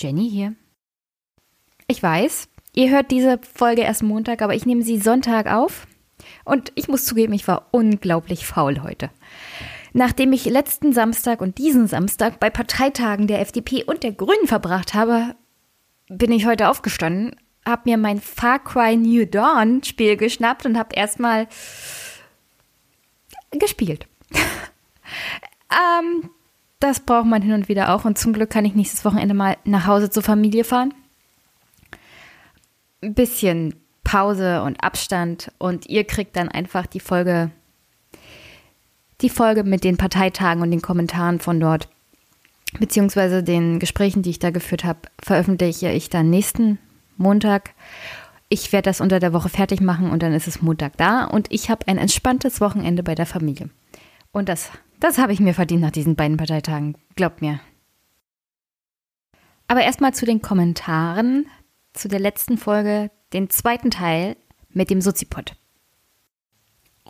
Jenny hier. Ich weiß, ihr hört diese Folge erst Montag, aber ich nehme sie Sonntag auf. Und ich muss zugeben, ich war unglaublich faul heute. Nachdem ich letzten Samstag und diesen Samstag bei Parteitagen der FDP und der Grünen verbracht habe, bin ich heute aufgestanden, habe mir mein Far Cry New Dawn Spiel geschnappt und habe erstmal gespielt. ähm, das braucht man hin und wieder auch und zum Glück kann ich nächstes Wochenende mal nach Hause zur Familie fahren. Ein bisschen Pause und Abstand und ihr kriegt dann einfach die Folge die Folge mit den Parteitagen und den Kommentaren von dort, beziehungsweise den Gesprächen, die ich da geführt habe, veröffentliche ich dann nächsten Montag. Ich werde das unter der Woche fertig machen und dann ist es Montag da und ich habe ein entspanntes Wochenende bei der Familie. Und das, das habe ich mir verdient nach diesen beiden Parteitagen, glaubt mir. Aber erstmal zu den Kommentaren zu der letzten Folge, den zweiten Teil mit dem Sozipod.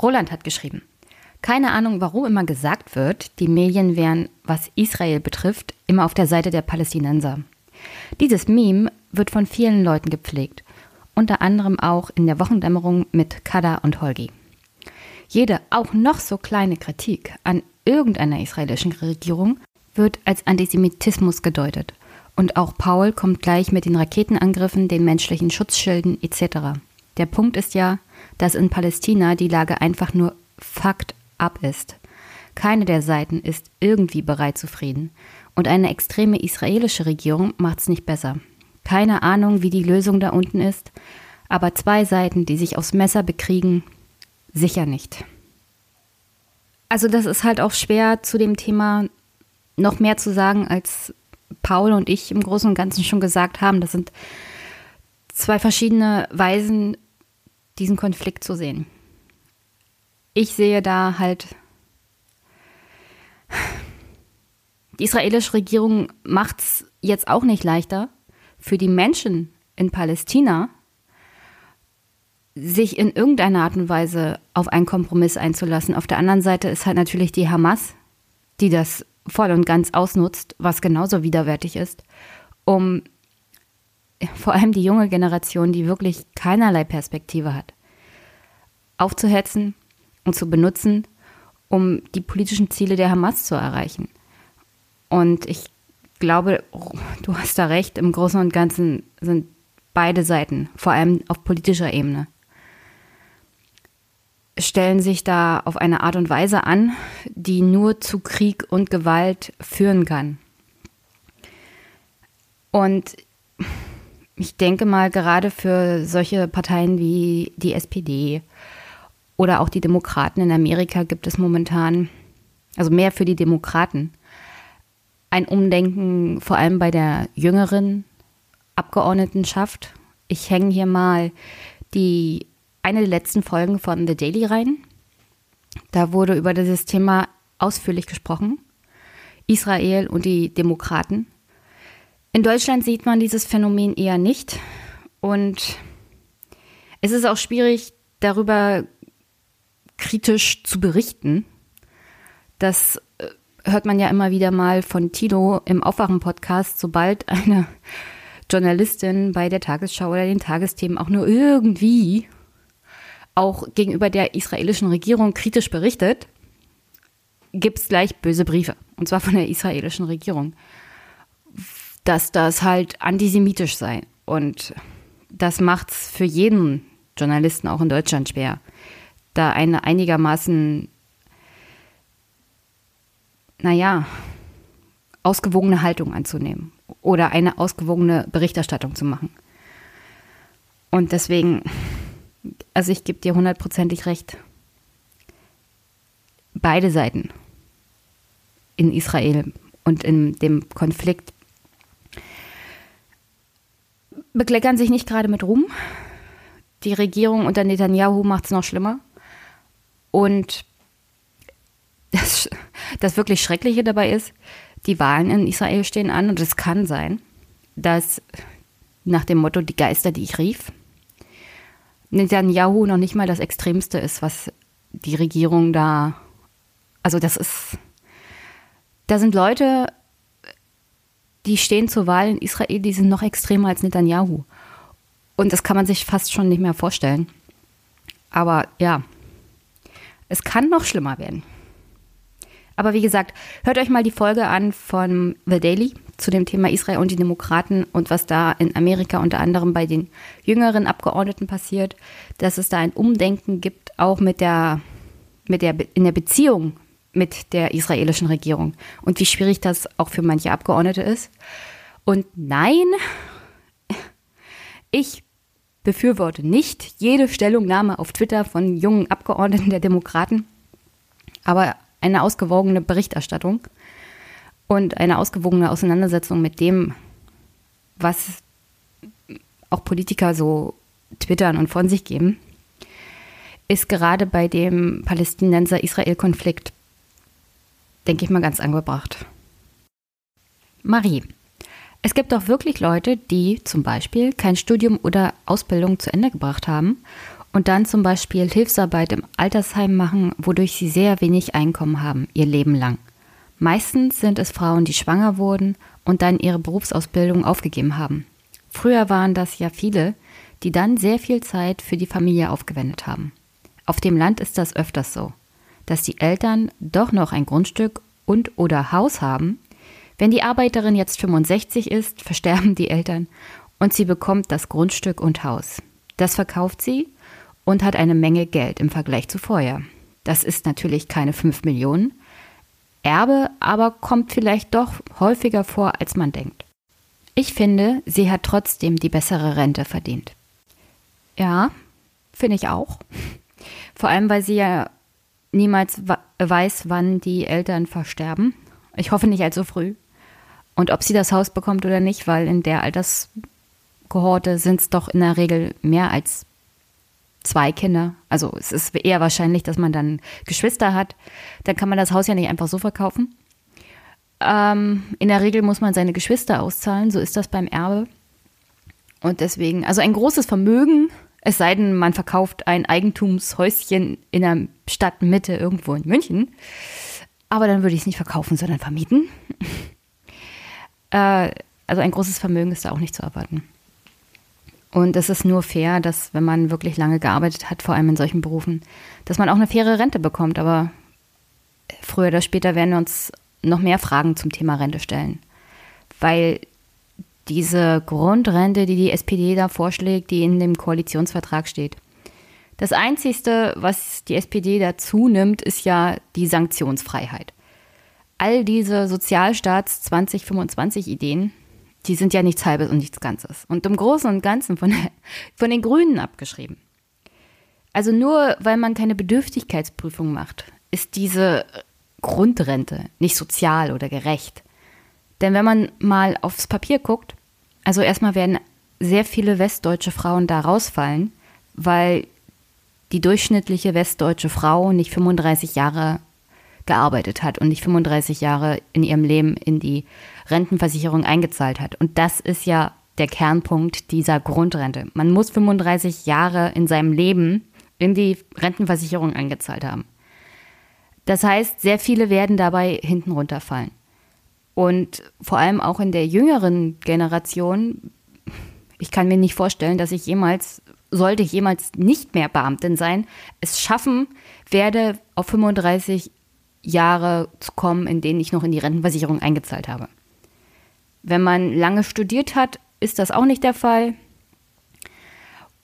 Roland hat geschrieben. Keine Ahnung, warum immer gesagt wird, die Medien wären, was Israel betrifft, immer auf der Seite der Palästinenser. Dieses Meme wird von vielen Leuten gepflegt, unter anderem auch in der Wochendämmerung mit Kada und Holgi. Jede auch noch so kleine Kritik an irgendeiner israelischen Regierung wird als Antisemitismus gedeutet. Und auch Paul kommt gleich mit den Raketenangriffen, den menschlichen Schutzschilden etc. Der Punkt ist ja, dass in Palästina die Lage einfach nur Fakt ab ist. Keine der Seiten ist irgendwie bereit zu Frieden. Und eine extreme israelische Regierung macht es nicht besser. Keine Ahnung, wie die Lösung da unten ist, aber zwei Seiten, die sich aufs Messer bekriegen, sicher nicht. Also das ist halt auch schwer zu dem Thema noch mehr zu sagen, als Paul und ich im Großen und Ganzen schon gesagt haben. Das sind zwei verschiedene Weisen, diesen Konflikt zu sehen ich sehe da halt, die israelische Regierung macht es jetzt auch nicht leichter für die Menschen in Palästina, sich in irgendeiner Art und Weise auf einen Kompromiss einzulassen. Auf der anderen Seite ist halt natürlich die Hamas, die das voll und ganz ausnutzt, was genauso widerwärtig ist, um vor allem die junge Generation, die wirklich keinerlei Perspektive hat, aufzuhetzen, und zu benutzen, um die politischen Ziele der Hamas zu erreichen. Und ich glaube, du hast da recht, im Großen und Ganzen sind beide Seiten, vor allem auf politischer Ebene, stellen sich da auf eine Art und Weise an, die nur zu Krieg und Gewalt führen kann. Und ich denke mal, gerade für solche Parteien wie die SPD oder auch die Demokraten in Amerika gibt es momentan, also mehr für die Demokraten, ein Umdenken vor allem bei der jüngeren Abgeordnetenschaft. Ich hänge hier mal die eine der letzten Folgen von The Daily rein. Da wurde über dieses Thema ausführlich gesprochen. Israel und die Demokraten. In Deutschland sieht man dieses Phänomen eher nicht. Und es ist auch schwierig, darüber kritisch zu berichten. Das äh, hört man ja immer wieder mal von Tilo im Aufwachen-Podcast, sobald eine Journalistin bei der Tagesschau oder den Tagesthemen auch nur irgendwie auch gegenüber der israelischen Regierung kritisch berichtet, gibt es gleich böse Briefe. Und zwar von der israelischen Regierung. Dass das halt antisemitisch sei. Und das macht es für jeden Journalisten auch in Deutschland schwer da eine einigermaßen, naja, ausgewogene Haltung anzunehmen oder eine ausgewogene Berichterstattung zu machen. Und deswegen, also ich gebe dir hundertprozentig recht, beide Seiten in Israel und in dem Konflikt bekleckern sich nicht gerade mit Ruhm. Die Regierung unter Netanyahu macht es noch schlimmer. Und das, das wirklich Schreckliche dabei ist, die Wahlen in Israel stehen an und es kann sein, dass nach dem Motto die Geister, die ich rief, Netanyahu noch nicht mal das Extremste ist, was die Regierung da, also das ist, da sind Leute die stehen zur Wahl in Israel, die sind noch extremer als Netanyahu. Und das kann man sich fast schon nicht mehr vorstellen. Aber ja, es kann noch schlimmer werden. Aber wie gesagt, hört euch mal die Folge an von The Daily zu dem Thema Israel und die Demokraten und was da in Amerika unter anderem bei den jüngeren Abgeordneten passiert, dass es da ein Umdenken gibt, auch mit der, mit der, in der Beziehung mit der israelischen Regierung und wie schwierig das auch für manche Abgeordnete ist. Und nein, ich befürworte nicht jede Stellungnahme auf Twitter von jungen Abgeordneten der Demokraten, aber eine ausgewogene Berichterstattung und eine ausgewogene Auseinandersetzung mit dem, was auch Politiker so twittern und von sich geben, ist gerade bei dem Palästinenser-Israel-Konflikt, denke ich mal, ganz angebracht. Marie, es gibt auch wirklich Leute, die zum Beispiel kein Studium oder Ausbildung zu Ende gebracht haben und dann zum Beispiel Hilfsarbeit im Altersheim machen, wodurch sie sehr wenig Einkommen haben, ihr Leben lang. Meistens sind es Frauen, die schwanger wurden und dann ihre Berufsausbildung aufgegeben haben. Früher waren das ja viele, die dann sehr viel Zeit für die Familie aufgewendet haben. Auf dem Land ist das öfters so, dass die Eltern doch noch ein Grundstück und oder Haus haben, wenn die Arbeiterin jetzt 65 ist, versterben die Eltern und sie bekommt das Grundstück und Haus. Das verkauft sie und hat eine Menge Geld im Vergleich zu vorher. Das ist natürlich keine 5 Millionen. Erbe aber kommt vielleicht doch häufiger vor, als man denkt. Ich finde, sie hat trotzdem die bessere Rente verdient. Ja, finde ich auch. Vor allem, weil sie ja niemals weiß, wann die Eltern versterben. Ich hoffe nicht allzu früh. Und ob sie das Haus bekommt oder nicht, weil in der Alterskohorte sind es doch in der Regel mehr als zwei Kinder. Also es ist eher wahrscheinlich, dass man dann Geschwister hat. Dann kann man das Haus ja nicht einfach so verkaufen. Ähm, in der Regel muss man seine Geschwister auszahlen, so ist das beim Erbe. Und deswegen, also ein großes Vermögen, es sei denn, man verkauft ein Eigentumshäuschen in der Stadtmitte irgendwo in München. Aber dann würde ich es nicht verkaufen, sondern vermieten. Äh, also ein großes Vermögen ist da auch nicht zu erwarten. Und es ist nur fair, dass wenn man wirklich lange gearbeitet hat, vor allem in solchen Berufen, dass man auch eine faire Rente bekommt. Aber früher oder später werden wir uns noch mehr Fragen zum Thema Rente stellen. Weil diese Grundrente, die die SPD da vorschlägt, die in dem Koalitionsvertrag steht. Das Einzige, was die SPD dazu nimmt, ist ja die Sanktionsfreiheit all diese Sozialstaats 2025 Ideen, die sind ja nichts Halbes und nichts Ganzes. Und im Großen und Ganzen von, von den Grünen abgeschrieben. Also nur weil man keine Bedürftigkeitsprüfung macht, ist diese Grundrente nicht sozial oder gerecht. Denn wenn man mal aufs Papier guckt, also erstmal werden sehr viele westdeutsche Frauen da rausfallen, weil die durchschnittliche westdeutsche Frau nicht 35 Jahre gearbeitet hat und nicht 35 Jahre in ihrem Leben in die Rentenversicherung eingezahlt hat. Und das ist ja der Kernpunkt dieser Grundrente. Man muss 35 Jahre in seinem Leben in die Rentenversicherung eingezahlt haben. Das heißt, sehr viele werden dabei hinten runterfallen. Und vor allem auch in der jüngeren Generation, ich kann mir nicht vorstellen, dass ich jemals, sollte ich jemals nicht mehr Beamtin sein, es schaffen werde, auf 35 Jahre zu kommen, in denen ich noch in die Rentenversicherung eingezahlt habe. Wenn man lange studiert hat, ist das auch nicht der Fall.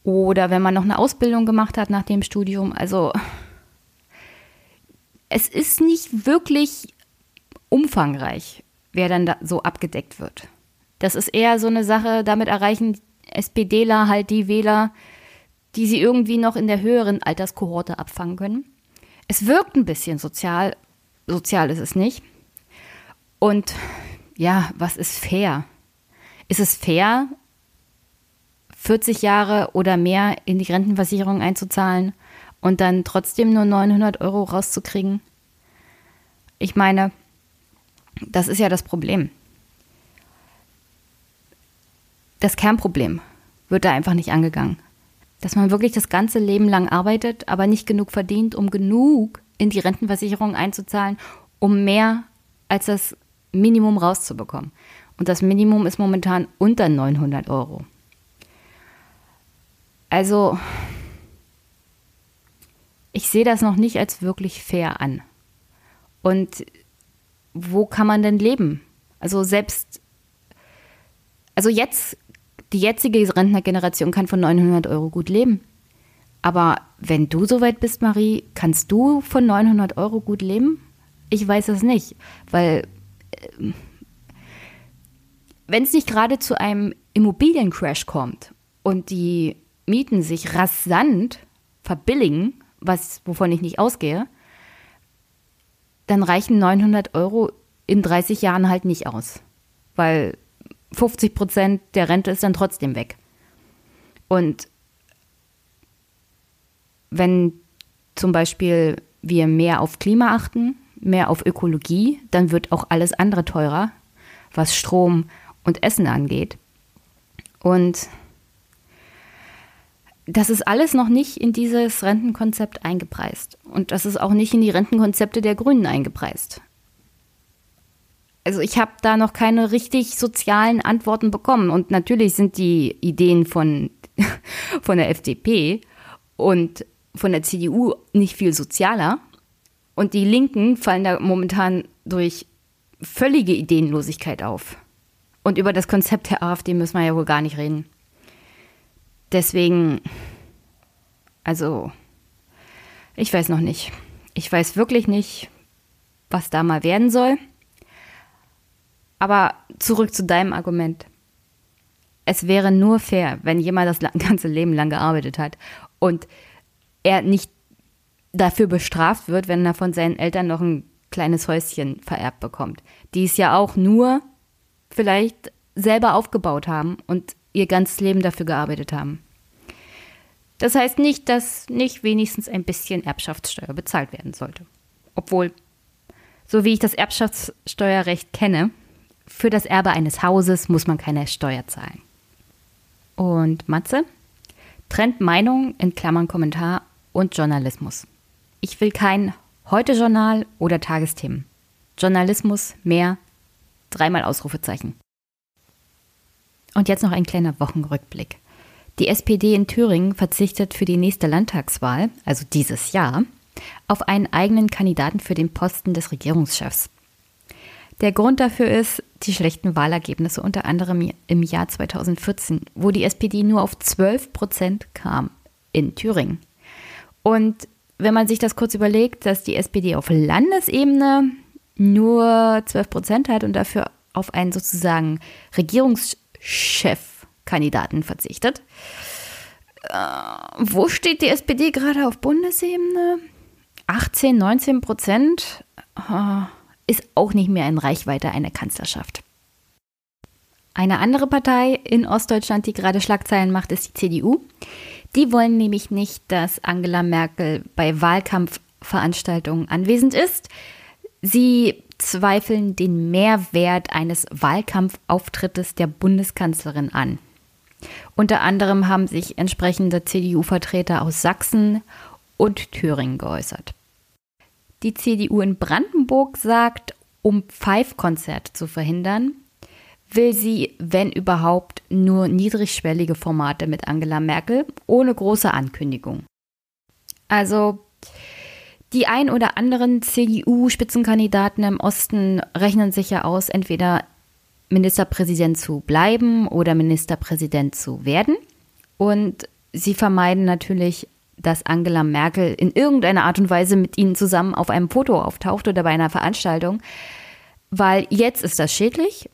Oder wenn man noch eine Ausbildung gemacht hat nach dem Studium. Also es ist nicht wirklich umfangreich, wer dann da so abgedeckt wird. Das ist eher so eine Sache, damit erreichen SPDler halt die Wähler, die sie irgendwie noch in der höheren Alterskohorte abfangen können. Es wirkt ein bisschen sozial, sozial ist es nicht. Und ja, was ist fair? Ist es fair, 40 Jahre oder mehr in die Rentenversicherung einzuzahlen und dann trotzdem nur 900 Euro rauszukriegen? Ich meine, das ist ja das Problem. Das Kernproblem wird da einfach nicht angegangen. Dass man wirklich das ganze Leben lang arbeitet, aber nicht genug verdient, um genug in die Rentenversicherung einzuzahlen, um mehr als das Minimum rauszubekommen. Und das Minimum ist momentan unter 900 Euro. Also, ich sehe das noch nicht als wirklich fair an. Und wo kann man denn leben? Also selbst, also jetzt, die jetzige Rentnergeneration kann von 900 Euro gut leben. Aber wenn du soweit bist, Marie, kannst du von 900 Euro gut leben? Ich weiß es nicht, weil wenn es nicht gerade zu einem Immobiliencrash kommt und die Mieten sich rasant verbilligen, was, wovon ich nicht ausgehe, dann reichen 900 Euro in 30 Jahren halt nicht aus. Weil 50 Prozent der Rente ist dann trotzdem weg. Und wenn zum Beispiel wir mehr auf Klima achten, mehr auf Ökologie, dann wird auch alles andere teurer, was Strom und Essen angeht. Und das ist alles noch nicht in dieses Rentenkonzept eingepreist. Und das ist auch nicht in die Rentenkonzepte der Grünen eingepreist. Also ich habe da noch keine richtig sozialen Antworten bekommen. Und natürlich sind die Ideen von, von der FDP und von der CDU nicht viel sozialer. Und die Linken fallen da momentan durch völlige Ideenlosigkeit auf. Und über das Konzept der AfD müssen wir ja wohl gar nicht reden. Deswegen, also, ich weiß noch nicht. Ich weiß wirklich nicht, was da mal werden soll. Aber zurück zu deinem Argument. Es wäre nur fair, wenn jemand das ganze Leben lang gearbeitet hat und er nicht dafür bestraft wird, wenn er von seinen Eltern noch ein kleines Häuschen vererbt bekommt, die es ja auch nur vielleicht selber aufgebaut haben und ihr ganzes Leben dafür gearbeitet haben. Das heißt nicht, dass nicht wenigstens ein bisschen Erbschaftssteuer bezahlt werden sollte. Obwohl, so wie ich das Erbschaftssteuerrecht kenne, für das Erbe eines Hauses muss man keine Steuer zahlen. Und Matze trennt Meinung in Klammern Kommentar und Journalismus. Ich will kein Heute-Journal oder Tagesthemen. Journalismus mehr, dreimal Ausrufezeichen. Und jetzt noch ein kleiner Wochenrückblick. Die SPD in Thüringen verzichtet für die nächste Landtagswahl, also dieses Jahr, auf einen eigenen Kandidaten für den Posten des Regierungschefs. Der Grund dafür ist die schlechten Wahlergebnisse unter anderem im Jahr 2014, wo die SPD nur auf 12 Prozent kam in Thüringen. Und wenn man sich das kurz überlegt, dass die SPD auf Landesebene nur 12 Prozent hat und dafür auf einen sozusagen Regierungschefkandidaten verzichtet, äh, wo steht die SPD gerade auf Bundesebene? 18, 19 Prozent äh, ist auch nicht mehr in Reichweite einer Kanzlerschaft. Eine andere Partei in Ostdeutschland, die gerade Schlagzeilen macht, ist die CDU. Die wollen nämlich nicht, dass Angela Merkel bei Wahlkampfveranstaltungen anwesend ist. Sie zweifeln den Mehrwert eines Wahlkampfauftrittes der Bundeskanzlerin an. Unter anderem haben sich entsprechende CDU-Vertreter aus Sachsen und Thüringen geäußert. Die CDU in Brandenburg sagt, um Pfeifkonzerte zu verhindern, will sie, wenn überhaupt, nur niedrigschwellige Formate mit Angela Merkel ohne große Ankündigung. Also die ein oder anderen CDU-Spitzenkandidaten im Osten rechnen sich ja aus, entweder Ministerpräsident zu bleiben oder Ministerpräsident zu werden. Und sie vermeiden natürlich, dass Angela Merkel in irgendeiner Art und Weise mit ihnen zusammen auf einem Foto auftaucht oder bei einer Veranstaltung, weil jetzt ist das schädlich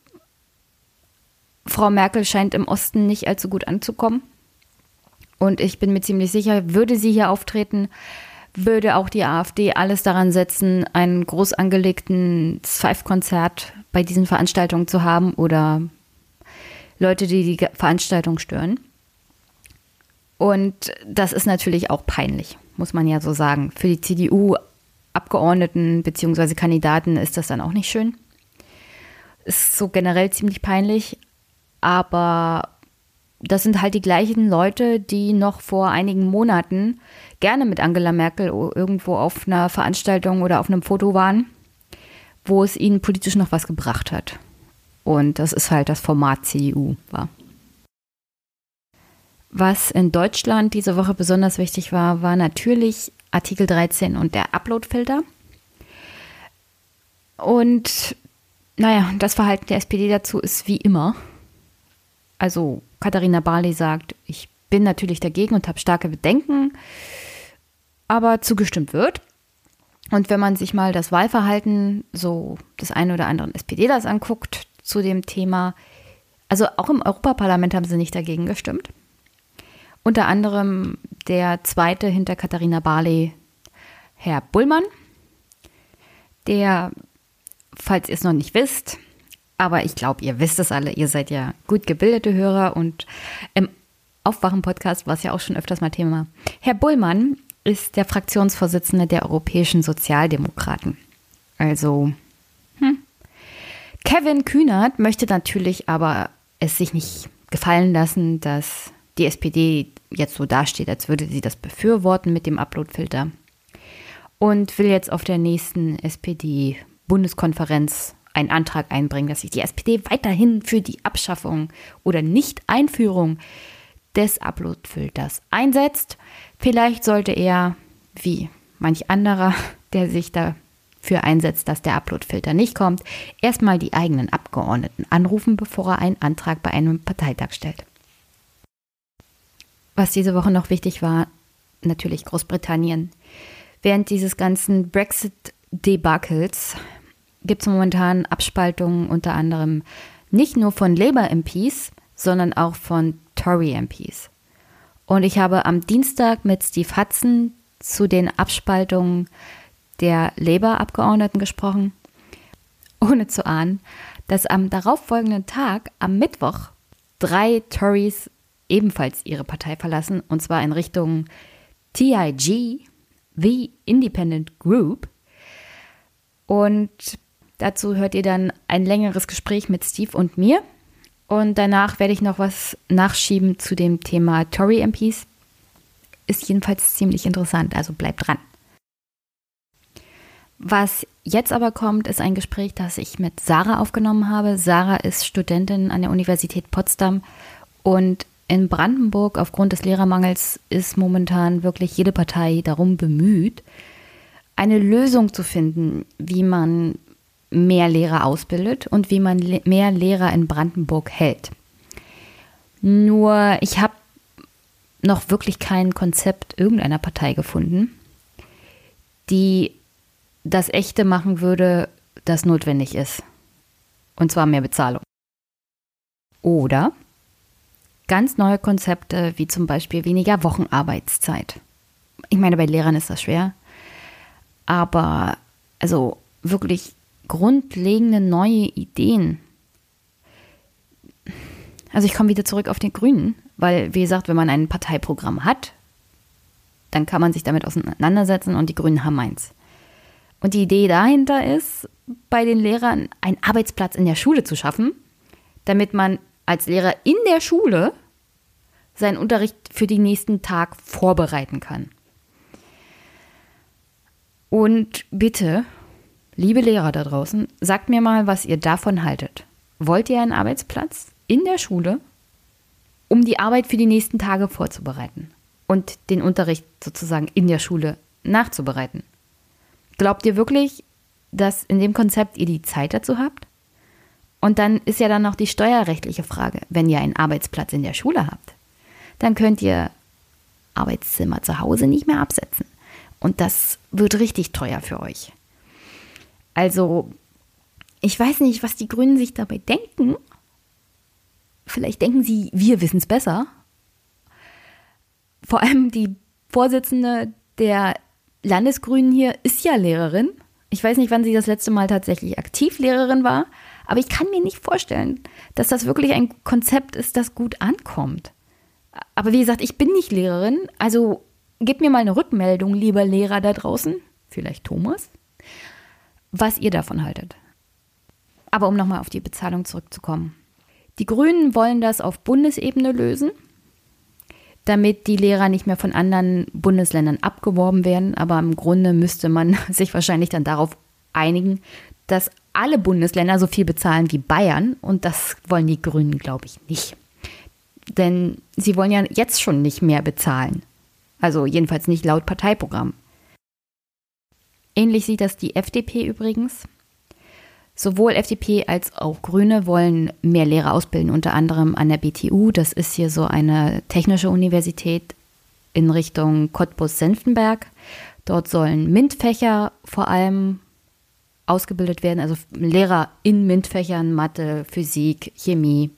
Frau Merkel scheint im Osten nicht allzu gut anzukommen. Und ich bin mir ziemlich sicher, würde sie hier auftreten, würde auch die AfD alles daran setzen, ein groß angelegten Five-Konzert bei diesen Veranstaltungen zu haben oder Leute, die die Veranstaltung stören. Und das ist natürlich auch peinlich, muss man ja so sagen. Für die CDU-Abgeordneten bzw. Kandidaten ist das dann auch nicht schön. Ist so generell ziemlich peinlich. Aber das sind halt die gleichen Leute, die noch vor einigen Monaten gerne mit Angela Merkel irgendwo auf einer Veranstaltung oder auf einem Foto waren, wo es ihnen politisch noch was gebracht hat. Und das ist halt das Format CDU war. Was in Deutschland diese Woche besonders wichtig war, war natürlich Artikel 13 und der Uploadfilter. Und naja, das Verhalten der SPD dazu ist wie immer. Also Katharina Barley sagt, ich bin natürlich dagegen und habe starke Bedenken, aber zugestimmt wird. Und wenn man sich mal das Wahlverhalten so des einen oder anderen SPDlers anguckt zu dem Thema, also auch im Europaparlament haben sie nicht dagegen gestimmt. Unter anderem der zweite hinter Katharina Barley, Herr Bullmann, der, falls ihr es noch nicht wisst, aber ich glaube, ihr wisst es alle, ihr seid ja gut gebildete Hörer und im Aufwachen-Podcast war es ja auch schon öfters mal Thema. Herr Bullmann ist der Fraktionsvorsitzende der Europäischen Sozialdemokraten. Also, hm. Kevin Kühnert möchte natürlich aber es sich nicht gefallen lassen, dass die SPD jetzt so dasteht, als würde sie das befürworten mit dem Uploadfilter. Und will jetzt auf der nächsten SPD-Bundeskonferenz einen Antrag einbringen, dass sich die SPD weiterhin für die Abschaffung oder Nicht-Einführung des Uploadfilters einsetzt. Vielleicht sollte er, wie manch anderer, der sich dafür einsetzt, dass der Uploadfilter nicht kommt, erstmal die eigenen Abgeordneten anrufen, bevor er einen Antrag bei einem Parteitag stellt. Was diese Woche noch wichtig war, natürlich Großbritannien. Während dieses ganzen Brexit-Debakels gibt es momentan Abspaltungen unter anderem nicht nur von Labour-MPs, sondern auch von Tory-MPs. Und ich habe am Dienstag mit Steve Hudson zu den Abspaltungen der Labour-Abgeordneten gesprochen, ohne zu ahnen, dass am darauffolgenden Tag, am Mittwoch, drei Tories ebenfalls ihre Partei verlassen, und zwar in Richtung TIG, The Independent Group. Und dazu hört ihr dann ein längeres Gespräch mit Steve und mir. Und danach werde ich noch was nachschieben zu dem Thema Tory MPs. Ist jedenfalls ziemlich interessant, also bleibt dran. Was jetzt aber kommt, ist ein Gespräch, das ich mit Sarah aufgenommen habe. Sarah ist Studentin an der Universität Potsdam und in Brandenburg aufgrund des Lehrermangels ist momentan wirklich jede Partei darum bemüht, eine Lösung zu finden, wie man mehr Lehrer ausbildet und wie man mehr Lehrer in Brandenburg hält. Nur ich habe noch wirklich kein Konzept irgendeiner Partei gefunden, die das Echte machen würde, das notwendig ist. Und zwar mehr Bezahlung. Oder ganz neue Konzepte, wie zum Beispiel weniger Wochenarbeitszeit. Ich meine, bei Lehrern ist das schwer, aber also wirklich grundlegende neue Ideen. Also ich komme wieder zurück auf den Grünen, weil, wie gesagt, wenn man ein Parteiprogramm hat, dann kann man sich damit auseinandersetzen und die Grünen haben eins. Und die Idee dahinter ist, bei den Lehrern einen Arbeitsplatz in der Schule zu schaffen, damit man als Lehrer in der Schule seinen Unterricht für den nächsten Tag vorbereiten kann. Und bitte, liebe Lehrer da draußen, sagt mir mal, was ihr davon haltet. Wollt ihr einen Arbeitsplatz in der Schule, um die Arbeit für die nächsten Tage vorzubereiten und den Unterricht sozusagen in der Schule nachzubereiten? Glaubt ihr wirklich, dass in dem Konzept ihr die Zeit dazu habt? Und dann ist ja dann noch die steuerrechtliche Frage, wenn ihr einen Arbeitsplatz in der Schule habt, dann könnt ihr Arbeitszimmer zu Hause nicht mehr absetzen. Und das wird richtig teuer für euch. Also, ich weiß nicht, was die Grünen sich dabei denken. Vielleicht denken sie, wir wissen es besser. Vor allem die Vorsitzende der Landesgrünen hier ist ja Lehrerin. Ich weiß nicht, wann sie das letzte Mal tatsächlich aktiv Lehrerin war, aber ich kann mir nicht vorstellen, dass das wirklich ein Konzept ist, das gut ankommt. Aber wie gesagt, ich bin nicht Lehrerin, also gebt mir mal eine Rückmeldung, lieber Lehrer da draußen, vielleicht Thomas, was ihr davon haltet. Aber um nochmal auf die Bezahlung zurückzukommen. Die Grünen wollen das auf Bundesebene lösen, damit die Lehrer nicht mehr von anderen Bundesländern abgeworben werden. Aber im Grunde müsste man sich wahrscheinlich dann darauf einigen, dass alle Bundesländer so viel bezahlen wie Bayern und das wollen die Grünen, glaube ich, nicht. Denn sie wollen ja jetzt schon nicht mehr bezahlen. Also jedenfalls nicht laut Parteiprogramm. Ähnlich sieht das die FDP übrigens. Sowohl FDP als auch Grüne wollen mehr Lehrer ausbilden, unter anderem an der BTU. Das ist hier so eine technische Universität in Richtung Cottbus-Senftenberg. Dort sollen MINT-Fächer vor allem ausgebildet werden, also Lehrer in MINT-Fächern, Mathe, Physik, Chemie.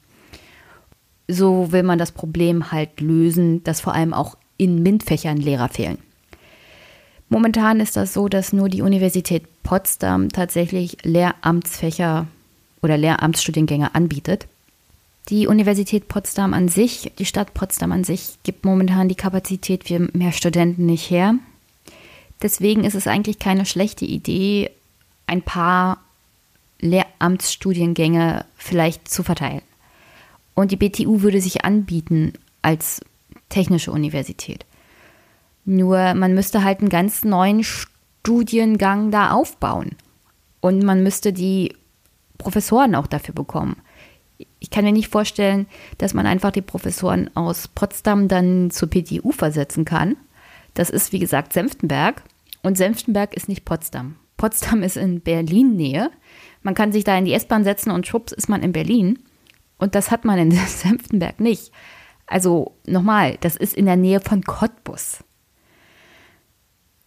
So will man das Problem halt lösen, dass vor allem auch in MINT-Fächern Lehrer fehlen. Momentan ist das so, dass nur die Universität Potsdam tatsächlich Lehramtsfächer oder Lehramtsstudiengänge anbietet. Die Universität Potsdam an sich, die Stadt Potsdam an sich, gibt momentan die Kapazität für mehr Studenten nicht her. Deswegen ist es eigentlich keine schlechte Idee, ein paar Lehramtsstudiengänge vielleicht zu verteilen. Und die BTU würde sich anbieten als technische Universität. Nur man müsste halt einen ganz neuen Studiengang da aufbauen. Und man müsste die Professoren auch dafür bekommen. Ich kann mir nicht vorstellen, dass man einfach die Professoren aus Potsdam dann zur PTU versetzen kann. Das ist, wie gesagt, Senftenberg. Und Senftenberg ist nicht Potsdam. Potsdam ist in Berlin-Nähe. Man kann sich da in die S-Bahn setzen und schwupps ist man in Berlin. Und das hat man in Senftenberg nicht. Also nochmal, das ist in der Nähe von Cottbus.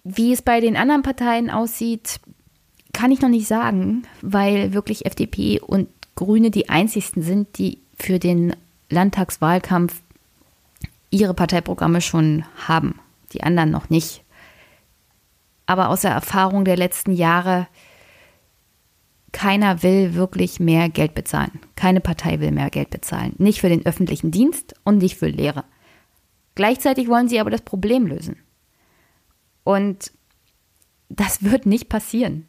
Wie es bei den anderen Parteien aussieht, kann ich noch nicht sagen, weil wirklich FDP und Grüne die einzigsten sind, die für den Landtagswahlkampf ihre Parteiprogramme schon haben. Die anderen noch nicht. Aber aus der Erfahrung der letzten Jahre, keiner will wirklich mehr Geld bezahlen. Keine Partei will mehr Geld bezahlen. Nicht für den öffentlichen Dienst und nicht für Lehre. Gleichzeitig wollen sie aber das Problem lösen. Und das wird nicht passieren.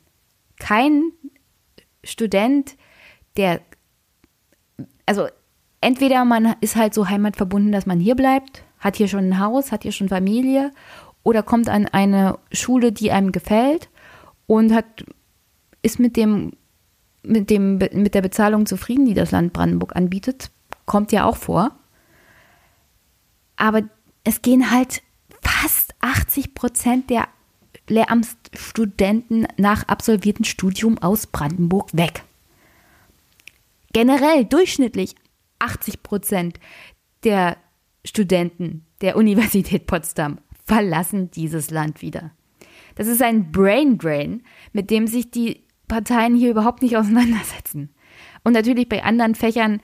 Kein Student, der, also entweder man ist halt so heimatverbunden, dass man hier bleibt, hat hier schon ein Haus, hat hier schon Familie oder kommt an eine Schule, die einem gefällt und hat, ist mit dem, mit dem, mit der Bezahlung zufrieden, die das Land Brandenburg anbietet, kommt ja auch vor. Aber es gehen halt fast 80 Prozent der Lehramtsstudenten nach absolviertem Studium aus Brandenburg weg. Generell durchschnittlich 80 Prozent der Studenten der Universität Potsdam verlassen dieses Land wieder. Das ist ein Brain Drain, mit dem sich die Parteien hier überhaupt nicht auseinandersetzen. Und natürlich bei anderen Fächern,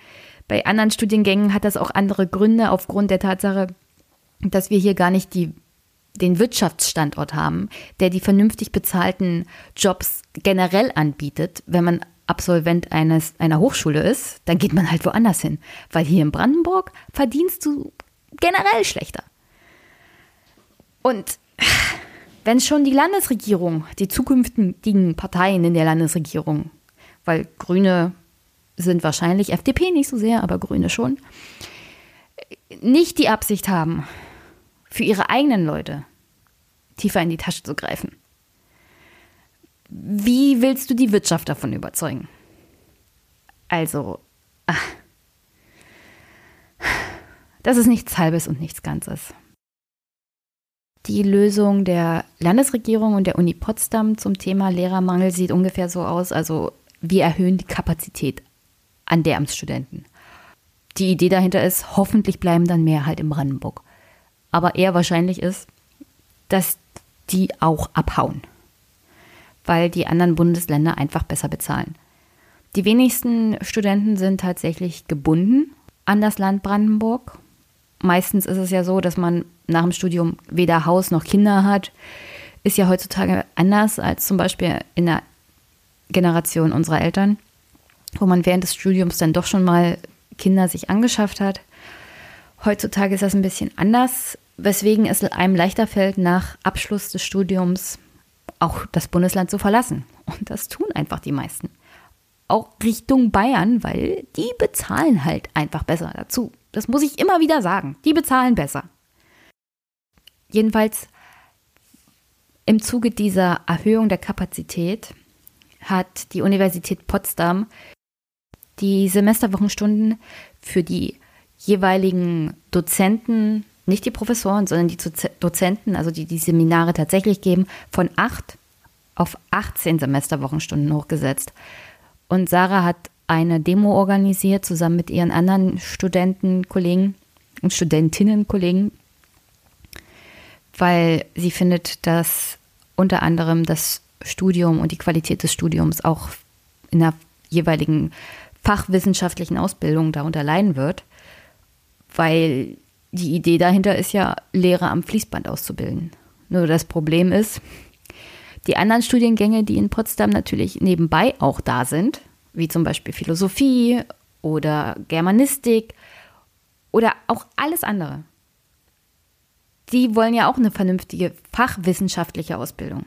bei anderen Studiengängen hat das auch andere Gründe aufgrund der Tatsache, dass wir hier gar nicht die, den Wirtschaftsstandort haben, der die vernünftig bezahlten Jobs generell anbietet. Wenn man Absolvent eines, einer Hochschule ist, dann geht man halt woanders hin. Weil hier in Brandenburg verdienst du generell schlechter. Und wenn schon die Landesregierung, die zukünftigen Parteien in der Landesregierung, weil Grüne sind wahrscheinlich FDP nicht so sehr, aber Grüne schon, nicht die Absicht haben, für ihre eigenen Leute tiefer in die Tasche zu greifen. Wie willst du die Wirtschaft davon überzeugen? Also, ach, das ist nichts Halbes und nichts Ganzes. Die Lösung der Landesregierung und der Uni Potsdam zum Thema Lehrermangel sieht ungefähr so aus, also wir erhöhen die Kapazität an Lehramtsstudenten. Die Idee dahinter ist, hoffentlich bleiben dann mehr halt in Brandenburg aber eher wahrscheinlich ist, dass die auch abhauen, weil die anderen Bundesländer einfach besser bezahlen. Die wenigsten Studenten sind tatsächlich gebunden an das Land Brandenburg. Meistens ist es ja so, dass man nach dem Studium weder Haus noch Kinder hat. Ist ja heutzutage anders als zum Beispiel in der Generation unserer Eltern, wo man während des Studiums dann doch schon mal Kinder sich angeschafft hat. Heutzutage ist das ein bisschen anders weswegen es einem leichter fällt, nach Abschluss des Studiums auch das Bundesland zu verlassen. Und das tun einfach die meisten. Auch Richtung Bayern, weil die bezahlen halt einfach besser dazu. Das muss ich immer wieder sagen. Die bezahlen besser. Jedenfalls im Zuge dieser Erhöhung der Kapazität hat die Universität Potsdam die Semesterwochenstunden für die jeweiligen Dozenten, nicht die Professoren, sondern die Dozenten, also die die Seminare tatsächlich geben, von acht auf 18 Semesterwochenstunden hochgesetzt. Und Sarah hat eine Demo organisiert, zusammen mit ihren anderen Studentenkollegen und Studentinnenkollegen, weil sie findet, dass unter anderem das Studium und die Qualität des Studiums auch in der jeweiligen fachwissenschaftlichen Ausbildung darunter leiden wird, weil die Idee dahinter ist ja, Lehrer am Fließband auszubilden. Nur das Problem ist, die anderen Studiengänge, die in Potsdam natürlich nebenbei auch da sind, wie zum Beispiel Philosophie oder Germanistik oder auch alles andere, die wollen ja auch eine vernünftige fachwissenschaftliche Ausbildung.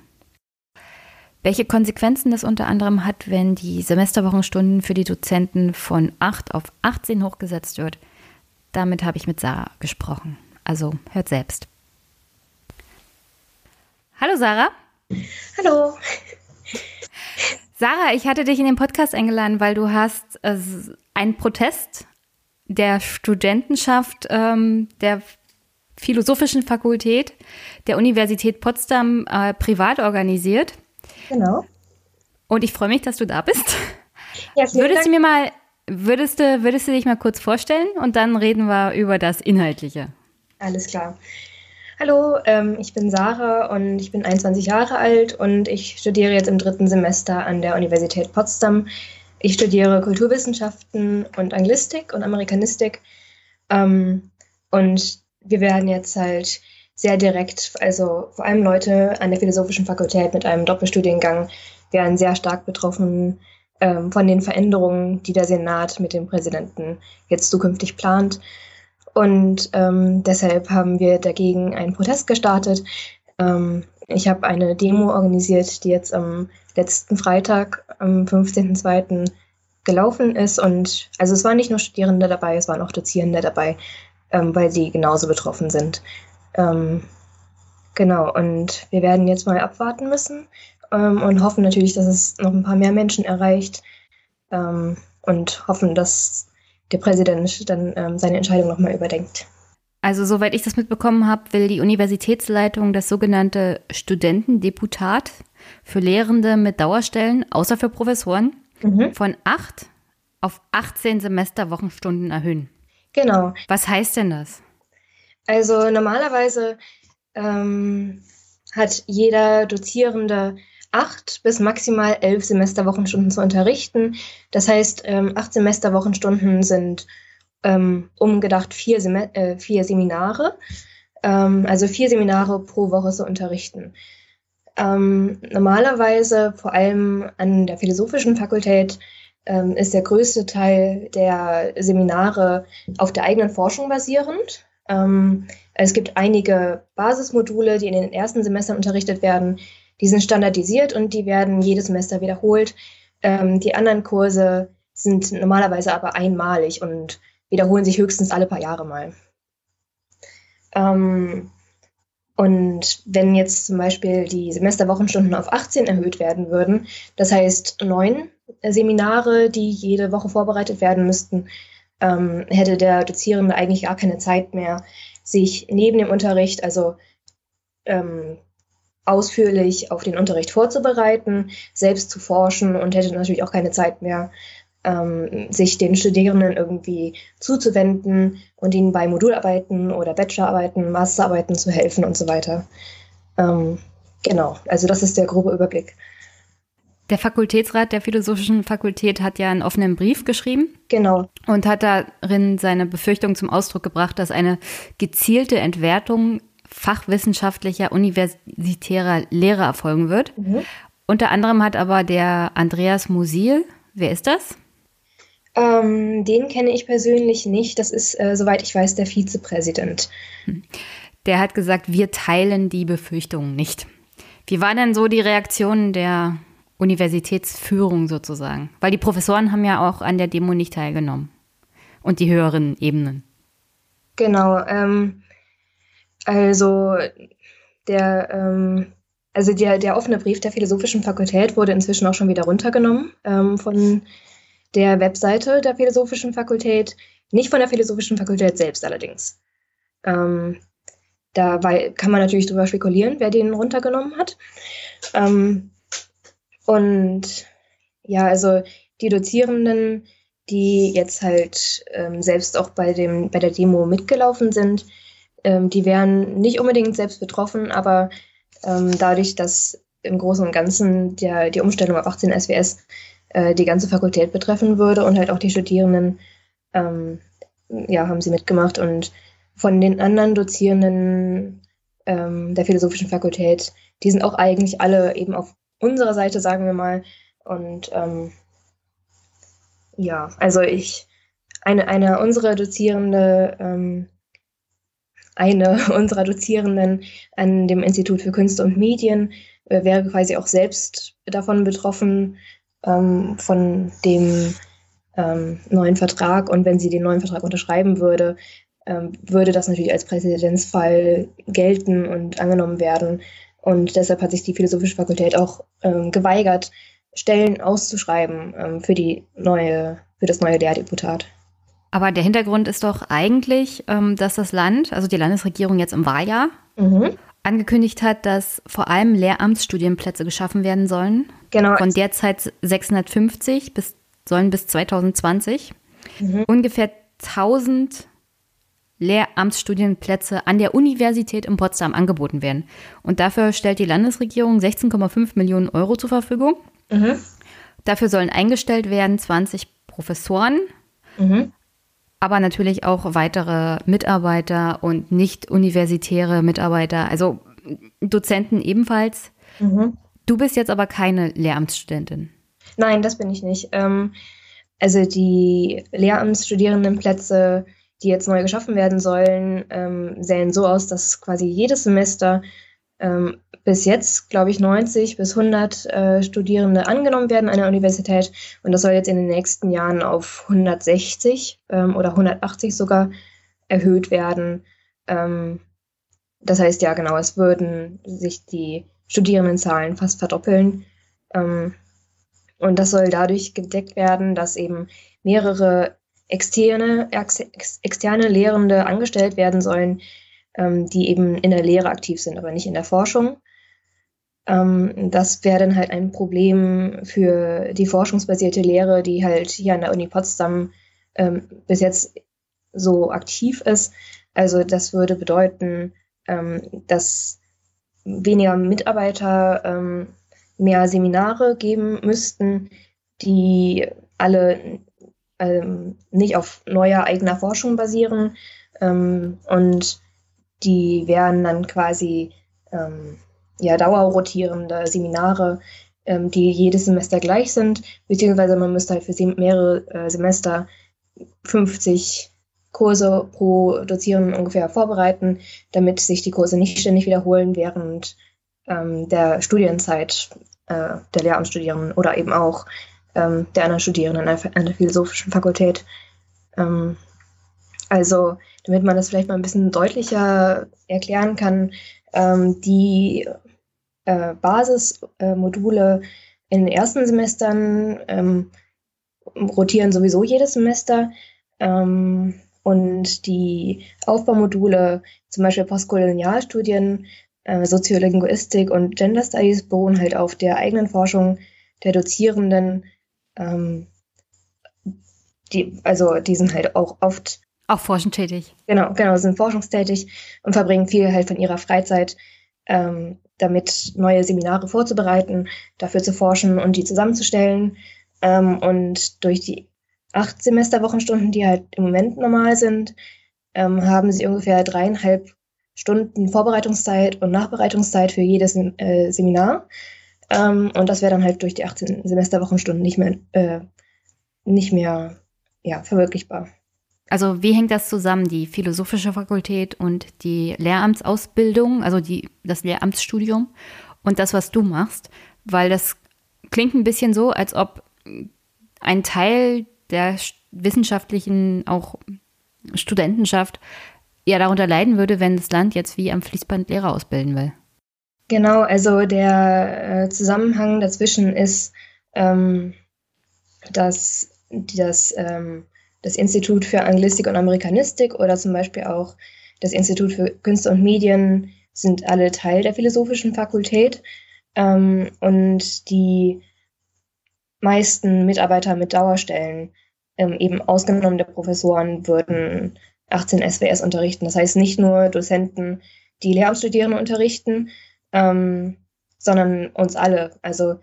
Welche Konsequenzen das unter anderem hat, wenn die Semesterwochenstunden für die Dozenten von 8 auf 18 hochgesetzt wird, damit habe ich mit Sarah gesprochen. Also hört selbst. Hallo Sarah. Hallo. Sarah, ich hatte dich in den Podcast eingeladen, weil du hast äh, einen Protest der Studentenschaft ähm, der Philosophischen Fakultät der Universität Potsdam äh, privat organisiert. Genau. Und ich freue mich, dass du da bist. Ja, würdest Dank. du mir mal, würdest du, würdest du dich mal kurz vorstellen und dann reden wir über das Inhaltliche. Alles klar. Hallo, ähm, ich bin Sarah und ich bin 21 Jahre alt und ich studiere jetzt im dritten Semester an der Universität Potsdam. Ich studiere Kulturwissenschaften und Anglistik und Amerikanistik. Ähm, und wir werden jetzt halt sehr direkt, also vor allem Leute an der Philosophischen Fakultät mit einem Doppelstudiengang werden sehr stark betroffen ähm, von den Veränderungen, die der Senat mit dem Präsidenten jetzt zukünftig plant. Und ähm, deshalb haben wir dagegen einen Protest gestartet. Ähm, ich habe eine Demo organisiert, die jetzt am letzten Freitag, am 15.02. gelaufen ist. Und also es waren nicht nur Studierende dabei, es waren auch Dozierende dabei, ähm, weil sie genauso betroffen sind. Ähm, genau, und wir werden jetzt mal abwarten müssen ähm, und hoffen natürlich, dass es noch ein paar mehr Menschen erreicht ähm, und hoffen, dass der Präsident dann ähm, seine Entscheidung nochmal überdenkt. Also soweit ich das mitbekommen habe, will die Universitätsleitung das sogenannte Studentendeputat für Lehrende mit Dauerstellen, außer für Professoren, mhm. von acht auf 18 Semesterwochenstunden erhöhen. Genau. Was heißt denn das? Also normalerweise ähm, hat jeder Dozierende acht bis maximal elf Semesterwochenstunden zu unterrichten. Das heißt, ähm, acht Semesterwochenstunden sind ähm, umgedacht vier, Sem äh, vier Seminare, ähm, also vier Seminare pro Woche zu unterrichten. Ähm, normalerweise, vor allem an der philosophischen Fakultät, ähm, ist der größte Teil der Seminare auf der eigenen Forschung basierend. Ähm, es gibt einige Basismodule, die in den ersten Semestern unterrichtet werden. Die sind standardisiert und die werden jedes Semester wiederholt. Ähm, die anderen Kurse sind normalerweise aber einmalig und wiederholen sich höchstens alle paar Jahre mal. Ähm, und wenn jetzt zum Beispiel die Semesterwochenstunden auf 18 erhöht werden würden, das heißt neun Seminare, die jede Woche vorbereitet werden müssten, ähm, hätte der Dozierende eigentlich gar keine Zeit mehr, sich neben dem Unterricht, also ähm, ausführlich auf den Unterricht vorzubereiten, selbst zu forschen und hätte natürlich auch keine Zeit mehr, ähm, sich den Studierenden irgendwie zuzuwenden und ihnen bei Modularbeiten oder Bachelorarbeiten, Masterarbeiten zu helfen und so weiter. Ähm, genau, also das ist der grobe Überblick. Der Fakultätsrat der Philosophischen Fakultät hat ja einen offenen Brief geschrieben. Genau. Und hat darin seine Befürchtung zum Ausdruck gebracht, dass eine gezielte Entwertung fachwissenschaftlicher universitärer Lehre erfolgen wird. Mhm. Unter anderem hat aber der Andreas Musil, wer ist das? Ähm, den kenne ich persönlich nicht. Das ist, äh, soweit ich weiß, der Vizepräsident. Hm. Der hat gesagt, wir teilen die Befürchtungen nicht. Wie war denn so die Reaktion der Universitätsführung sozusagen? Weil die Professoren haben ja auch an der Demo nicht teilgenommen. Und die höheren Ebenen. Genau. Ähm, also der, ähm, Also der, der offene Brief der Philosophischen Fakultät wurde inzwischen auch schon wieder runtergenommen ähm, von der Webseite der Philosophischen Fakultät, nicht von der Philosophischen Fakultät selbst allerdings. Ähm, da weil, kann man natürlich drüber spekulieren, wer den runtergenommen hat. Ähm, und ja, also die Dozierenden, die jetzt halt ähm, selbst auch bei, dem, bei der Demo mitgelaufen sind, ähm, die wären nicht unbedingt selbst betroffen, aber ähm, dadurch, dass im Großen und Ganzen der, die Umstellung auf 18 SWS äh, die ganze Fakultät betreffen würde und halt auch die Studierenden, ähm, ja, haben sie mitgemacht. Und von den anderen Dozierenden ähm, der Philosophischen Fakultät, die sind auch eigentlich alle eben auf unserer Seite, sagen wir mal. Und ähm, ja, also ich, eine, eine unserer Dozierende, ähm, eine unserer Dozierenden an dem Institut für Künste und Medien äh, wäre quasi auch selbst davon betroffen, ähm, von dem ähm, neuen Vertrag. Und wenn sie den neuen Vertrag unterschreiben würde, ähm, würde das natürlich als Präzedenzfall gelten und angenommen werden. Und deshalb hat sich die Philosophische Fakultät auch ähm, geweigert, Stellen auszuschreiben ähm, für die neue, für das neue Lehrdeputat. Aber der Hintergrund ist doch eigentlich, ähm, dass das Land, also die Landesregierung jetzt im Wahljahr, mhm. angekündigt hat, dass vor allem Lehramtsstudienplätze geschaffen werden sollen. Genau. Von derzeit 650 bis, sollen bis 2020 mhm. ungefähr 1000 Lehramtsstudienplätze an der Universität in Potsdam angeboten werden. Und dafür stellt die Landesregierung 16,5 Millionen Euro zur Verfügung. Mhm. Dafür sollen eingestellt werden 20 Professoren, mhm aber natürlich auch weitere Mitarbeiter und nicht universitäre Mitarbeiter, also Dozenten ebenfalls. Mhm. Du bist jetzt aber keine Lehramtsstudentin. Nein, das bin ich nicht. Ähm, also die Lehramtsstudierendenplätze, die jetzt neu geschaffen werden sollen, ähm, sehen so aus, dass quasi jedes Semester ähm, bis jetzt, glaube ich, 90 bis 100 äh, Studierende angenommen werden an der Universität. Und das soll jetzt in den nächsten Jahren auf 160 ähm, oder 180 sogar erhöht werden. Ähm, das heißt, ja, genau, es würden sich die Studierendenzahlen fast verdoppeln. Ähm, und das soll dadurch gedeckt werden, dass eben mehrere externe, ex, externe Lehrende angestellt werden sollen, ähm, die eben in der Lehre aktiv sind, aber nicht in der Forschung. Ähm, das wäre dann halt ein Problem für die forschungsbasierte Lehre, die halt hier an der Uni Potsdam ähm, bis jetzt so aktiv ist. Also das würde bedeuten, ähm, dass weniger Mitarbeiter ähm, mehr Seminare geben müssten, die alle ähm, nicht auf neuer eigener Forschung basieren ähm, und die wären dann quasi ähm, ja, dauerrotierende Seminare, ähm, die jedes Semester gleich sind, beziehungsweise man müsste halt für mehrere äh, Semester 50 Kurse pro Dozierenden ungefähr vorbereiten, damit sich die Kurse nicht ständig wiederholen während ähm, der Studienzeit äh, der Lehramtsstudierenden oder eben auch ähm, der anderen Studierenden an der, an der Philosophischen Fakultät. Ähm, also damit man das vielleicht mal ein bisschen deutlicher erklären kann, ähm, die äh, Basismodule in den ersten Semestern ähm, rotieren sowieso jedes Semester. Ähm, und die Aufbaumodule, zum Beispiel Postkolonialstudien, äh, Soziolinguistik und Gender Studies, beruhen halt auf der eigenen Forschung der Dozierenden. Ähm, die, also die sind halt auch oft auch forschend tätig. Genau, genau, sind forschungstätig und verbringen viel halt von ihrer Freizeit ähm, damit, neue Seminare vorzubereiten, dafür zu forschen und die zusammenzustellen. Ähm, und durch die acht Semesterwochenstunden, die halt im Moment normal sind, ähm, haben sie ungefähr dreieinhalb Stunden Vorbereitungszeit und Nachbereitungszeit für jedes äh, Seminar. Ähm, und das wäre dann halt durch die 18 Semesterwochenstunden nicht mehr, äh, nicht mehr ja, verwirklichbar. Also wie hängt das zusammen, die philosophische Fakultät und die Lehramtsausbildung, also die, das Lehramtsstudium und das, was du machst? Weil das klingt ein bisschen so, als ob ein Teil der wissenschaftlichen auch Studentenschaft ja darunter leiden würde, wenn das Land jetzt wie am Fließband Lehrer ausbilden will. Genau, also der äh, Zusammenhang dazwischen ist, ähm, dass das, ähm, das Institut für Anglistik und Amerikanistik oder zum Beispiel auch das Institut für Künste und Medien sind alle Teil der philosophischen Fakultät. Ähm, und die meisten Mitarbeiter mit Dauerstellen, ähm, eben ausgenommen der Professoren, würden 18 SWS unterrichten. Das heißt nicht nur Dozenten, die Lehramtsstudierende unterrichten, ähm, sondern uns alle. Also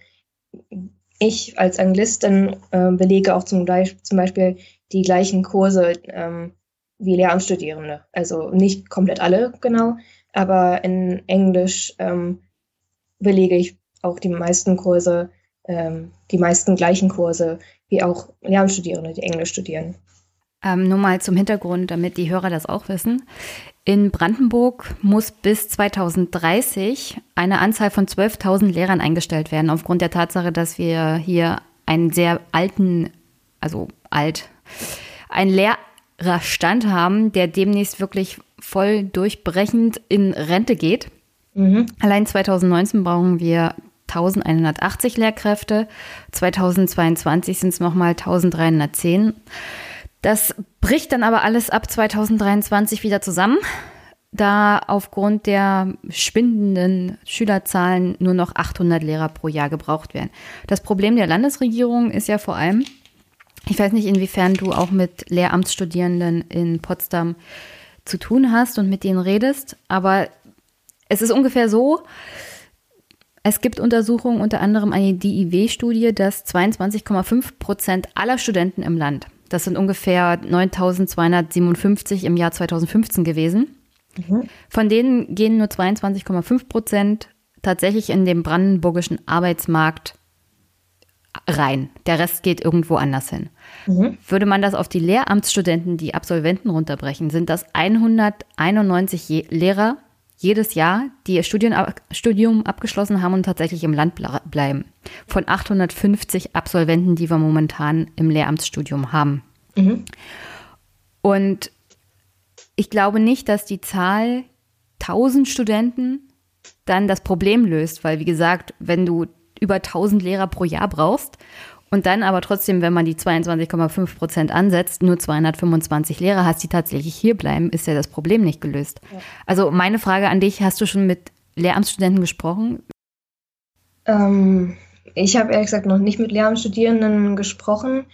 ich als Anglistin äh, belege auch zum, zum, Beispiel die gleichen Kurse ähm, wie Lehramtsstudierende. Also nicht komplett alle genau, aber in Englisch ähm, belege ich auch die meisten Kurse, ähm, die meisten gleichen Kurse wie auch Lehramtsstudierende, die Englisch studieren. Ähm, nur mal zum Hintergrund, damit die Hörer das auch wissen. In Brandenburg muss bis 2030 eine Anzahl von 12.000 Lehrern eingestellt werden, aufgrund der Tatsache, dass wir hier einen sehr alten, also alt, einen Lehrerstand haben, der demnächst wirklich voll durchbrechend in Rente geht. Mhm. Allein 2019 brauchen wir 1180 Lehrkräfte, 2022 sind es nochmal 1310. Das bricht dann aber alles ab 2023 wieder zusammen, da aufgrund der schwindenden Schülerzahlen nur noch 800 Lehrer pro Jahr gebraucht werden. Das Problem der Landesregierung ist ja vor allem, ich weiß nicht, inwiefern du auch mit Lehramtsstudierenden in Potsdam zu tun hast und mit denen redest, aber es ist ungefähr so, es gibt Untersuchungen, unter anderem eine DIW-Studie, dass 22,5 Prozent aller Studenten im Land das sind ungefähr 9257 im Jahr 2015 gewesen. Mhm. Von denen gehen nur 22,5 Prozent tatsächlich in den brandenburgischen Arbeitsmarkt rein. Der Rest geht irgendwo anders hin. Mhm. Würde man das auf die Lehramtsstudenten, die Absolventen runterbrechen, sind das 191 Je Lehrer jedes Jahr, die ihr Studien, Studium abgeschlossen haben und tatsächlich im Land bleiben. Von 850 Absolventen, die wir momentan im Lehramtsstudium haben. Mhm. Und ich glaube nicht, dass die Zahl 1000 Studenten dann das Problem löst, weil wie gesagt, wenn du über 1000 Lehrer pro Jahr brauchst und dann aber trotzdem, wenn man die 22,5 Prozent ansetzt, nur 225 Lehrer hast, die tatsächlich hier bleiben, ist ja das Problem nicht gelöst. Ja. Also meine Frage an dich, hast du schon mit Lehramtsstudenten gesprochen? Ähm, ich habe ehrlich gesagt noch nicht mit Lehramtsstudierenden gesprochen,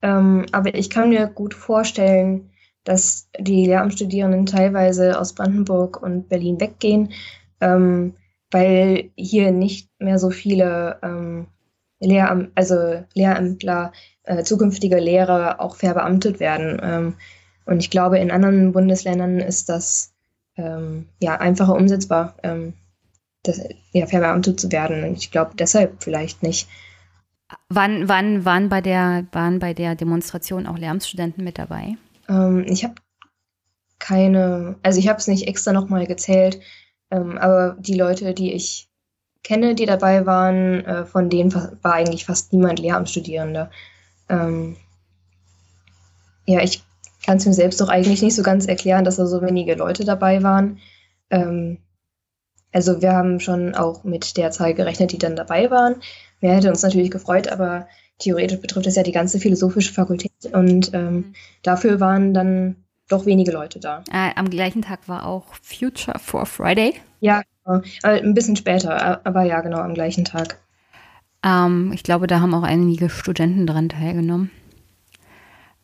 ähm, aber ich kann mir gut vorstellen, dass die Lehramtsstudierenden teilweise aus Brandenburg und Berlin weggehen, ähm, weil hier nicht mehr so viele ähm, Lehram also Lehrämtler, äh, zukünftige Lehrer auch verbeamtet werden. Ähm, und ich glaube, in anderen Bundesländern ist das ähm, ja einfacher umsetzbar, ähm, das, ja, verbeamtet zu werden. Und ich glaube deshalb vielleicht nicht. Wann, wann waren, bei der, waren bei der Demonstration auch Lehramtsstudenten mit dabei? Ähm, ich habe keine, also ich habe es nicht extra nochmal gezählt, ähm, aber die Leute, die ich kenne, die dabei waren, äh, von denen war eigentlich fast niemand Lehramtsstudierende. Ähm, ja, ich kann es mir selbst doch eigentlich nicht so ganz erklären, dass da so wenige Leute dabei waren. Ähm, also wir haben schon auch mit der Zahl gerechnet, die dann dabei waren. Mehr hätte uns natürlich gefreut, aber theoretisch betrifft es ja die ganze philosophische Fakultät und ähm, dafür waren dann doch wenige Leute da. Äh, am gleichen Tag war auch Future for Friday. Ja. Ein bisschen später, aber ja, genau am gleichen Tag. Ähm, ich glaube, da haben auch einige Studenten dran teilgenommen.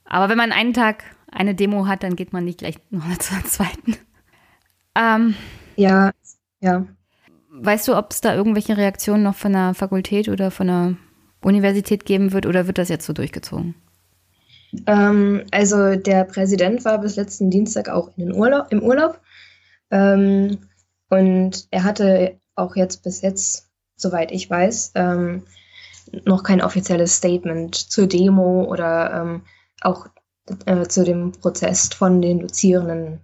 Aber wenn man einen Tag eine Demo hat, dann geht man nicht gleich noch zur zweiten. Ähm, ja, ja. Weißt du, ob es da irgendwelche Reaktionen noch von der Fakultät oder von der Universität geben wird oder wird das jetzt so durchgezogen? Ähm, also der Präsident war bis letzten Dienstag auch in den Urlaub, im Urlaub. Ähm, und er hatte auch jetzt bis jetzt, soweit ich weiß, ähm, noch kein offizielles Statement zur Demo oder ähm, auch äh, zu dem Prozess von den Dozierenden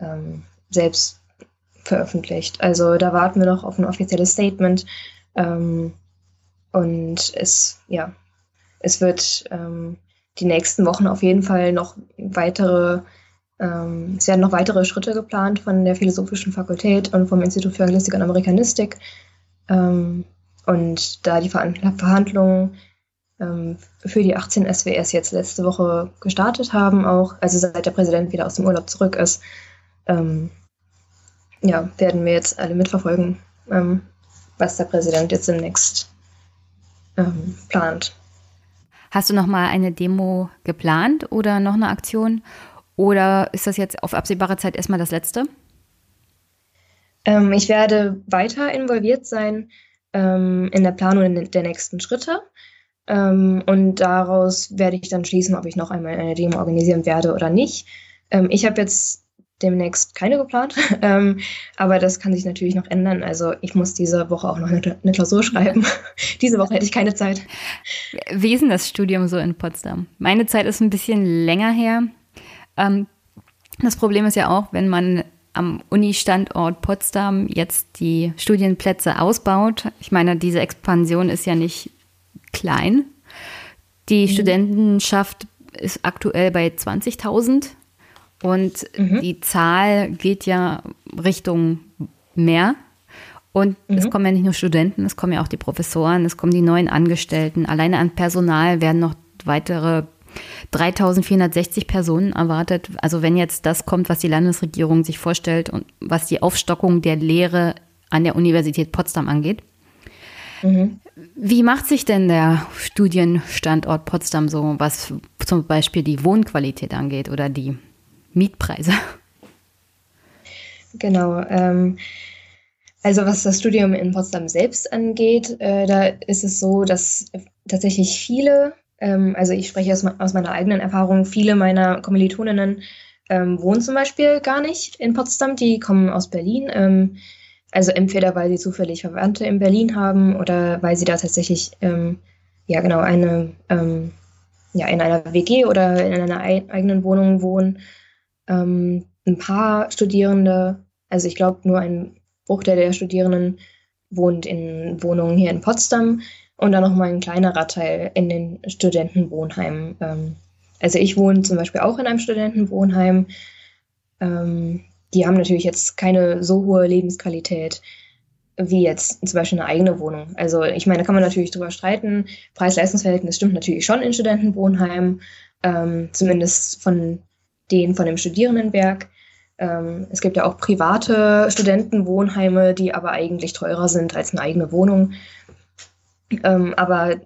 ähm, selbst veröffentlicht. Also da warten wir noch auf ein offizielles Statement. Ähm, und es, ja, es wird ähm, die nächsten Wochen auf jeden Fall noch weitere Ähm, es werden noch weitere Schritte geplant von der Philosophischen Fakultät und vom Institut für Anglistik und Amerikanistik. Ähm, und da die Verhandlungen ähm, für die 18 SWS jetzt letzte Woche gestartet haben, auch, also seit der Präsident wieder aus dem Urlaub zurück ist, ähm, ja, werden wir jetzt alle mitverfolgen, ähm, was der Präsident jetzt demnächst ähm, plant. Hast du noch mal eine Demo geplant oder noch eine Aktion? Oder ist das jetzt auf absehbare Zeit erstmal das letzte? Ähm, ich werde weiter involviert sein ähm, in der Planung der nächsten Schritte. Ähm, und daraus werde ich dann schließen, ob ich noch einmal eine Demo organisieren werde oder nicht. Ähm, ich habe jetzt demnächst keine geplant, ähm, aber das kann sich natürlich noch ändern. Also ich muss diese Woche auch noch eine, eine Klausur schreiben. diese Woche hätte ich keine Zeit. Wie ist denn das Studium so in Potsdam? Meine Zeit ist ein bisschen länger her. Ähm, das Problem ist ja auch, wenn man am Uni-Standort Potsdam jetzt die Studienplätze ausbaut. Ich meine, diese Expansion ist ja nicht klein. Die mhm. Studentenschaft ist aktuell bei 20.000 und mhm. die Zahl geht ja Richtung mehr. Und mhm. es kommen ja nicht nur Studenten, es kommen ja auch die Professoren, es kommen die neuen Angestellten. Alleine an Personal werden noch weitere 3460 Personen erwartet. Also wenn jetzt das kommt, was die Landesregierung sich vorstellt und was die Aufstockung der Lehre an der Universität Potsdam angeht. Mhm. Wie macht sich denn der Studienstandort Potsdam so, was zum Beispiel die Wohnqualität angeht oder die Mietpreise. Genau. Ähm, also was das Studium in Potsdam selbst angeht, äh, da ist es so, dass tatsächlich viele, ähm, also ich spreche aus, aus, meiner eigenen Erfahrung, viele meiner Kommilitoninnen ähm, wohnen zum Beispiel gar nicht in Potsdam, die kommen aus Berlin. Ähm, also entweder weil sie zufällig Verwandte in Berlin haben oder weil sie da tatsächlich ähm, ja genau eine ähm, ja in einer WG oder in einer eigenen Wohnung wohnen. Ähm, ein paar Studierende, also ich glaube nur ein Bruchteil der Studierenden wohnt in Wohnungen hier in Potsdam und dann nochmal ein kleinerer Teil in den Studentenwohnheimen. Ähm, also ich wohne zum Beispiel auch in einem Studentenwohnheim. Ähm, die haben natürlich jetzt keine so hohe Lebensqualität wie jetzt zum Beispiel eine eigene Wohnung. Also ich meine, da kann man natürlich drüber streiten. Preis-Leistungs-Verhältnis stimmt natürlich schon in Studentenwohnheimen, ähm, zumindest von den von dem Studierendenwerk. Ähm, es gibt ja auch private Studentenwohnheime, die aber eigentlich teurer sind als eine eigene Wohnung. Ähm, aber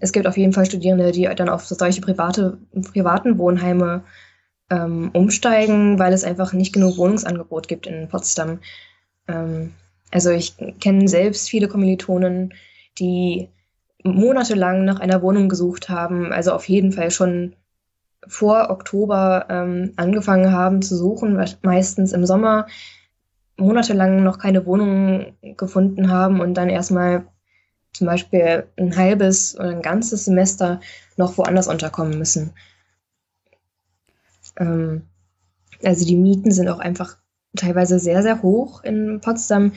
es gibt auf jeden Fall Studierende, die dann auf solche private, privaten Wohnheime ähm, umsteigen, weil es einfach nicht genug Wohnungsangebot gibt in Potsdam. Ähm, also ich kenne selbst viele Kommilitonen, die monatelang nach einer Wohnung gesucht haben, also auf jeden Fall schon vor Oktober ähm, angefangen haben zu suchen, meistens im Sommer monatelang noch keine Wohnung gefunden haben und dann erstmal zum Beispiel ein halbes oder ein ganzes Semester noch woanders unterkommen müssen. Ähm, also die Mieten sind auch einfach teilweise sehr, sehr hoch in Potsdam.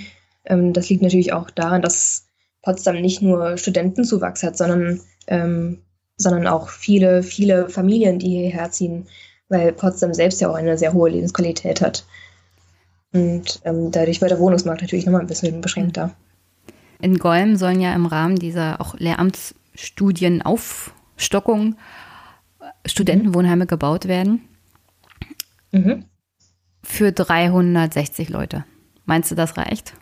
Ähm, das liegt natürlich auch daran, dass Potsdam nicht nur Studentenzuwachs hat, sondern ähm, sondern auch viele, viele Familien, die hierher ziehen, weil Potsdam selbst ja auch eine sehr hohe Lebensqualität hat. Und ähm, dadurch wird der Wohnungsmarkt natürlich nochmal ein bisschen beschränkter. In Golm sollen ja im Rahmen dieser auch Lehramtsstudienaufstockung Studentenwohnheime mhm. gebaut werden. Mhm. Für 360 Leute. Meinst du, das reicht?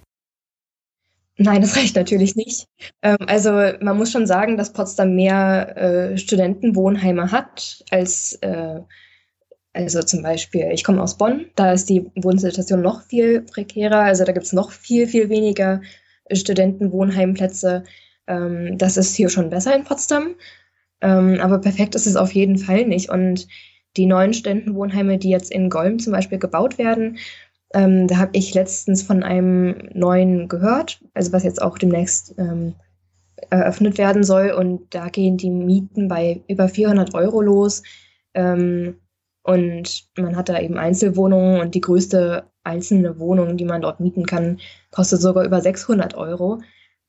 Nein, das reicht natürlich nicht. Ähm, also man muss schon sagen, dass Potsdam mehr äh, Studentenwohnheime hat als äh, also zum Beispiel, ich komme aus Bonn, da ist die Wohnsituation noch viel prekärer, also da gibt es noch viel, viel weniger Studentenwohnheimplätze. Ähm, das ist hier schon besser in Potsdam. Ähm, aber perfekt ist es auf jeden Fall nicht. Und die neuen Studentenwohnheime, die jetzt in Golm zum Beispiel gebaut werden, ähm, da habe ich letztens von einem neuen gehört, also was jetzt auch demnächst ähm, eröffnet werden soll. Und da gehen die Mieten bei über 400 Euro los. Ähm, und man hat da eben Einzelwohnungen und die größte einzelne Wohnung, die man dort mieten kann, kostet sogar über 600 Euro.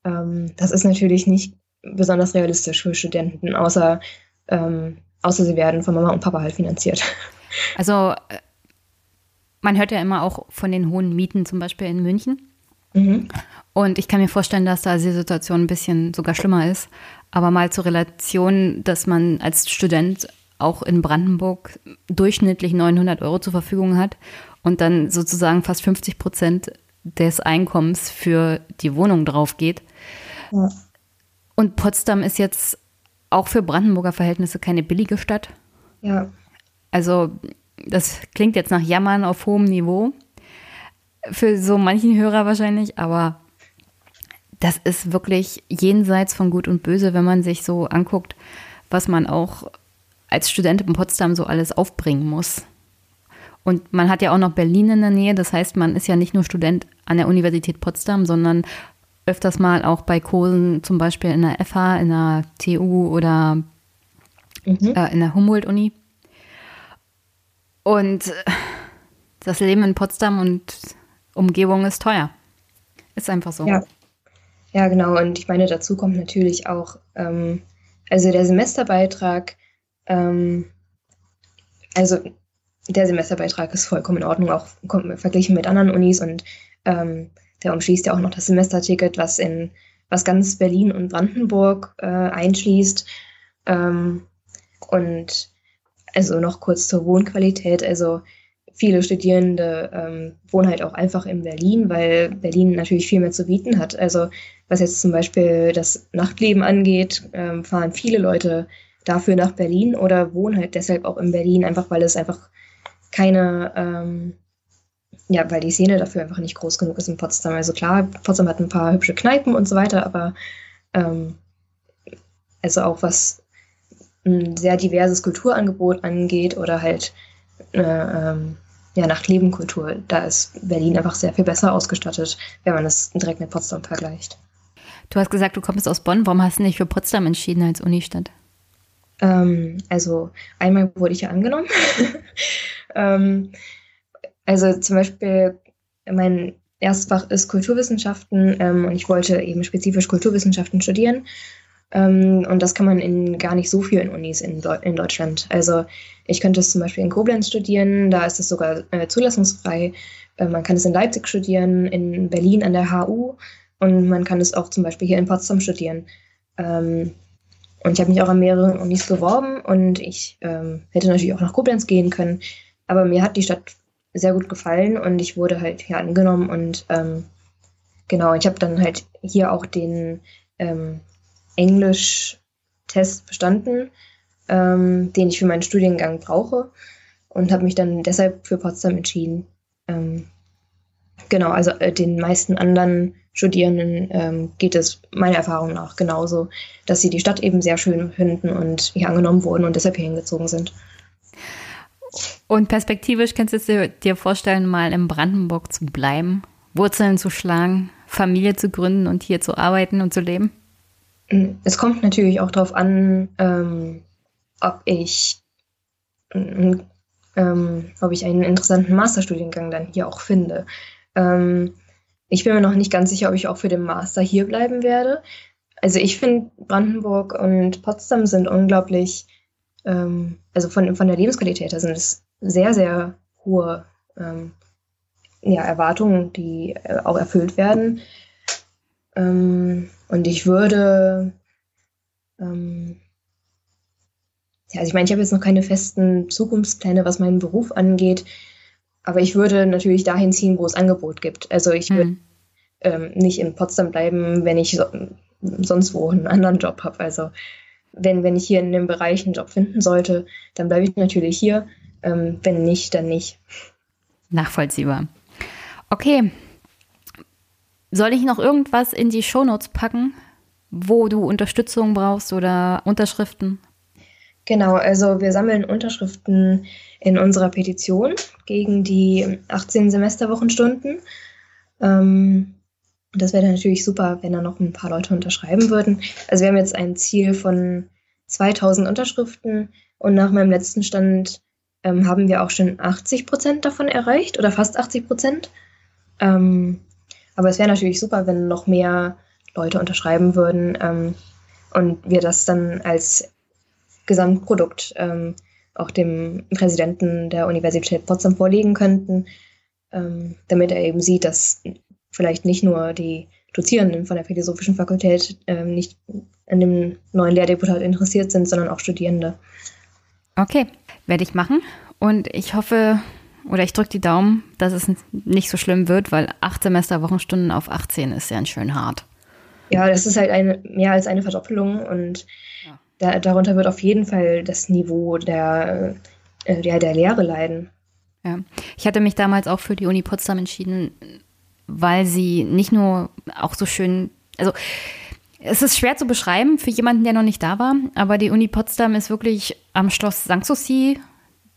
Ähm, das ist natürlich nicht besonders realistisch für Studenten, außer, ähm, außer sie werden von Mama und Papa halt finanziert. Also äh, Man hört ja immer auch von den hohen Mieten, zum Beispiel in München. Mhm. Und ich kann mir vorstellen, dass da die Situation ein bisschen sogar schlimmer ist. Aber mal zur Relation, dass man als Student auch in Brandenburg durchschnittlich 900 Euro zur Verfügung hat und dann sozusagen fast 50 Prozent des Einkommens für die Wohnung drauf geht. Ja. Und Potsdam ist jetzt auch für Brandenburger Verhältnisse keine billige Stadt. Ja. Also das klingt jetzt nach Jammern auf hohem Niveau. Für so manchen Hörer wahrscheinlich, aber das ist wirklich jenseits von Gut und Böse, wenn man sich so anguckt, was man auch als Student in Potsdam so alles aufbringen muss. Und man hat ja auch noch Berlin in der Nähe, das heißt, man ist ja nicht nur Student an der Universität Potsdam, sondern öfters mal auch bei Kursen, zum Beispiel in der FH, in der TU oder mhm. äh, in der Humboldt-Uni. Und das Leben in Potsdam und Umgebung ist teuer. Ist einfach so. Ja, ja genau. Und ich meine, dazu kommt natürlich auch, ähm, also der Semesterbeitrag, ähm, also der Semesterbeitrag ist vollkommen in Ordnung, auch verglichen mit anderen Unis und ähm, der umschließt ja auch noch das Semesterticket, was in was ganz Berlin und Brandenburg äh, einschließt. Ähm, und also noch kurz zur Wohnqualität. Also viele Studierende ähm, wohnen halt auch einfach in Berlin, weil Berlin natürlich viel mehr zu bieten hat. Also was jetzt zum Beispiel das Nachtleben angeht, ähm, fahren viele Leute dafür nach Berlin oder wohnen halt deshalb auch in Berlin, einfach weil es einfach keine, ähm, ja, weil die Szene dafür einfach nicht groß genug ist in Potsdam. Also klar, Potsdam hat ein paar hübsche Kneipen und so weiter, aber ähm, also auch was ein sehr diverses Kulturangebot angeht oder halt eine ähm, ja, Nachtlebenkultur, da ist Berlin einfach sehr viel besser ausgestattet, wenn man es direkt mit Potsdam vergleicht. Du hast gesagt, du kommst aus Bonn. Warum hast du dich für Potsdam entschieden als Unistadt? Ähm, also einmal wurde ich ja angenommen. ähm, also zum Beispiel mein Erstfach ist Kulturwissenschaften ähm, und ich wollte eben spezifisch Kulturwissenschaften studieren. Ähm, und das kann man in gar nicht so vielen Unis in, Deu in Deutschland. Also ich könnte es zum Beispiel in Koblenz studieren, da ist es sogar äh, zulassungsfrei. Äh, man kann es in Leipzig studieren, in Berlin an der HU und man kann es auch zum Beispiel hier in Potsdam studieren. Ähm, und ich habe mich auch an mehreren Unis beworben und ich ähm, hätte natürlich auch nach Koblenz gehen können. Aber mir hat die Stadt sehr gut gefallen und ich wurde halt hier angenommen und ähm, genau, ich habe dann halt hier auch den ähm, Englisch-Test bestanden, ähm, den ich für meinen Studiengang brauche und habe mich dann deshalb für Potsdam entschieden. Ähm, genau, also äh, den meisten anderen Studierenden ähm, geht es meiner Erfahrung nach genauso, dass sie die Stadt eben sehr schön finden und hier angenommen wurden und deshalb hier hingezogen sind. Und perspektivisch kannst du dir vorstellen, mal in Brandenburg zu bleiben, Wurzeln zu schlagen, Familie zu gründen und hier zu arbeiten und zu leben? Es kommt natürlich auch darauf an, ähm, ob ich ähm, ob ich einen interessanten Masterstudiengang dann hier auch finde. Ähm, ich bin mir noch nicht ganz sicher, ob ich auch für den Master hier bleiben werde. Also ich finde, Brandenburg und Potsdam sind unglaublich, ähm, also von, von der Lebensqualität her sind es sehr, sehr hohe ähm, ja, Erwartungen, die äh, auch erfüllt werden. Ähm, und ich würde, ähm, ja, also ich meine, ich habe jetzt noch keine festen Zukunftspläne, was meinen Beruf angeht. Aber ich würde natürlich dahin ziehen, wo es Angebot gibt. Also ich würde hm. ähm, nicht in Potsdam bleiben, wenn ich so, sonst wo einen anderen Job habe. Also wenn, wenn ich hier in dem Bereich einen Job finden sollte, dann bleibe ich natürlich hier. Ähm, wenn nicht, dann nicht. Nachvollziehbar. Okay. Soll ich noch irgendwas in die Shownotes packen, wo du Unterstützung brauchst oder Unterschriften? Genau, also wir sammeln Unterschriften in unserer Petition gegen die 18 Semesterwochenstunden. Ähm, das wäre natürlich super, wenn da noch ein paar Leute unterschreiben würden. Also wir haben jetzt ein Ziel von 2000 Unterschriften und nach meinem letzten Stand ähm, haben wir auch schon 80 Prozent davon erreicht oder fast 80 Prozent. Ähm, aber es wäre natürlich super, wenn noch mehr Leute unterschreiben würden ähm, und wir das dann als Gesamtprodukt ähm, auch dem Präsidenten der Universität Potsdam vorlegen könnten. ähm, damit er eben sieht, dass vielleicht nicht nur die Dozierenden von der Philosophischen Fakultät ähm, nicht an dem neuen Lehrdeputat interessiert sind, sondern auch Studierende. Okay, werde ich machen. Und ich hoffe, oder ich drücke die Daumen, dass es nicht so schlimm wird, weil acht Semester Wochenstunden auf 18 ist ja schön hart. Ja, das ist halt eine, mehr als eine Verdoppelung und ja. Da, darunter wird auf jeden Fall das Niveau der, äh, der, der Lehre leiden. Ja, ich hatte mich damals auch für die Uni Potsdam entschieden, weil sie nicht nur auch so schön, also es ist schwer zu beschreiben für jemanden, der noch nicht da war, aber die Uni Potsdam ist wirklich am Schloss Sanssouci.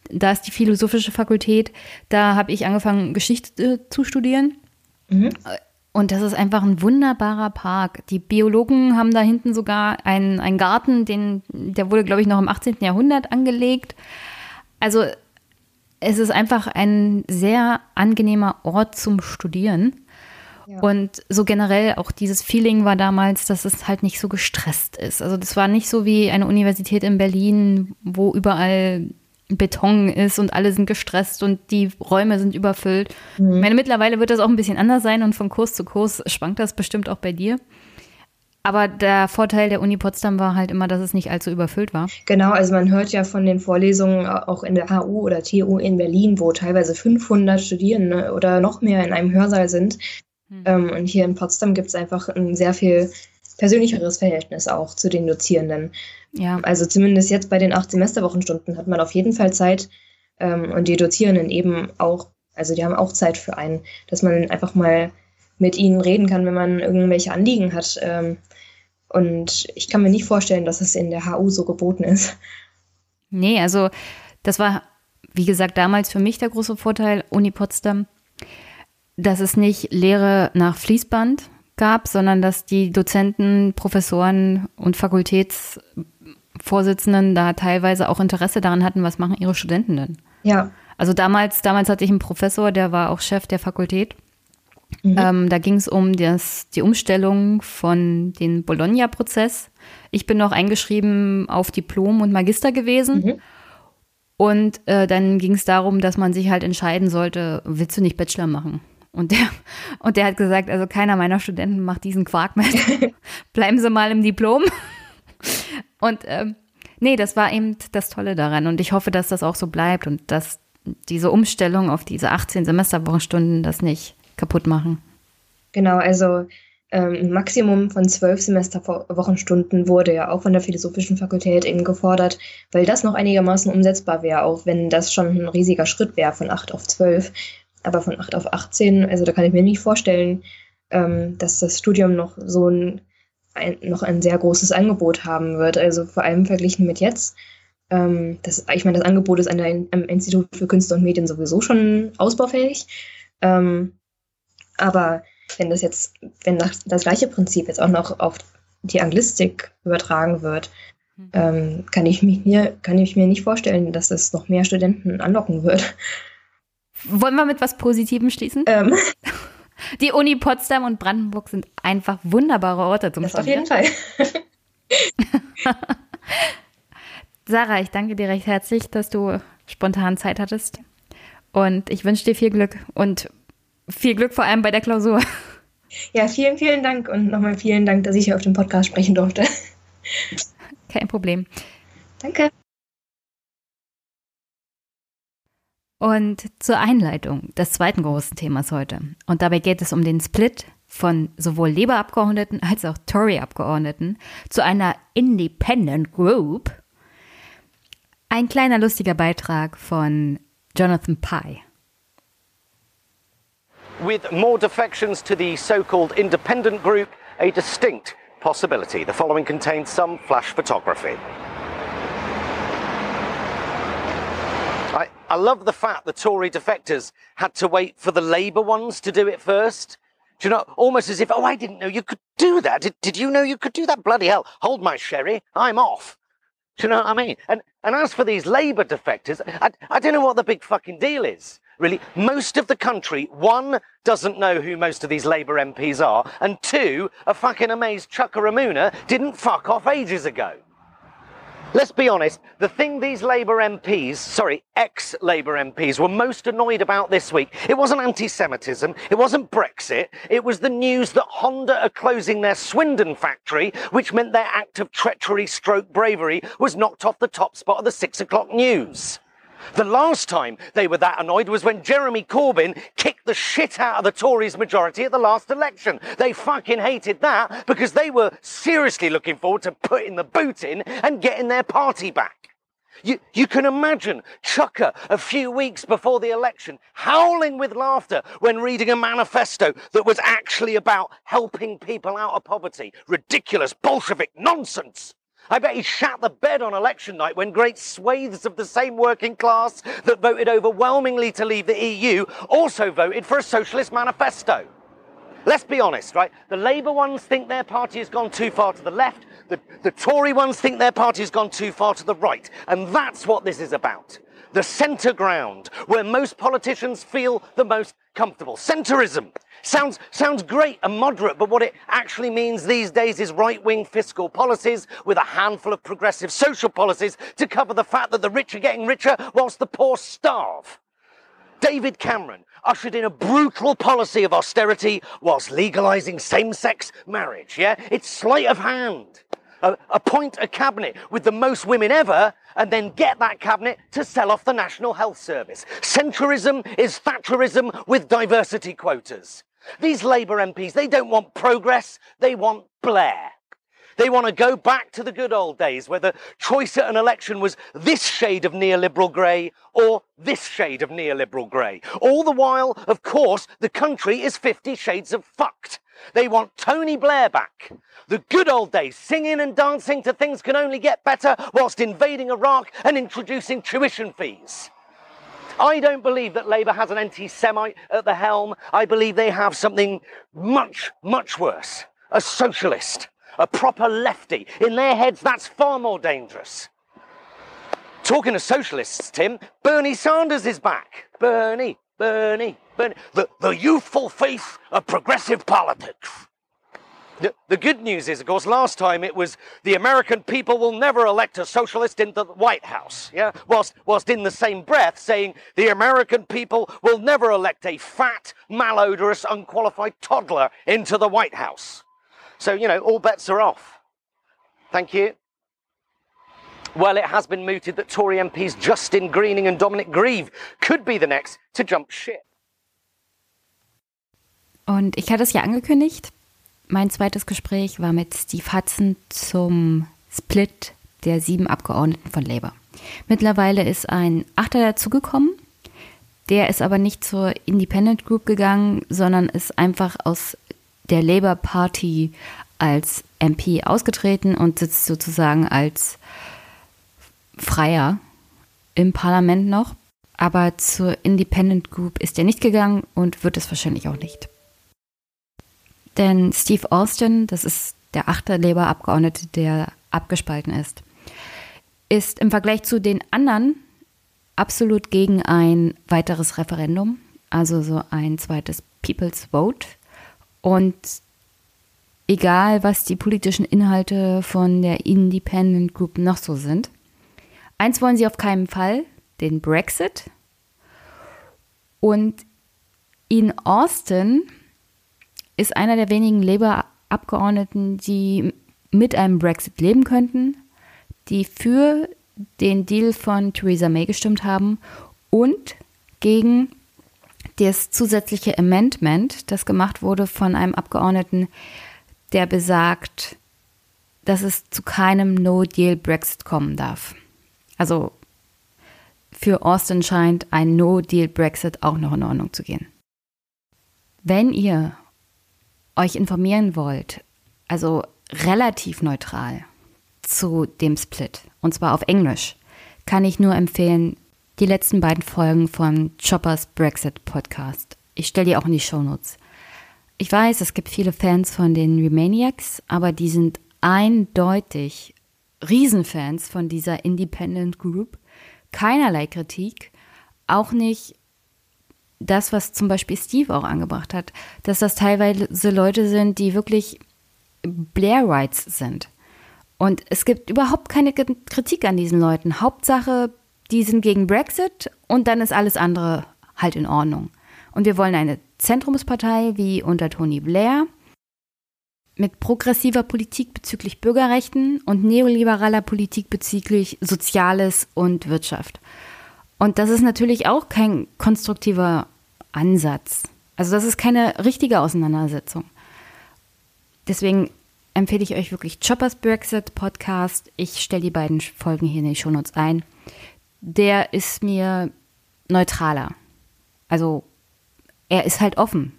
Da ist die philosophische Fakultät. Da habe ich angefangen, Geschichte äh, zu studieren. Mhm. Und das ist einfach ein wunderbarer Park. Die Biologen haben da hinten sogar einen, einen Garten, den, der wurde, glaube ich, noch im 18. Jahrhundert angelegt. Also es ist einfach ein sehr angenehmer Ort zum Studieren. Und so generell auch dieses Feeling war damals, dass es halt nicht so gestresst ist. Also das war nicht so wie eine Universität in Berlin, wo überall Beton ist und alle sind gestresst und die Räume sind überfüllt. Mhm. Ich meine, mittlerweile wird das auch ein bisschen anders sein und von Kurs zu Kurs schwankt das bestimmt auch bei dir. Aber der Vorteil der Uni Potsdam war halt immer, dass es nicht allzu überfüllt war. Genau, also man hört ja von den Vorlesungen auch in der HU oder TU in Berlin, wo teilweise 500 Studierende oder noch mehr in einem Hörsaal sind. Mhm. Ähm, und hier in Potsdam gibt es einfach ein sehr viel persönlicheres Verhältnis auch zu den Dozierenden. Ja. Also zumindest jetzt bei den acht Semesterwochenstunden hat man auf jeden Fall Zeit ähm, und die Dozierenden eben auch, also die haben auch Zeit für einen, dass man einfach mal mit ihnen reden kann, wenn man irgendwelche Anliegen hat. Ähm, und ich kann mir nicht vorstellen, dass es in der HU so geboten ist. Nee, also das war, wie gesagt, damals für mich der große Vorteil, Uni Potsdam dass es nicht Lehre nach Fließband gab, sondern dass die Dozenten, Professoren und Fakultätsvorsitzenden da teilweise auch Interesse daran hatten, was machen ihre Studenten denn. Ja. Also damals, damals hatte ich einen Professor, der war auch Chef der Fakultät. Mhm. Ähm, da ging es um das, die Umstellung von den Bologna-Prozess. Ich bin noch eingeschrieben auf Diplom und Magister gewesen. Mhm. Und äh, dann ging es darum, dass man sich halt entscheiden sollte, willst du nicht Bachelor machen? Und der, und der hat gesagt, also keiner meiner Studenten macht diesen Quark mehr. Bleiben Sie mal im Diplom. Und ähm, nee, das war eben das Tolle daran. Und ich hoffe, dass das auch so bleibt und dass diese Umstellung auf diese 18 Semesterwochenstunden das nicht kaputt machen. Genau, also ähm, ein Maximum von zwölf Semesterwochenstunden wurde ja auch von der Philosophischen Fakultät eben gefordert, weil das noch einigermaßen umsetzbar wäre, auch wenn das schon ein riesiger Schritt wäre von acht auf zwölf. Aber von 8 auf 18, also da kann ich mir nicht vorstellen, ähm, dass das Studium noch so ein, ein, noch ein sehr großes Angebot haben wird. Also vor allem verglichen mit jetzt. Ähm, das, ich meine, das Angebot ist an der, am Institut für Künste und Medien sowieso schon ausbaufähig. Ähm, aber wenn das jetzt, wenn das, das, gleiche Prinzip jetzt auch noch auf die Anglistik übertragen wird, mhm. ähm, kann, ich mir, kann ich mir nicht vorstellen, dass das noch mehr Studenten anlocken wird. Wollen wir mit was Positivem schließen? Ähm. Die Uni Potsdam und Brandenburg sind einfach wunderbare Orte zum Das auf jeden Fall. Sarah, ich danke dir recht herzlich, dass du spontan Zeit hattest. Und ich wünsche dir viel Glück und viel Glück vor allem bei der Klausur. Ja, vielen, vielen Dank und nochmal vielen Dank, dass ich hier auf dem Podcast sprechen durfte. Kein Problem. Danke. Und zur Einleitung des zweiten großen Themas heute. Und dabei geht es um den Split von sowohl Labour-Abgeordneten als auch Tory-Abgeordneten zu einer Independent Group. Ein kleiner lustiger Beitrag von Jonathan Pye. With more defections to the so-called independent group, a distinct possibility. The following contains some flash photography. I, love the fact the Tory defectors had to wait for the Labour ones to do it first. Do you know, almost as if, oh, I didn't know you could do that. Did, did you know you could do that? Bloody hell. Hold my sherry. I'm off. Do you know what I mean? And, and as for these Labour defectors, I, I don't know what the big fucking deal is. Really, most of the country, one, doesn't know who most of these Labour MPs are, and two, a fucking amazed Chuckaramuna didn't fuck off ages ago. Let's be honest, the thing these Labour MPs, sorry, ex Labour MPs, were most annoyed about this week, it wasn't anti Semitism, it wasn't Brexit, it was the news that Honda are closing their Swindon factory, which meant their act of treachery stroke bravery was knocked off the top spot of the six o'clock news. The last time they were that annoyed was when Jeremy Corbyn kicked the shit out of the Tories majority at the last election. They fucking hated that because they were seriously looking forward to putting the boot in and getting their party back. You, you can imagine Chucker a few weeks before the election howling with laughter when reading a manifesto that was actually about helping people out of poverty. Ridiculous Bolshevik nonsense. I bet he shat the bed on election night when great swathes of the same working class that voted overwhelmingly to leave the EU also voted for a socialist manifesto. Let's be honest, right? The Labour ones think their party has gone too far to the left. The, the Tory ones think their party has gone too far to the right. And that's what this is about. The centre ground, where most politicians feel the most comfortable. Centrism. Sounds, sounds great and moderate, but what it actually means these days is right wing fiscal policies with a handful of progressive social policies to cover the fact that the rich are getting richer whilst the poor starve. David Cameron ushered in a brutal policy of austerity whilst legalising same sex marriage. Yeah? It's sleight of hand. Uh, appoint a cabinet with the most women ever and then get that cabinet to sell off the National Health Service. Centrism is Thatcherism with diversity quotas. These Labour MPs, they don't want progress, they want Blair. They want to go back to the good old days where the choice at an election was this shade of neoliberal grey or this shade of neoliberal grey. All the while, of course, the country is 50 shades of fucked. They want Tony Blair back. The good old days, singing and dancing to things can only get better whilst invading Iraq and introducing tuition fees. I don't believe that Labour has an anti Semite at the helm. I believe they have something much, much worse a socialist, a proper lefty. In their heads, that's far more dangerous. Talking of socialists, Tim, Bernie Sanders is back. Bernie, Bernie, Bernie. The, the youthful faith of progressive politics. The, the, good news is, of course, last time it was the American people will never elect a socialist into the White House. Yeah, whilst whilst in the same breath saying the American people will never elect a fat, malodorous, unqualified toddler into the White House. So you know, all bets are off. Thank you. Well, it has been mooted that Tory MPs Justin Greening and Dominic Grieve could be the next to jump ship. Und ich hatte es ja angekündigt. Mein zweites Gespräch war mit Steve Hudson zum Split der sieben Abgeordneten von Labour. Mittlerweile ist ein Achter dazugekommen. Der ist aber nicht zur Independent Group gegangen, sondern ist einfach aus der Labour Party als MP ausgetreten und sitzt sozusagen als Freier im Parlament noch. Aber zur Independent Group ist er nicht gegangen und wird es wahrscheinlich auch nicht. Denn Steve Austin, das ist der achte Labour-Abgeordnete, der abgespalten ist, ist im Vergleich zu den anderen absolut gegen ein weiteres Referendum, also so ein zweites People's Vote. Und egal, was die politischen Inhalte von der Independent Group noch so sind, eins wollen sie auf keinen Fall, den Brexit. Und in Austin ist einer der wenigen Labour-Abgeordneten, die mit einem Brexit leben könnten, die für den Deal von Theresa May gestimmt haben und gegen das zusätzliche Amendment, das gemacht wurde von einem Abgeordneten, der besagt, dass es zu keinem No-Deal-Brexit kommen darf. Also für Austin scheint ein No-Deal-Brexit auch noch in Ordnung zu gehen. Wenn ihr euch informieren wollt, also relativ neutral zu dem Split, und zwar auf Englisch, kann ich nur empfehlen, die letzten beiden Folgen von Choppers Brexit Podcast. Ich stelle die auch in die Shownotes. Ich weiß, es gibt viele Fans von den Remaniacs, aber die sind eindeutig Riesenfans von dieser Independent Group. Keinerlei Kritik, auch nicht das, was zum Beispiel Steve auch angebracht hat, dass das teilweise Leute sind, die wirklich Blairites sind. Und es gibt überhaupt keine Kritik an diesen Leuten. Hauptsache, die sind gegen Brexit und dann ist alles andere halt in Ordnung. Und wir wollen eine Zentrumspartei wie unter Tony Blair mit progressiver Politik bezüglich Bürgerrechten und neoliberaler Politik bezüglich Soziales und Wirtschaft. Und das ist natürlich auch kein konstruktiver Ansatz. Also das ist keine richtige Auseinandersetzung. Deswegen empfehle ich euch wirklich Choppers Brexit Podcast. Ich stelle die beiden Folgen hier in die Shownotes ein. Der ist mir neutraler. Also er ist halt offen,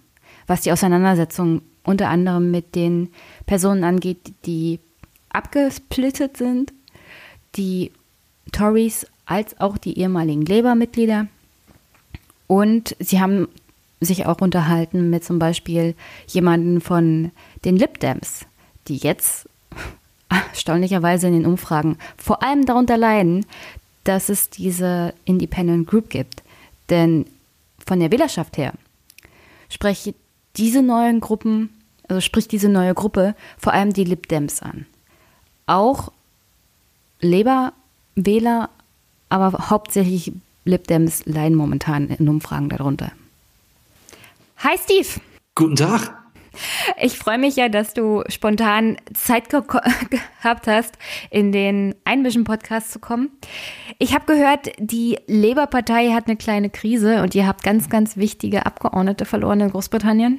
was die Auseinandersetzung unter anderem mit den Personen angeht, die abgesplittet sind, die Tories als auch die ehemaligen Labour-Mitglieder. Und sie haben sich auch unterhalten mit zum Beispiel jemanden von den Lib Dems, die jetzt erstaunlicherweise in den Umfragen vor allem darunter leiden, dass es diese Independent Group gibt. Denn von der Wählerschaft her spreche diese neuen Gruppen, also spricht diese neue Gruppe vor allem die Lib Dems an. Auch Labour-Wähler, aber hauptsächlich Lib Dems leiden momentan in Umfragen darunter. Hi Steve! Guten Tag! Ich freue mich ja, dass du spontan Zeit ge gehabt hast, in den Einmischen-Podcast zu kommen. Ich habe gehört, die Labour-Partei hat eine kleine Krise und ihr habt ganz, ganz wichtige Abgeordnete verloren in Großbritannien.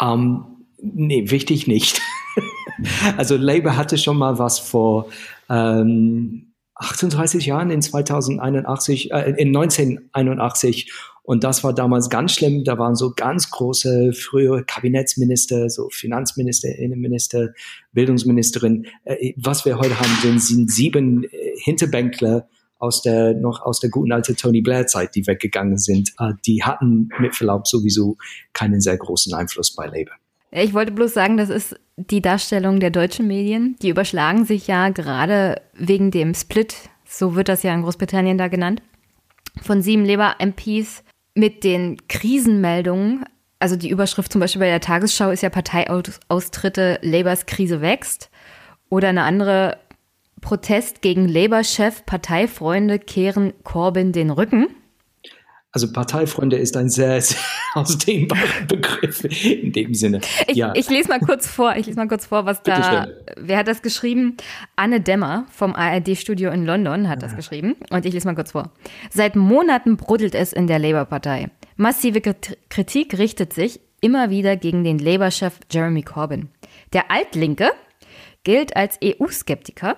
Ähm, nee, wichtig nicht. also Labour hatte schon mal was vor ähm, 38 Jahren in 2081, äh, in 1981 und das war damals ganz schlimm. Da waren so ganz große frühere Kabinettsminister, so Finanzminister, Innenminister, Bildungsministerin. Äh, was wir heute haben, sind, sind sieben äh, Hinterbänkler aus der, noch aus der guten alten Tony Blair Zeit, die weggegangen sind. Äh, die hatten mit Verlaub sowieso keinen sehr großen Einfluss bei Labour. Ich wollte bloß sagen, das ist die Darstellung der deutschen Medien. Die überschlagen sich ja gerade wegen dem Split, so wird das ja in Großbritannien da genannt, von sieben Labour-MPs mit den Krisenmeldungen, also die Überschrift zum Beispiel bei der Tagesschau ist ja Parteiaustritte, Labours Krise wächst. Oder eine andere Protest gegen Labour-Chef, Parteifreunde kehren Corbyn den Rücken. Also Parteifreunde ist ein sehr, sehr ausdehnbarer Begriff in dem Sinne. Ich, ja. ich lese mal kurz vor, ich lese mal kurz vor, was Bitte da, schön. wer hat das geschrieben? Anne Dämmer vom ARD-Studio in London hat das geschrieben und ich lese mal kurz vor. Seit Monaten brodelt es in der Labour-Partei. Massive Kritik richtet sich immer wieder gegen den Labour-Chef Jeremy Corbyn. Der Altlinke gilt als EU-Skeptiker.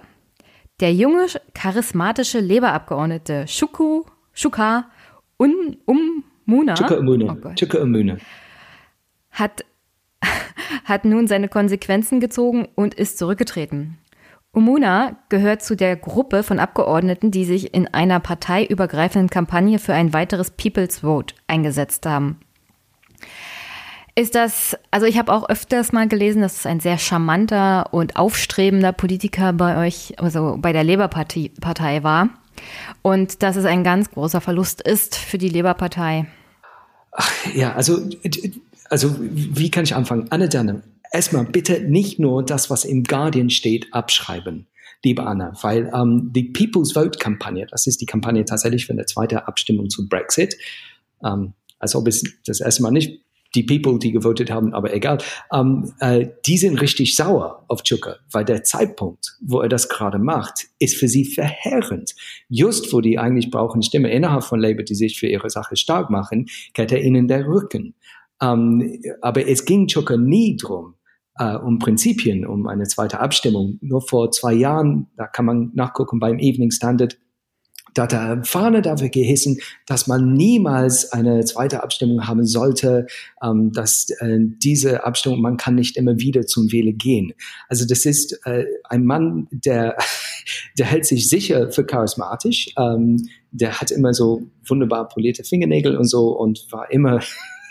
Der junge, charismatische Labour-Abgeordnete Shuku, Shuka Un, Ummuna, oh hat, hat nun seine Konsequenzen gezogen und ist zurückgetreten. Umuna gehört zu der Gruppe von Abgeordneten, die sich in einer parteiübergreifenden Kampagne für ein weiteres People's Vote eingesetzt haben. Ist das, also ich habe auch öfters mal gelesen, dass es ein sehr charmanter und aufstrebender Politiker bei euch, also bei der Labour-Partei war. Und dass es ein ganz großer Verlust ist für die Labour-Partei. Ja, also, also wie kann ich anfangen? Anne Danne, erstmal bitte nicht nur das, was im Guardian steht, abschreiben liebe Anna, weil ähm, die People's Vote-Kampagne, das ist die Kampagne tatsächlich für eine zweite Abstimmung zu Brexit, ähm, als ob es das erste Mal nicht die People, die gewotet haben, aber egal, ähm, äh, die sind richtig sauer auf Chuka, weil der Zeitpunkt, wo er das gerade macht, ist für sie verheerend. Just wo die eigentlich brauchen Stimme innerhalb von Labour, die sich für ihre Sache stark machen, kehrt er ihnen der Rücken. Ähm, aber es ging Chuka nie drum, äh, um Prinzipien, um eine zweite Abstimmung. Nur vor zwei Jahren, da kann man nachgucken beim Evening Standard, da hat er Fahne dafür gehissen, dass man niemals eine zweite Abstimmung haben sollte, ähm, dass äh, diese Abstimmung, man kann nicht immer wieder zum Wählen gehen. Also das ist äh, ein Mann, der, der hält sich sicher für charismatisch, ähm, der hat immer so wunderbar polierte Fingernägel und so und war immer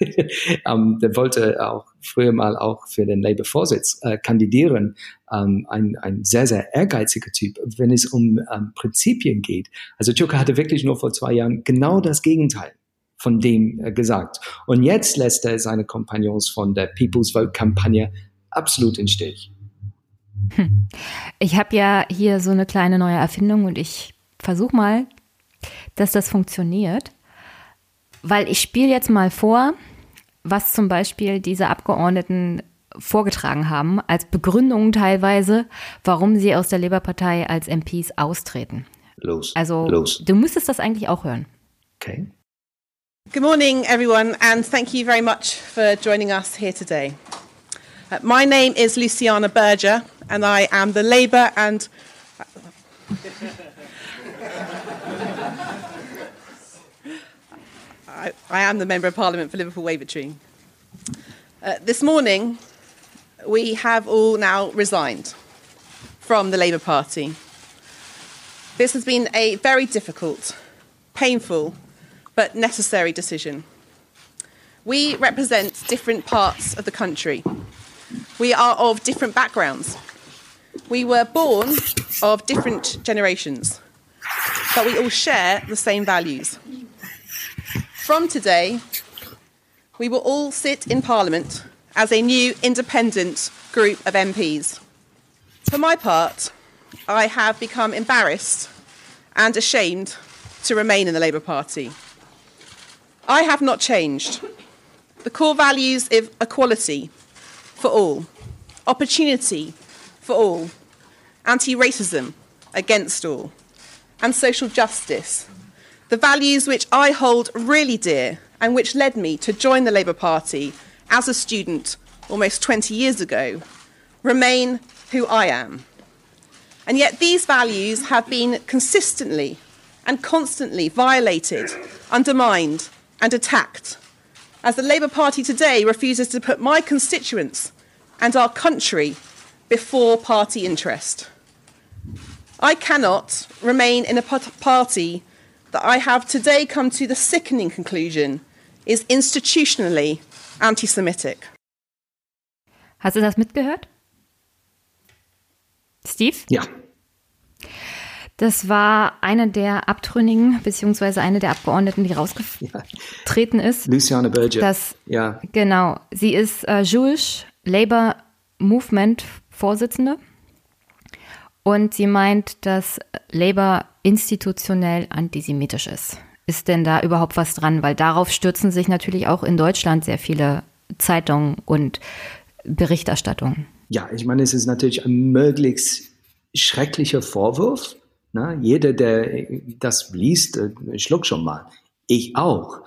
ähm, der wollte auch früher mal auch für den Labour-Vorsitz äh, kandidieren. Ähm, ein, ein sehr, sehr ehrgeiziger Typ, wenn es um ähm, Prinzipien geht. Also Türke hatte wirklich nur vor zwei Jahren genau das Gegenteil von dem äh, gesagt. Und jetzt lässt er seine Kompagnons von der People's Vote-Kampagne absolut in Stich. Hm. Ich habe ja hier so eine kleine neue Erfindung und ich versuche mal, dass das funktioniert. Weil ich spiele jetzt mal vor, was zum Beispiel diese Abgeordneten vorgetragen haben, als Begründung teilweise, warum sie aus der Labour-Partei als MPs austreten. Los. Also, los. du müsstest das eigentlich auch hören. Okay. Good morning, everyone, and thank you very much for joining us here today. Uh, my name is Luciana Berger, and I am the Labour and. I, I, am the Member of Parliament for Liverpool Wavertree. Uh, this morning, we have all now resigned from the Labour Party. This has been a very difficult, painful, but necessary decision. We represent different parts of the country. We are of different backgrounds. We were born of different generations, but we all share the same values. From today, we will all sit in Parliament as a new independent group of MPs. For my part, I have become embarrassed and ashamed to remain in the Labour Party. I have not changed. The core values of equality for all, opportunity for all, anti racism against all, and social justice, the values which I hold really dear and which led me to join the Labour Party as a student almost 20 years ago, remain who I am. And yet these values have been consistently and constantly violated, undermined, and attacked, as the Labour Party today refuses to put my constituents and our country before party interest. I cannot remain in a party that I have today come to the sickening conclusion is institutionally anti Semitic. Hast du das mitgehört? Steve? Ja. Das war eine der Abtrünnigen, beziehungsweise eine der Abgeordneten, die rausgetreten ja. ist. Luciane Berger. Das, ja. Genau. Sie ist äh, Jewish Labour Movement Vorsitzende. Und sie meint, dass Labour institutionell antisemitisch ist. Ist denn da überhaupt was dran? Weil darauf stürzen sich natürlich auch in Deutschland sehr viele Zeitungen und Berichterstattungen. Ja, ich meine, es ist natürlich ein möglichst schrecklicher Vorwurf. Na, jeder, der das liest, äh, schluckt schon mal. Ich auch.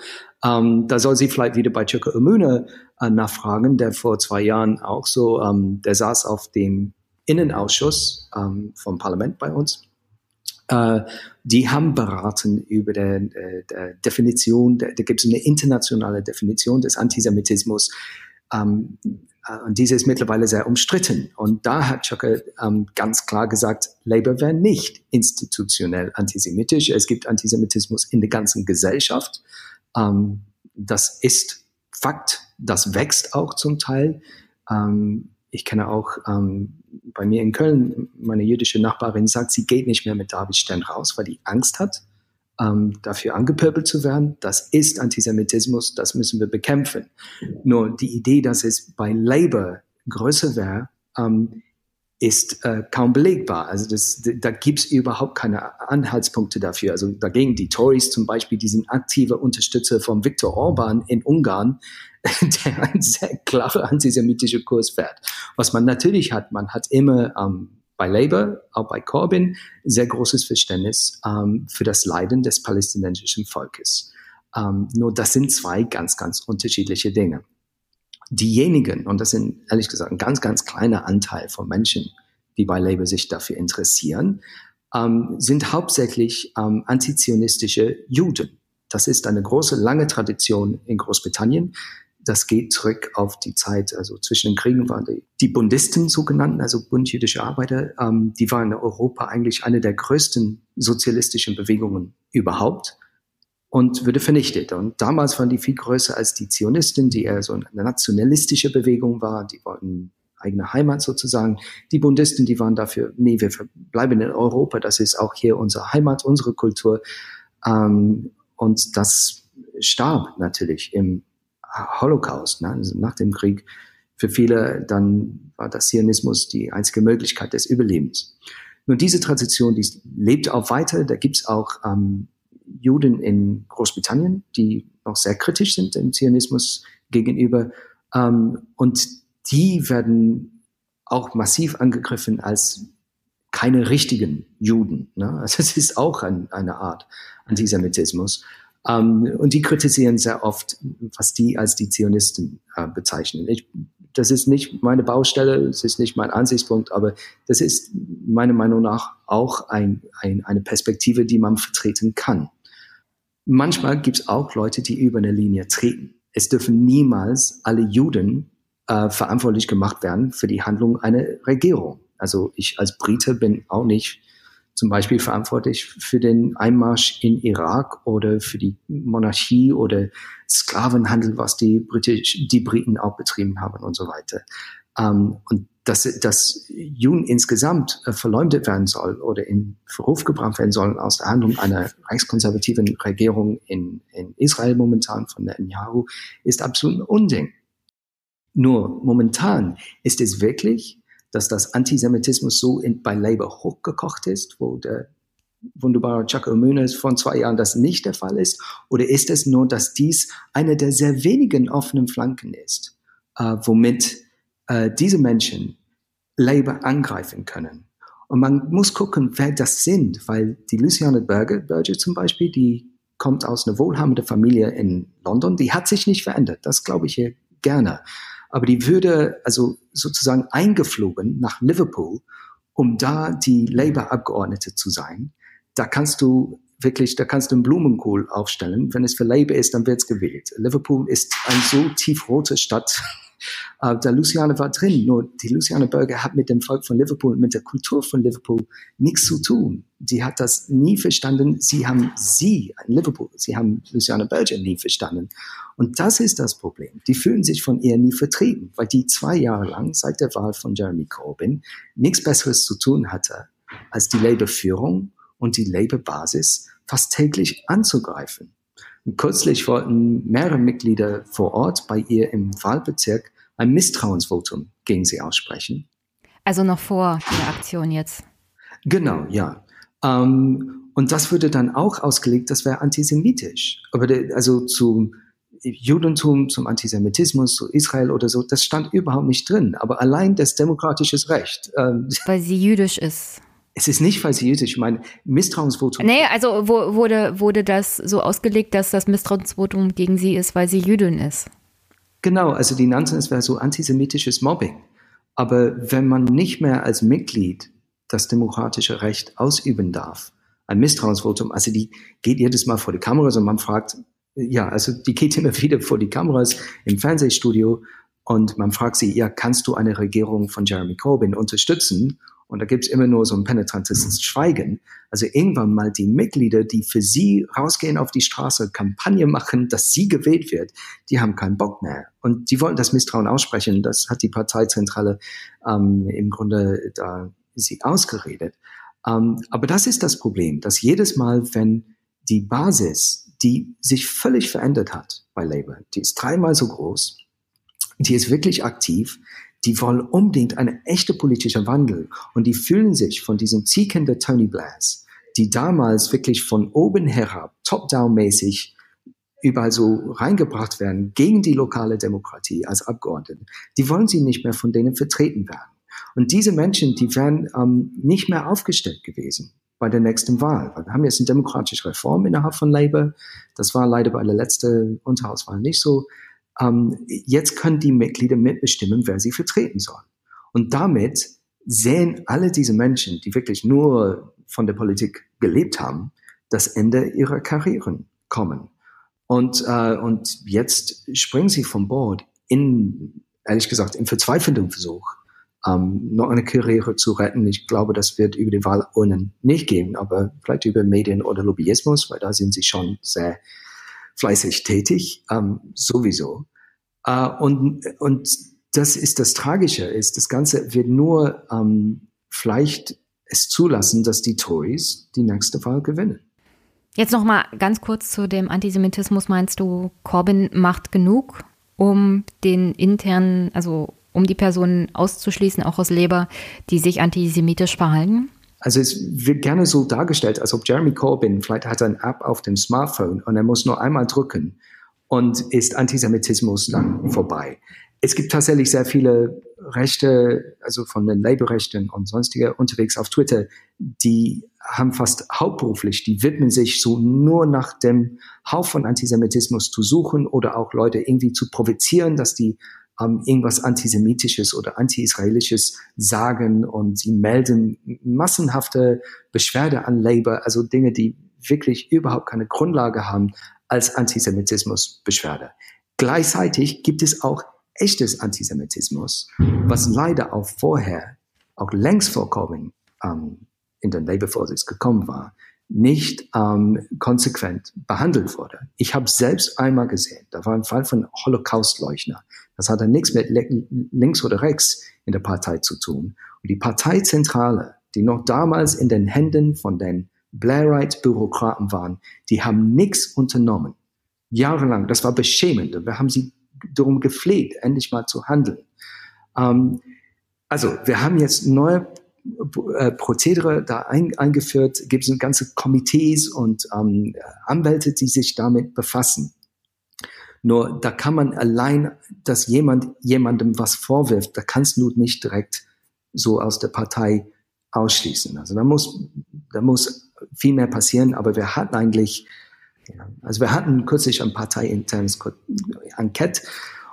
Ähm, da soll sie vielleicht wieder bei Chuka Umuna äh, nachfragen, der vor zwei Jahren auch so, ähm, der saß auf dem Innenausschuss ähm, vom Parlament bei uns. Äh, die haben beraten über der, äh, Definition, da, gibt es eine internationale Definition des Antisemitismus. Ähm, äh, und diese ist mittlerweile sehr umstritten. Und da hat Chucker ähm, ganz klar gesagt, Labour wäre nicht institutionell antisemitisch. Es gibt Antisemitismus in der ganzen Gesellschaft. Ähm, das ist Fakt. Das wächst auch zum Teil. Ähm, ich kenne auch ähm, bei mir in Köln, meine jüdische Nachbarin sagt, sie geht nicht mehr mit David Stern raus, weil die Angst hat, ähm, dafür angepöbelt zu werden. Das ist Antisemitismus, das müssen wir bekämpfen. Nur die Idee, dass es bei Labour größer wäre, ähm, ist äh, kaum belegbar. Also das, da gibt's überhaupt keine Anhaltspunkte dafür. Also dagegen die Tories zum Beispiel, die sind aktive Unterstützer von Viktor Orban in Ungarn, der einen sehr klaren antisemitischen Kurs fährt. Was man natürlich hat, man hat immer ähm, bei Labour, auch bei Corbyn, sehr großes Verständnis ähm, für das Leiden des palästinensischen Volkes. Ähm, nur das sind zwei ganz, ganz unterschiedliche Dinge. Diejenigen, und das sind ehrlich gesagt ein ganz, ganz kleiner Anteil von Menschen, die bei Labour sich dafür interessieren, ähm, sind hauptsächlich ähm, antizionistische Juden. Das ist eine große, lange Tradition in Großbritannien. Das geht zurück auf die Zeit, also zwischen den Kriegen waren die, die Bundisten sogenannten, also Bund jüdische Arbeiter, ähm, die waren in Europa eigentlich eine der größten sozialistischen Bewegungen überhaupt und wurde vernichtet. Und damals waren die viel größer als die Zionisten, die eher so eine nationalistische Bewegung war, die wollten eigene Heimat sozusagen. Die Bundisten, die waren dafür, nee, wir bleiben in Europa, das ist auch hier unsere Heimat, unsere Kultur. Ähm, und das starb natürlich im Holocaust, ne? also nach dem Krieg für viele dann war das Zionismus die einzige Möglichkeit des Überlebens. Nun, diese Tradition, die lebt auch weiter. Da gibt's auch ähm, Juden in Großbritannien, die noch sehr kritisch sind dem Zionismus gegenüber. Ähm, und die werden auch massiv angegriffen als keine richtigen Juden. Ne? Also es ist auch ein, eine Art Antisemitismus. Ähm, und die kritisieren sehr oft, was die als die Zionisten äh, bezeichnen. Ich das ist nicht meine Baustelle, es ist nicht mein Ansichtspunkt, aber das ist meiner Meinung nach auch ein, ein, eine Perspektive, die man vertreten kann. Manchmal gibt es auch Leute, die über eine Linie treten. Es dürfen niemals alle Juden äh, verantwortlich gemacht werden für die Handlung einer Regierung. Also ich als Brite bin auch nicht zum Beispiel verantwortlich für den Einmarsch in Irak oder für die Monarchie oder Sklavenhandel, was die, Britisch, die Briten auch betrieben haben und so weiter. Ähm, und dass, dass Juden insgesamt äh, verleumdet werden soll oder in Verruf gebracht werden sollen aus der Handlung einer rechtskonservativen Regierung in, in Israel momentan von Netanyahu, ist absolut ein Unding. Nur momentan ist es wirklich dass das Antisemitismus so in, bei Labour hochgekocht ist, wo der wunderbare Chuck O'Muniz von zwei Jahren das nicht der Fall ist? Oder ist es nur, dass dies eine der sehr wenigen offenen Flanken ist, äh, womit äh, diese Menschen Labour angreifen können? Und man muss gucken, wer das sind, weil die Luciane Berger, Berger zum Beispiel, die kommt aus einer wohlhabenden Familie in London, die hat sich nicht verändert. Das glaube ich hier gerne aber die würde also sozusagen eingeflogen nach Liverpool, um da die Labour-Abgeordnete zu sein. Da kannst du wirklich, da kannst du einen Blumenkohl aufstellen. Wenn es für Labour ist, dann wird es gewählt. Liverpool ist eine so tiefrote Stadt, äh, der Luciane war drin, nur die Luciane Berger hat mit dem Volk von Liverpool, mit der Kultur von Liverpool nichts zu tun. Sie hat das nie verstanden. Sie haben sie, Liverpool, sie haben Luciane Berger nie verstanden. Und das ist das Problem. Die fühlen sich von ihr nie vertrieben, weil die zwei Jahre lang seit der Wahl von Jeremy Corbyn nichts Besseres zu tun hatte, als die Labour-Führung und die Labour-Basis fast täglich anzugreifen. Und kürzlich wollten mehrere Mitglieder vor Ort bei ihr im Wahlbezirk ein Misstrauensvotum gegen sie aussprechen. Also noch vor der Aktion jetzt. Genau, ja. Ähm, und das würde dann auch ausgelegt, das wäre antisemitisch. Aber der, also zum Judentum, zum Antisemitismus, zu Israel oder so, das stand überhaupt nicht drin. Aber allein das demokratische Recht. Ähm, Weil sie jüdisch ist. Es ist nicht, weil sie jüdisch, ich meine, Misstrauensvotum. Nee, also wo, wurde, wurde das so ausgelegt, dass das Misstrauensvotum gegen sie ist, weil sie Jüdin ist. Genau, also die nannten es wäre so antisemitisches Mobbing. Aber wenn man nicht mehr als Mitglied das demokratische Recht ausüben darf, ein Misstrauensvotum, also die geht jedes Mal vor die Kameras und man fragt, ja, also die geht immer wieder vor die Kameras im Fernsehstudio und man fragt sie, ja, kannst du eine Regierung von Jeremy Corbyn unterstützen? Und da gibt's immer nur so ein penetrantes Schweigen. Also irgendwann mal die Mitglieder, die für sie rausgehen auf die Straße, Kampagne machen, dass sie gewählt wird, die haben keinen Bock mehr. Und die wollen das Misstrauen aussprechen. Das hat die Parteizentrale ähm, im Grunde da sie ausgeredet. Ähm, aber das ist das Problem, dass jedes Mal, wenn die Basis, die sich völlig verändert hat bei Labour, die ist dreimal so groß, die ist wirklich aktiv, die wollen unbedingt eine echte politische Wandel und die fühlen sich von diesem Zieken der Tony Blairs, die damals wirklich von oben herab, top-down-mäßig überall so reingebracht werden gegen die lokale Demokratie als Abgeordnete, die wollen sie nicht mehr von denen vertreten werden. Und diese Menschen, die wären ähm, nicht mehr aufgestellt gewesen bei der nächsten Wahl. Wir haben jetzt eine demokratische Reform innerhalb von Labour. Das war leider bei der letzten Unterhauswahl nicht so ähm, jetzt können die Mitglieder mitbestimmen, wer sie vertreten sollen. Und damit sehen alle diese Menschen, die wirklich nur von der Politik gelebt haben, das Ende ihrer Karrieren kommen. Und, äh, und jetzt springen sie vom Bord in, ehrlich gesagt, im verzweifelten Versuch, ähm, noch eine Karriere zu retten. Ich glaube, das wird über die Wahlurnen nicht gehen, aber vielleicht über Medien oder Lobbyismus, weil da sind sie schon sehr fleißig tätig, ähm, sowieso. Äh, und, und das ist das Tragische, ist, das Ganze wird nur ähm, vielleicht es zulassen, dass die Tories die nächste Wahl gewinnen. Jetzt noch mal ganz kurz zu dem Antisemitismus. Meinst du, Corbyn macht genug, um den internen, also um die Personen auszuschließen, auch aus Labour, die sich antisemitisch verhalten? Also es wird gerne so dargestellt, als ob Jeremy Corbyn vielleicht hat eine App auf dem Smartphone und er muss nur einmal drücken und ist Antisemitismus dann vorbei. Es gibt tatsächlich sehr viele Rechte, also von den Labour-Rechten und sonstige unterwegs auf Twitter, die haben fast hauptberuflich, die widmen sich so nur nach dem Hauch von Antisemitismus zu suchen oder auch Leute irgendwie zu provozieren, dass die ähm, irgendwas Antisemitisches oder Anti-Israelisches sagen und sie melden massenhafte Beschwerde an Labour, also Dinge, die wirklich überhaupt keine Grundlage haben als Antisemitismus-Beschwerde. Gleichzeitig gibt es auch echtes Antisemitismus, was leider auch vorher, auch längst vor Corbyn ähm, in den Labour-Vorsitz gekommen war nicht ähm, konsequent behandelt wurde. Ich habe selbst einmal gesehen, da war ein Fall von Holocaustleuchner. Das hatte nichts mit links oder rechts in der Partei zu tun. Und die Parteizentrale, die noch damals in den Händen von den Blairite-Bürokraten waren, die haben nichts unternommen. Jahrelang. Das war beschämend. Und wir haben sie darum gepflegt, endlich mal zu handeln. Ähm, also, wir haben jetzt neue äh, Prozedere da ein, eingeführt, gibt es ganze Komitees und ähm, Anwälte, die sich damit befassen. Nur da kann man allein, dass jemand jemandem was vorwirft, da kannst du nicht direkt so aus der Partei ausschließen. Also da muss, da muss viel mehr passieren, aber wir hatten eigentlich, also wir hatten kürzlich ein parteiinternes Enquete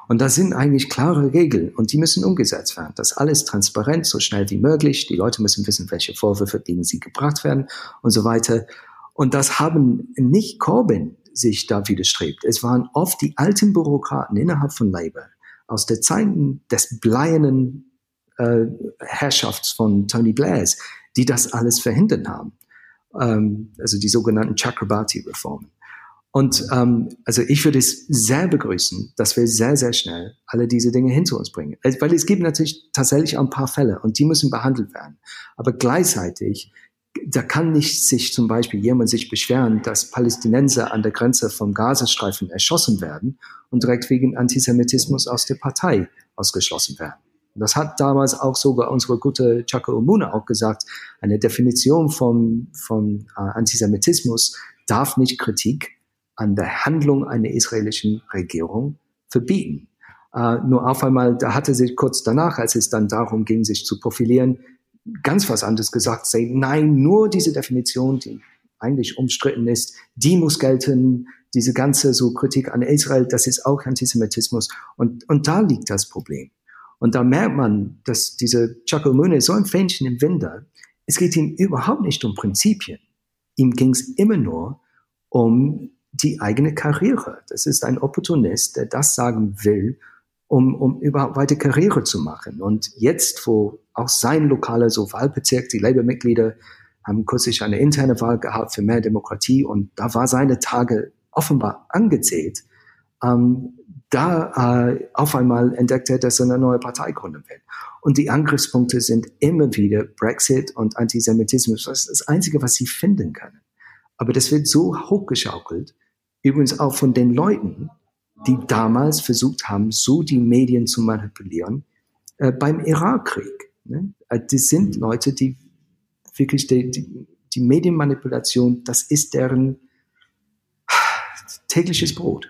und da sind eigentlich klare Regeln und die müssen umgesetzt werden. Das alles transparent, so schnell wie möglich. Die Leute müssen wissen, welche Vorwürfe gegen sie gebracht werden und so weiter. Und das haben nicht Corbyn sich da widerstrebt. Es waren oft die alten Bürokraten innerhalb von Labour aus der Zeiten des bleiernen äh, Herrschafts von Tony Blairs, die das alles verhindert haben. Ähm, also die sogenannten Chakrabarti-Reformen. Und ähm, also ich würde es sehr begrüßen, dass wir sehr, sehr schnell alle diese Dinge hinter uns bringen. Weil es gibt natürlich tatsächlich ein paar Fälle und die müssen behandelt werden. Aber gleichzeitig, da kann nicht sich zum Beispiel jemand sich beschweren, dass Palästinenser an der Grenze vom Gazastreifen erschossen werden und direkt wegen Antisemitismus aus der Partei ausgeschlossen werden. Das hat damals auch sogar unsere gute Chaka Umuna auch gesagt. Eine Definition vom, vom äh, Antisemitismus darf nicht Kritik an der Handlung einer israelischen Regierung verbieten. Äh, nur auf einmal, da hatte sie kurz danach, als es dann darum ging, sich zu profilieren, ganz was anderes gesagt, say, nein, nur diese Definition, die eigentlich umstritten ist, die muss gelten, diese ganze so Kritik an Israel, das ist auch Antisemitismus. Und, und da liegt das Problem. Und da merkt man, dass diese ist so ein Fähnchen im Winde. Es geht ihm überhaupt nicht um Prinzipien. Ihm ging es immer nur um die eigene Karriere. Das ist ein Opportunist, der das sagen will, um, um überhaupt weiter Karriere zu machen. Und jetzt, wo auch sein lokaler so Wahlbezirk, die Labour-Mitglieder haben kürzlich eine interne Wahl gehabt für mehr Demokratie und da war seine Tage offenbar angezählt. Ähm, da äh, auf einmal entdeckt er, dass er eine neue Partei gründen will. Und die Angriffspunkte sind immer wieder Brexit und Antisemitismus. Das ist das Einzige, was sie finden können. Aber das wird so hochgeschaukelt, Übrigens auch von den Leuten, die damals versucht haben, so die Medien zu manipulieren äh, beim Irakkrieg. Ne? Äh, das sind Leute, die wirklich die, die, die Medienmanipulation, das ist deren tägliches Brot.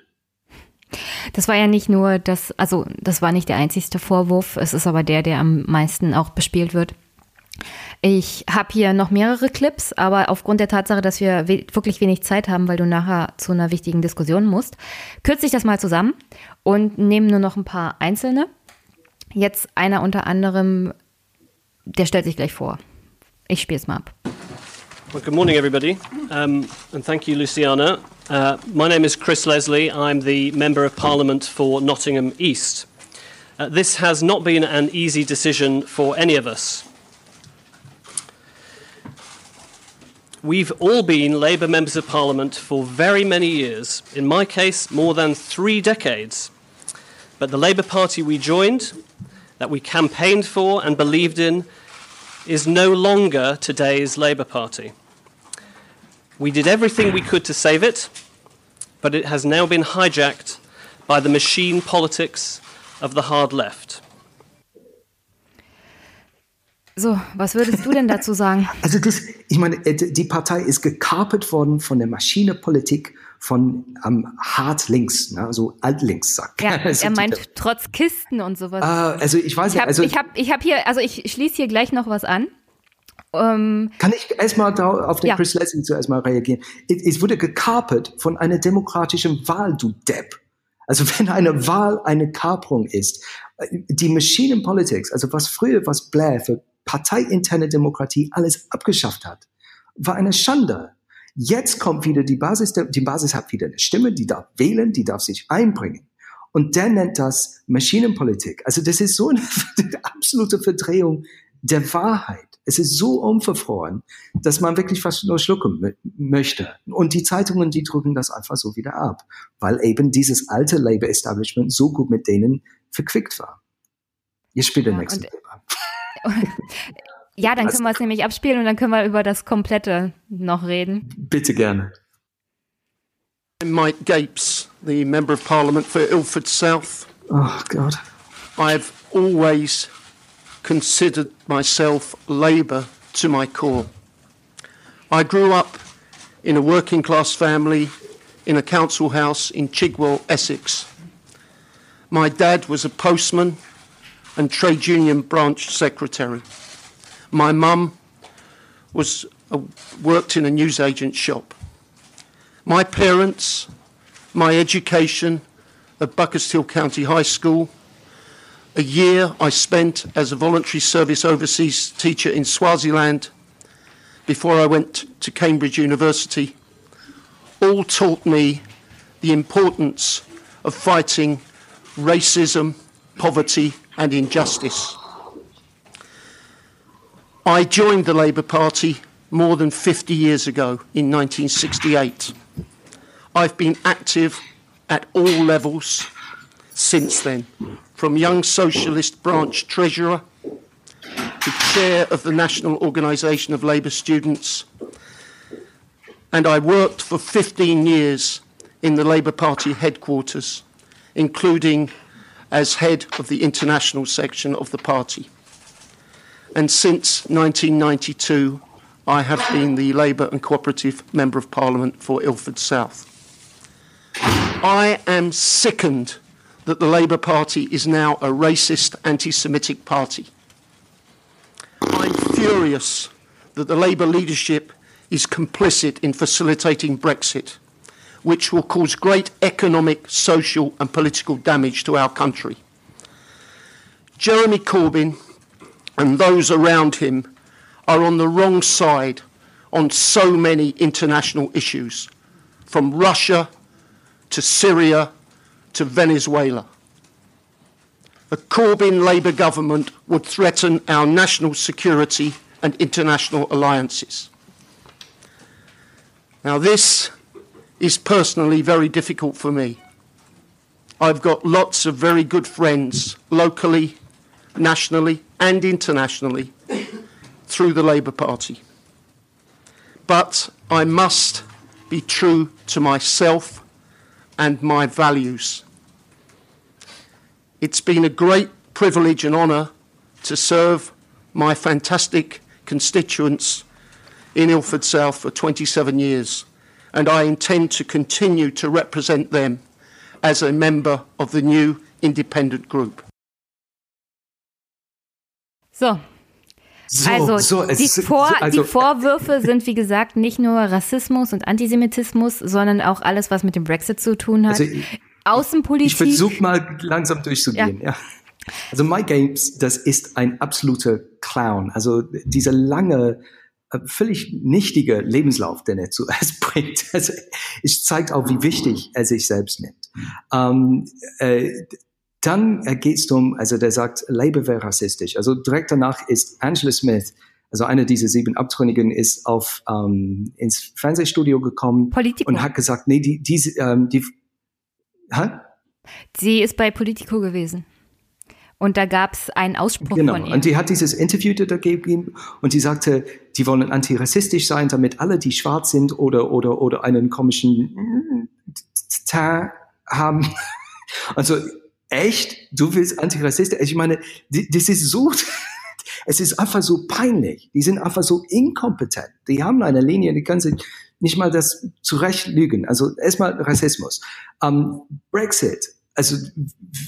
Das war ja nicht nur das, also das war nicht der einzigste Vorwurf, es ist aber der, der am meisten auch bespielt wird. Ich habe hier noch mehrere Clips, aber aufgrund der Tatsache, dass wir we wirklich wenig Zeit haben, weil du nachher zu einer wichtigen Diskussion musst, kürze ich das mal zusammen und nehme nur noch ein paar einzelne. Jetzt einer unter anderem, der stellt sich gleich vor. Ich spiele es mal ab. Well, good morning, everybody, um, and thank you, Luciana. Uh, my name is Chris Leslie. I'm the Member of Parliament for Nottingham East. Uh, this has not been an easy decision for any of us. We've all been Labour members of Parliament for very many years, in my case, more than three decades. But the Labour Party we joined, that we campaigned for and believed in, is no longer today's Labour Party. We did everything we could to save it, but it has now been hijacked by the machine politics of the hard left. So, was würdest du denn dazu sagen? Also das, ich meine, äh, die Partei ist gekapert worden von der Maschinepolitik von ähm, hart links, ne, so altlinks sagt. Ja, er meint trotz Kisten und sowas. Ah, also ich weiß ich hab, also ich habe ich hab hier, also ich schließe hier gleich noch was an. Ähm, Kann ich erstmal auf den Ja. Chris Lessing zuerst mal reagieren? Es es wurde gekapert von einer demokratischen Wahl, du Depp. Also wenn eine Wahl eine Kaperung ist, äh, die Machine Politics, also was früher, was Blair für parteiinterne Demokratie alles abgeschafft hat, war eine Schande. Jetzt kommt wieder die Basis, der, die Basis hat wieder eine Stimme, die darf wählen, die darf sich einbringen. Und der nennt das Maschinenpolitik. Also das ist so eine absolute Verdrehung der Wahrheit. Es ist so unverfroren, dass man wirklich fast nur schlucken mö- möchte. Und die Zeitungen, die drücken das einfach so wieder ab, weil eben dieses alte Labour-Establishment so gut mit denen verquickt war. Ihr spielt den Ja, nächsten und-. Ja, dann können wir es nämlich abspielen und dann können wir über das Komplette noch reden. Bitte gerne. Mike Gapes, the Member of Parliament for Ilford South. Oh Gott. I've always considered myself Labour to my core. I grew up in a working class family in a council house in Chigwell, Essex. My dad was a postman and trade union branch secretary. My mum was uh, worked in a newsagent shop. My parents, my education at Buckershill County High School, a year I spent as a voluntary service overseas teacher in Swaziland before I went to Cambridge University, all taught me the importance of fighting racism, poverty, and injustice. I joined the Labour Party more than 50 years ago in 1968. I've been active at all levels since then, from young socialist branch treasurer to chair of the National Organisation of Labour Students, and I worked for 15 years in the Labour Party headquarters, including as head of the international section of the party. And since 1992, I have been the Labour and Cooperative Member of Parliament for Ilford South. I am sickened that the Labour Party is now a racist, anti Semitic party. I'm furious that the Labour leadership is complicit in facilitating Brexit, which will cause great economic, social, and political damage to our country. Jeremy Corbyn and those around him are on the wrong side on so many international issues, from Russia to Syria to Venezuela. A Corbyn Labour government would threaten our national security and international alliances. Now, this is personally very difficult for me. I've got lots of very good friends locally, nationally, and internationally through the Labour Party. But I must be true to myself and my values. It's been a great privilege and honour to serve my fantastic constituents in Ilford South for 27 years, and I intend to continue to represent them as a member of the new independent group. So, So, also, so, die, ist- Vor so, also, die Vorwürfe sind, wie gesagt, nicht nur Rassismus und Antisemitismus, sondern auch alles, was mit dem Brexit zu tun hat. Also, ich- Außenpolitik. Ich versuche mal langsam durchzugehen. Ja. Also Mike Games, das ist ein absoluter Clown. Also dieser lange, äh, völlig nichtige Lebenslauf, den er zuerst bringt, also, es zeigt auch, wie wichtig er sich selbst nimmt. Ähm, äh, dann geht es um, also der sagt, Labour wäre rassistisch. Also direkt danach ist Angela Smith, also eine dieser sieben Abtrünnigen, ist auf ähm, ins Fernsehstudio gekommen Politico. und hat gesagt, nee, die, diese, ähm, die, hä? Sie ist bei Politico gewesen. Und da gab es einen Ausspruch Genau. von ihr. Und die hat dieses Interview da gegeben und die sagte, die wollen antirassistisch sein, damit alle, die schwarz sind oder, oder, oder einen komischen Teint haben. Also, echt? Du willst antirassistisch? Ich meine, das ist so, Es ist einfach so peinlich. Die sind einfach so inkompetent. Die haben eine Linie, die können sich nicht mal das zurecht lügen. Also erstmal Rassismus. Ähm, Brexit. Also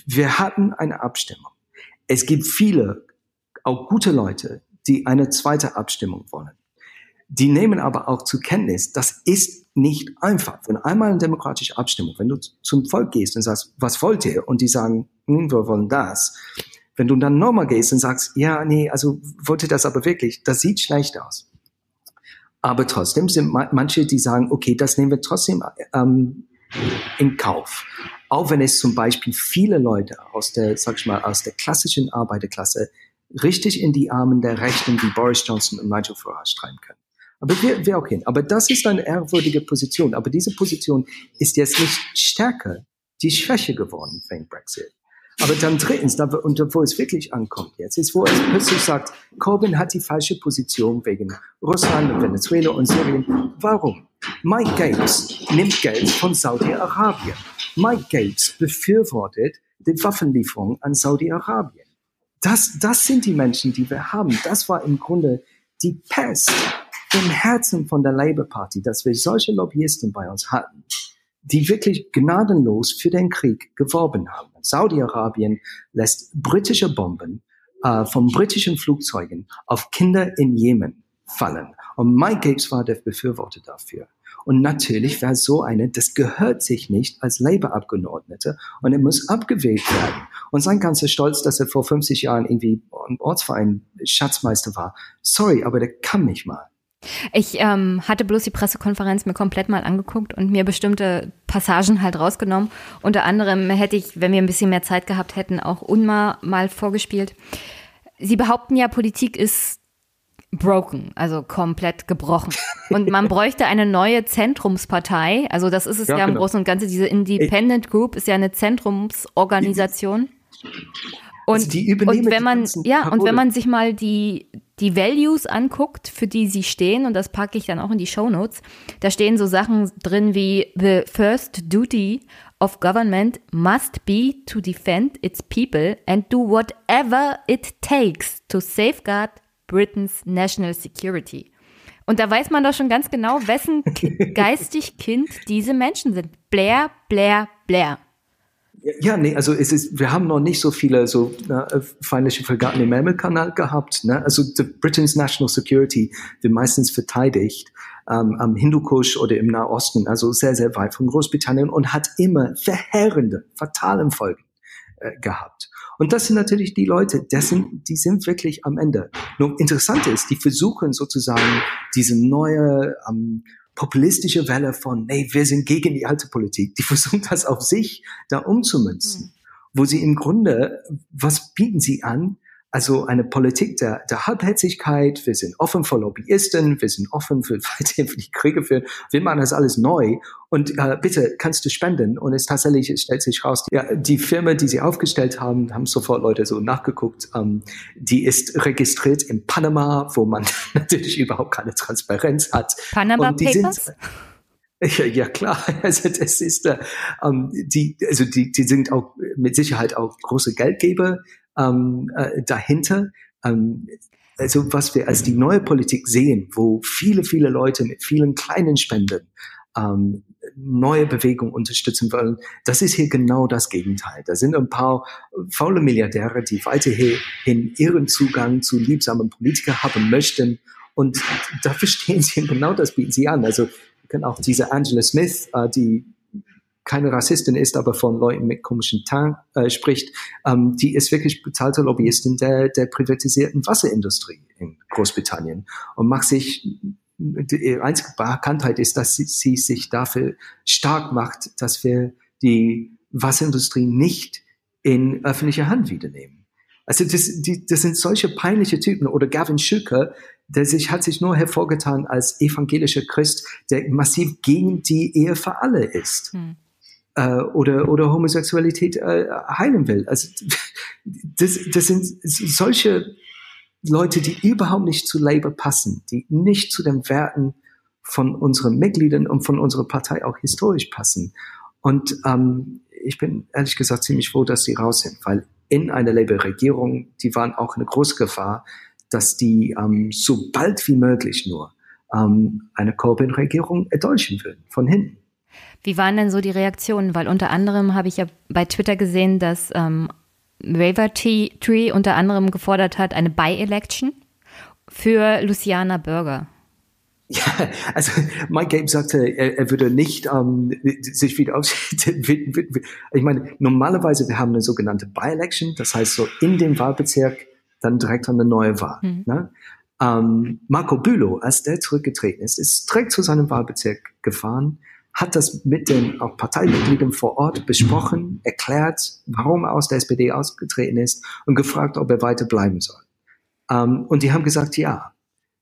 wir hatten eine Abstimmung. Es gibt viele, auch gute Leute, die eine zweite Abstimmung wollen. Die nehmen aber auch zur Kenntnis, das ist nicht einfach. Wenn einmal eine demokratische Abstimmung, wenn du zum Volk gehst und sagst, was wollt ihr? Und die sagen, hm, wir wollen das. Wenn du dann nochmal gehst und sagst, ja, nee, also wollt ihr das aber wirklich? Das sieht schlecht aus. Aber trotzdem sind manche, die sagen, okay, das nehmen wir trotzdem ähm, in Kauf. Auch wenn es zum Beispiel viele Leute aus der, sag ich mal, aus der klassischen Arbeiterklasse richtig in die Armen der Rechten wie Boris Johnson und Nigel Farage treiben können. Aber wir, wir auch hin. Aber das ist eine ehrwürdige Position. Aber diese Position ist jetzt nicht stärker, die Schwäche geworden wegen Brexit. Aber dann drittens, da, und wo es wirklich ankommt jetzt, ist, wo es plötzlich sagt, Corbyn hat die falsche Position wegen Russland und Venezuela und Syrien. Warum? Mike Gates nimmt Geld von Saudi-Arabien. Mike Gates befürwortet die Waffenlieferung an Saudi-Arabien. Das, das sind die Menschen, die wir haben. Das war im Grunde die Pest im Herzen von der Labour Party, dass wir solche Lobbyisten bei uns hatten, die wirklich gnadenlos für den Krieg geworben haben. Saudi-Arabien lässt britische Bomben äh, von britischen Flugzeugen auf Kinder in Jemen fallen. Und Mike Gates war der Befürworter dafür. Und natürlich wäre so eine, das gehört sich nicht als Labour-Abgeordneter und er muss abgewählt werden. Und sein ganzer Stolz, dass er vor 50 Jahren irgendwie im Ortsverein Schatzmeister war. Sorry, aber der kann nicht mal. Ich ähm, hatte bloß die Pressekonferenz mir komplett mal angeguckt und mir bestimmte Passagen halt rausgenommen. Unter anderem hätte ich, wenn wir ein bisschen mehr Zeit gehabt hätten, auch Unma mal vorgespielt. Sie behaupten ja, Politik ist broken, also komplett gebrochen. Und man bräuchte eine neue Zentrumspartei. Also das ist es ja, ja im genau. Großen und Ganzen. Diese Independent Group ist ja eine Zentrumsorganisation. Also und, und wenn man, ja, und wenn man sich mal die, die Values anguckt, für die sie stehen, und das packe ich dann auch in die Show Notes, da stehen so Sachen drin wie The first duty of government must be to defend its people and do whatever it takes to safeguard Britain's national security. Und da weiß man doch schon ganz genau, wessen geistig Kind diese Menschen sind. Blair, Blair, Blair. Ja, nee, also es ist, wir haben noch nicht so viele so äh, feindliche Fregatten im Ärmelkanal gehabt. Ne? Also the Britain's National Security wird meistens verteidigt ähm, am Hindukusch oder im Nahosten, also sehr, sehr weit von Großbritannien und hat immer verheerende, fatalen Folgen äh, gehabt. Und das sind natürlich die Leute, dessen, die sind wirklich am Ende. Nur interessant ist, die versuchen sozusagen diese neue ähm, populistische Welle von, nee, wir sind gegen die alte Politik, die versuchen das auf sich da umzumünzen, mhm. wo sie im Grunde, was bieten sie an? Also eine Politik der, der Halbherzigkeit, wir sind offen für Lobbyisten, wir sind offen für weiterhin für die Kriege führen, wir machen das alles neu. Und äh, bitte kannst du spenden? Und es tatsächlich es stellt sich raus, ja, die Firma, die sie aufgestellt haben, haben sofort Leute so nachgeguckt, ähm, die ist registriert in Panama, wo man natürlich überhaupt keine Transparenz hat. Panama Papers? Sind, ja, ja klar, also das ist äh, ähm, die, also die, die sind auch mit Sicherheit auch große Geldgeber ähm, äh, dahinter. Ähm, also was wir als die neue Politik sehen, wo viele, viele Leute mit vielen kleinen Spenden ähm, neue Bewegungen unterstützen wollen, das ist hier genau das Gegenteil. Da sind ein paar faule Milliardäre, die weiterhin ihren Zugang zu liebsamen Politikern haben möchten. Und dafür stehen sie genau das bieten sie an. Also wir können auch diese Angela Smith, äh, die keine Rassistin ist, aber von Leuten mit komischen Teint äh, spricht, ähm, die ist wirklich bezahlte Lobbyistin der, der privatisierten Wasserindustrie in Großbritannien und macht sich die einzige Bekanntheit ist, dass sie, sie sich dafür stark macht, dass wir die Wasserindustrie nicht in öffentliche Hand wiedernehmen. Also das, die, das sind solche peinliche Typen. Oder Gavin Schüker, der sich, hat sich nur hervorgetan als evangelischer Christ, der massiv gegen die Ehe für alle ist. Hm äh, oder, oder Homosexualität äh, heilen will. Also das, das sind solche Leute, die überhaupt nicht zu Labour passen, die nicht zu den Werten von unseren Mitgliedern und von unserer Partei auch historisch passen. Und ähm, ich bin ehrlich gesagt ziemlich froh, dass sie raus sind, weil in einer Labour-Regierung, die waren auch eine große Gefahr, dass die ähm, so bald wie möglich nur ähm, eine Corbyn-Regierung erdolchen würden, von hinten. Wie waren denn so die Reaktionen? Weil unter anderem habe ich ja bei Twitter gesehen, dass ähm, Waver Tree unter anderem gefordert hat, eine By-Election für Luciana Burger. Ja, also Mike Gabe sagte, er, er würde nicht ähm, sich wieder aus. ich meine, normalerweise wir haben eine sogenannte By-Election, das heißt so in dem Wahlbezirk dann direkt eine neue Wahl. Mhm. Ne? Ähm, Marco Bülow, als der zurückgetreten ist, ist direkt zu seinem Wahlbezirk gefahren, hat das mit den auch Parteimitgliedern vor Ort besprochen, erklärt, warum er aus der SPD ausgetreten ist und gefragt, ob er weiter bleiben soll. Ähm, und die haben gesagt, ja,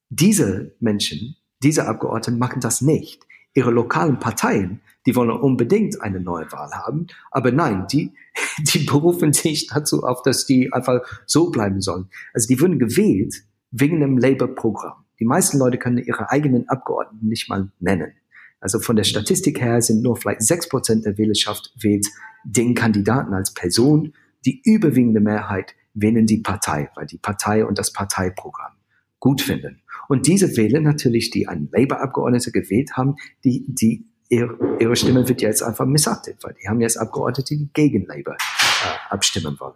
diese Menschen, diese Abgeordneten machen das nicht. Ihre lokalen Parteien, die wollen unbedingt eine neue Wahl haben, aber nein, die, die berufen sich dazu auf, dass die einfach so bleiben sollen. Also die würden gewählt wegen dem Labour-Programm. Die meisten Leute können ihre eigenen Abgeordneten nicht mal nennen. Also von der Statistik her sind nur vielleicht sechs Prozent der Wählerschaft wählt den Kandidaten als Person. Die überwiegende Mehrheit wählen die Partei, weil die Partei und das Parteiprogramm gut finden. Und diese wählen natürlich, die einen Labour-Abgeordnete gewählt haben, die, die ihre, ihre Stimme wird jetzt einfach missachtet, weil die haben jetzt Abgeordnete, die gegen Labour äh, abstimmen wollen.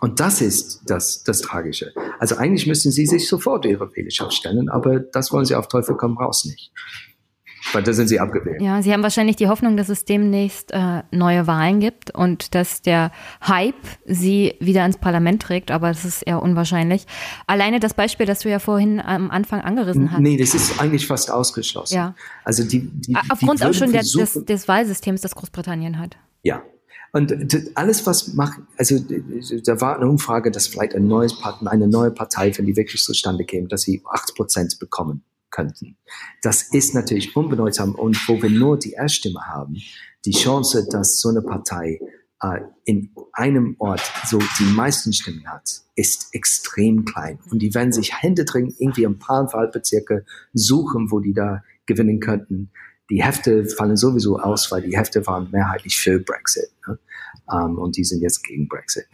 Und das ist das, das Tragische. Also eigentlich müssten sie sich sofort ihre Wählerschaft stellen, aber das wollen sie auf Teufel komm raus nicht. Weil da sind sie abgewählt. Ja, sie haben wahrscheinlich die Hoffnung, dass es demnächst äh, neue Wahlen gibt und dass der Hype sie wieder ins Parlament trägt, aber das ist eher unwahrscheinlich. Alleine das Beispiel, das du ja vorhin am Anfang angerissen hast. Nee, das ist eigentlich fast ausgeschlossen. Ja. Also die, die Aufgrund die auch schon der, des, des Wahlsystems, das Großbritannien hat. Ja. Und alles, was macht, also da war eine Umfrage, dass vielleicht ein neues Partei, eine neue Partei, wenn die wirklich zustande käme, dass sie acht Prozent bekommen könnten. Das ist natürlich unbedeutsam und wo wir nur die Erststimme haben, die Chance, dass so eine Partei äh, in einem Ort so die meisten Stimmen hat, ist extrem klein. Und die werden sich händedringend irgendwie ein paar Wahlbezirke suchen, wo die da gewinnen könnten. Die Hefte fallen sowieso aus, weil die Hefte waren mehrheitlich für Brexit. Ne? Ähm, und die sind jetzt gegen Brexit.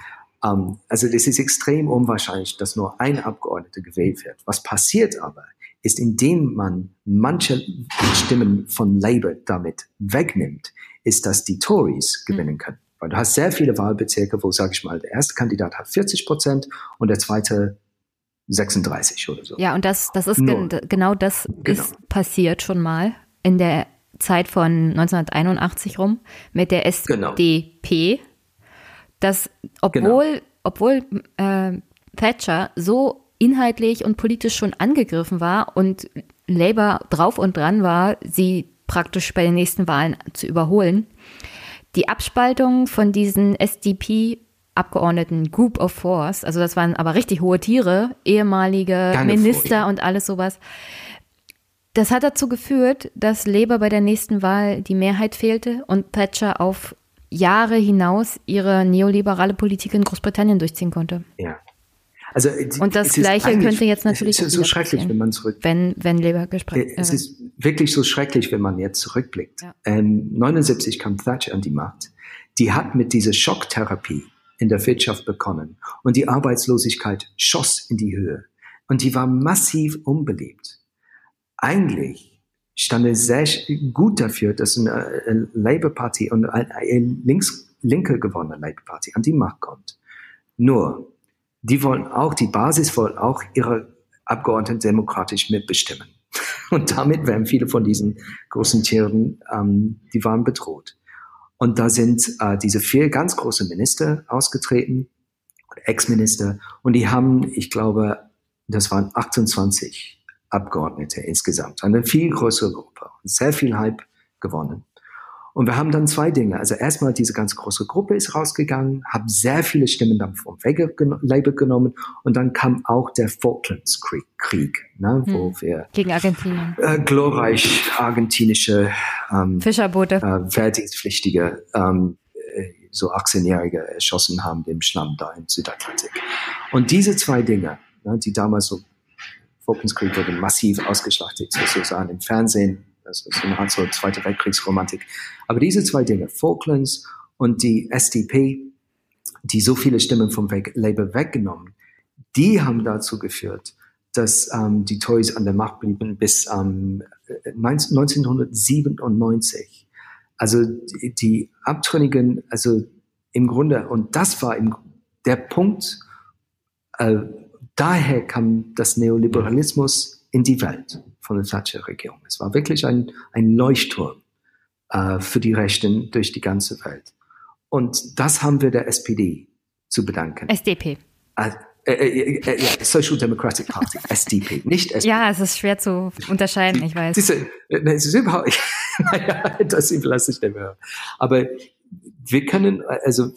Ähm, also es ist extrem unwahrscheinlich, dass nur ein Abgeordneter gewählt wird. Was passiert aber, ist, indem man manche Stimmen von Labour damit wegnimmt, ist, dass die Tories hm. gewinnen können. Weil du hast sehr viele Wahlbezirke, wo, sage ich mal, der erste Kandidat hat 40 Prozent und der zweite 36 oder so. Ja, und das, das ist Nur, gen genau das genau. ist passiert schon mal in der Zeit von 1981 rum mit der SDP, genau. dass obwohl, genau. obwohl äh, Thatcher so inhaltlich und politisch schon angegriffen war und Labour drauf und dran war, sie praktisch bei den nächsten Wahlen zu überholen. Die Abspaltung von diesen SDP Abgeordneten Group of Fours, also das waren aber richtig hohe Tiere, ehemalige Keine Minister und alles sowas. Das hat dazu geführt, dass Labour bei der nächsten Wahl die Mehrheit fehlte und Thatcher auf Jahre hinaus ihre neoliberale Politik in Großbritannien durchziehen konnte. Ja. Also, und das Gleiche könnte jetzt natürlich. Es ist so schrecklich, wenn man zurück. Wenn, wenn Labour gesprochen äh, Es ist wirklich so schrecklich, wenn man jetzt zurückblickt. Ja. Ähm, 79 kam Thatcher an die Macht. Die hat mit dieser Schocktherapie in der Wirtschaft begonnen und die Arbeitslosigkeit schoss in die Höhe und die war massiv unbeliebt. Eigentlich stand es sehr gut dafür, dass eine äh, Labour Party und eine links, linke gewonnene Labour Party an die Macht kommt. Nur die wollen auch, die Basis wollen auch ihre Abgeordneten demokratisch mitbestimmen. Und damit werden viele von diesen großen Tieren, ähm, die waren bedroht. Und da sind äh, diese vier ganz große Minister ausgetreten, Ex-Minister, und die haben, ich glaube, das waren 28 Abgeordnete insgesamt, eine viel größere Gruppe, sehr viel Hype gewonnen. Und wir haben dann zwei Dinge. Also erstmal diese ganz große Gruppe ist rausgegangen, haben sehr viele Stimmen dann vom Labour genommen und dann kam auch der Falklands Krieg, ne, wo hm. wir gegen Argentinien äh, glorreich argentinische ähm, Fischerboote, äh, Wehrdienstpflichtige, ähm, äh, so 18-Jährige erschossen haben im Schlamm da im Südatlantik. Und diese zwei Dinge, ne, die damals so Falklands Krieg wurde massiv ausgeschlachtet, sozusagen im Fernsehen, das ist eine Art so Zweite Weltkriegsromantik. Aber diese zwei Dinge, Falklands und die SDP, die so viele Stimmen vom Labour weggenommen, die haben dazu geführt, dass ähm, die Tories an der Macht blieben bis ähm, 1997. Also die, die Abtrünnigen, also im Grunde, und das war im, der Punkt, äh, daher kam das Neoliberalismus in die Welt von der Thatcher-Regierung. Es war wirklich ein, ein Leuchtturm äh, für die Rechten durch die ganze Welt. Und das haben wir der SPD zu bedanken. SDP. Äh, äh, äh, äh, ja, Social Democratic Party, SDP, nicht SPD. Ja, es ist schwer zu unterscheiden, ich weiß. Diese, es ist überhaupt, naja, das überlasse ich dem hören. Aber wir können, also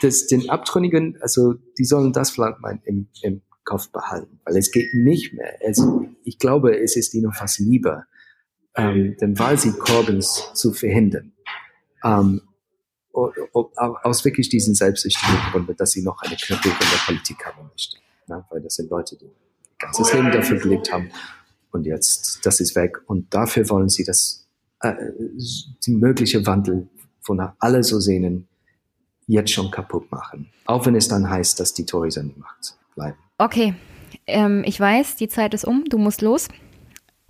das, den Abtrünnigen, also die sollen das vielleicht mal im, im Kopf behalten, weil es geht nicht mehr. Also ich glaube, es ist ihnen fast lieber, ähm, den Wahlsieg Corbins zu verhindern. Ähm, aus wirklich diesen selbstsüchtigen Gründen, dass sie noch eine Karriere in der Politik haben möchten. Ja, weil das sind Leute, die ihr ganzes Leben dafür gelebt haben und jetzt, das ist weg. Und dafür wollen sie das, äh, die mögliche Wandel, wonach alle so sehnen, jetzt schon kaputt machen. Auch wenn es dann heißt, dass die Tories an die Macht bleiben. Okay, ähm, ich weiß, die Zeit ist um, du musst los.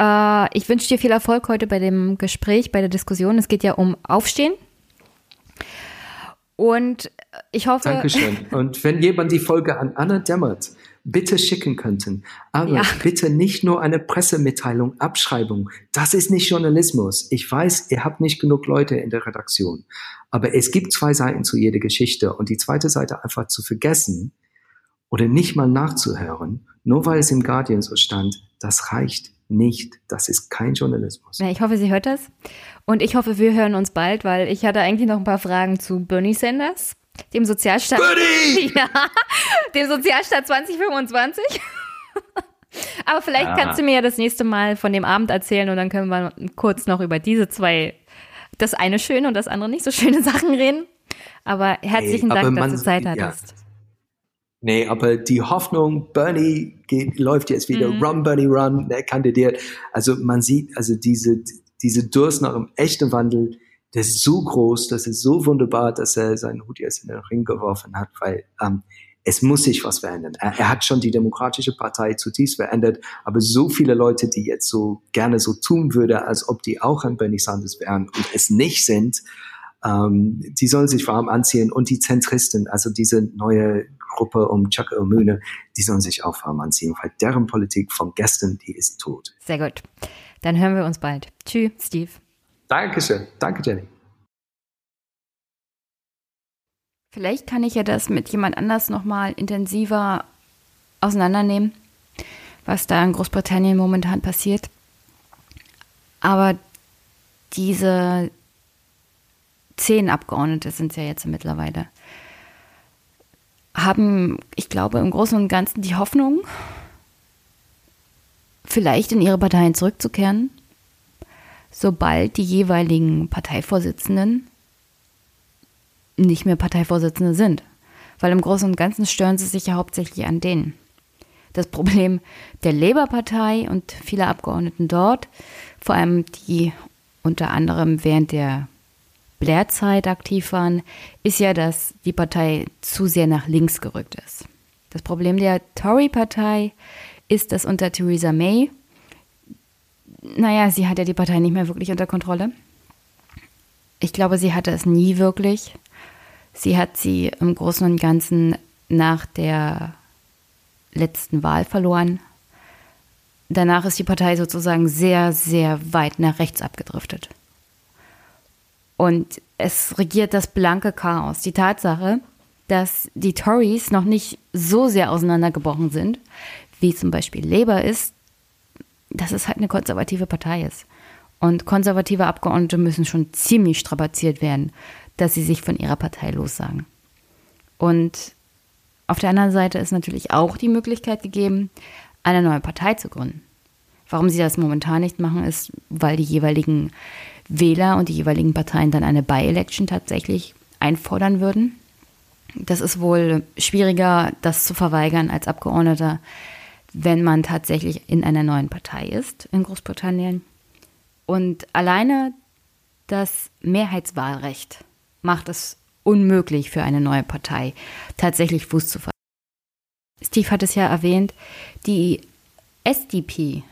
Äh, ich wünsche dir viel Erfolg heute bei dem Gespräch, bei der Diskussion. Es geht ja um Aufstehen. Und ich hoffe. Dankeschön. Und wenn jemand die Folge an Anna Dämmert bitte schicken könnten, aber ja. bitte nicht nur eine Pressemitteilung, Abschreibung. Das ist nicht Journalismus. Ich weiß, ihr habt nicht genug Leute in der Redaktion. Aber es gibt zwei Seiten zu jeder Geschichte und die zweite Seite einfach zu vergessen oder nicht mal nachzuhören, nur weil es im Guardian so stand, das reicht nicht. Das ist kein Journalismus. Ja, ich hoffe, sie hört das. Und ich hoffe, wir hören uns bald, weil ich hatte eigentlich noch ein paar Fragen zu Bernie Sanders, dem Sozialstaat. Bernie! Ja, dem Sozialstaat 2025. Aber vielleicht ah. kannst du mir ja das nächste Mal von dem Abend erzählen und dann können wir kurz noch über diese zwei, das eine schöne und das andere nicht so schöne Sachen reden. Aber herzlichen hey, Dank, dass du Zeit hattest. Ja. Nee, aber die Hoffnung, Bernie geht, läuft jetzt wieder, mhm. Run, Bernie, Run, er kandidiert. Also man sieht, also diese, diese Durst nach einem echten Wandel, der ist so groß, das ist so wunderbar, dass er seinen Hut jetzt in den Ring geworfen hat, weil ähm, es muss sich was verändern. Er, er, hat schon die Demokratische Partei zutiefst verändert, aber so viele Leute, die jetzt so gerne so tun würde, als ob die auch an Bernie Sanders wären und es nicht sind, ähm, die sollen sich warm anziehen und die Zentristen, also diese neue Gruppe um Chuck O'Mühne, die sollen sich auch warm anziehen, weil deren Politik von gestern, die ist tot. Sehr gut. Dann hören wir uns bald. Tschüss, Steve. Dankeschön. Danke, Jenny. Vielleicht kann ich ja das mit jemand anders nochmal intensiver auseinandernehmen, was da in Großbritannien momentan passiert. Aber diese zehn Abgeordnete sind es ja jetzt mittlerweile, haben, ich glaube, im Großen und Ganzen die Hoffnung, vielleicht in ihre Parteien zurückzukehren, sobald die jeweiligen Parteivorsitzenden nicht mehr Parteivorsitzende sind. Weil im Großen und Ganzen stören sie sich ja hauptsächlich an denen. Das Problem der Labour-Partei und vieler Abgeordneten dort, vor allem die unter anderem während der Blair-Zeit aktiv waren, ist ja, dass die Partei zu sehr nach links gerückt ist. Das Problem der Tory-Partei ist, dass unter Theresa May, naja, sie hat ja die Partei nicht mehr wirklich unter Kontrolle. Ich glaube, sie hatte es nie wirklich. Sie hat sie im Großen und Ganzen nach der letzten Wahl verloren. Danach ist die Partei sozusagen sehr, sehr weit nach rechts abgedriftet. Und es regiert das blanke Chaos. Die Tatsache, dass die Tories noch nicht so sehr auseinandergebrochen sind, wie zum Beispiel Labour ist, dass es halt eine konservative Partei ist. Und konservative Abgeordnete müssen schon ziemlich strapaziert werden, dass sie sich von ihrer Partei lossagen. Und auf der anderen Seite ist natürlich auch die Möglichkeit gegeben, eine neue Partei zu gründen. Warum sie das momentan nicht machen, ist, weil die jeweiligen Wähler und die jeweiligen Parteien dann eine By-Election tatsächlich einfordern würden. Das ist wohl schwieriger, das zu verweigern als Abgeordneter, wenn man tatsächlich in einer neuen Partei ist in Großbritannien. Und alleine das Mehrheitswahlrecht macht es unmöglich für eine neue Partei tatsächlich Fuß zu fassen. Steve hat es ja erwähnt, die SDP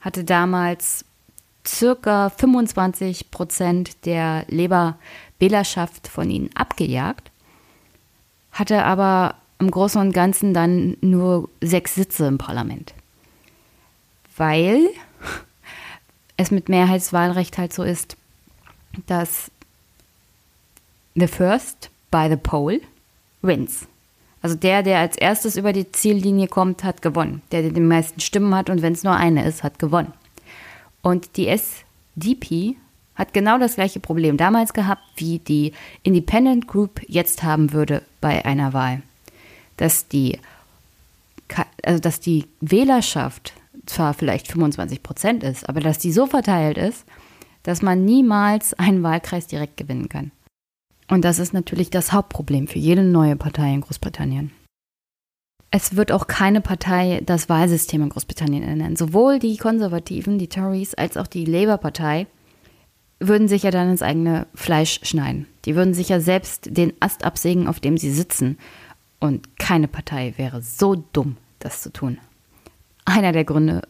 hatte damals circa 25 Prozent der Labour-Wählerschaft von ihnen abgejagt, hatte aber im Großen und Ganzen dann nur sechs Sitze im Parlament. Weil es mit Mehrheitswahlrecht halt so ist, dass the first by the poll wins. Also der, der als erstes über die Ziellinie kommt, hat gewonnen. Der, der die meisten Stimmen hat und wenn es nur eine ist, hat gewonnen. Und die SDP hat genau das gleiche Problem damals gehabt, wie die Independent Group jetzt haben würde bei einer Wahl. Dass die, also dass die Wählerschaft zwar vielleicht 25 Prozent ist, aber dass die so verteilt ist, dass man niemals einen Wahlkreis direkt gewinnen kann. Und das ist natürlich das Hauptproblem für jede neue Partei in Großbritannien. Es wird auch keine Partei das Wahlsystem in Großbritannien ändern. Sowohl die Konservativen, die Tories, als auch die Labour-Partei würden sich ja dann ins eigene Fleisch schneiden. Die würden sich ja selbst den Ast absägen, auf dem sie sitzen. Und keine Partei wäre so dumm, das zu tun. Einer der Gründe,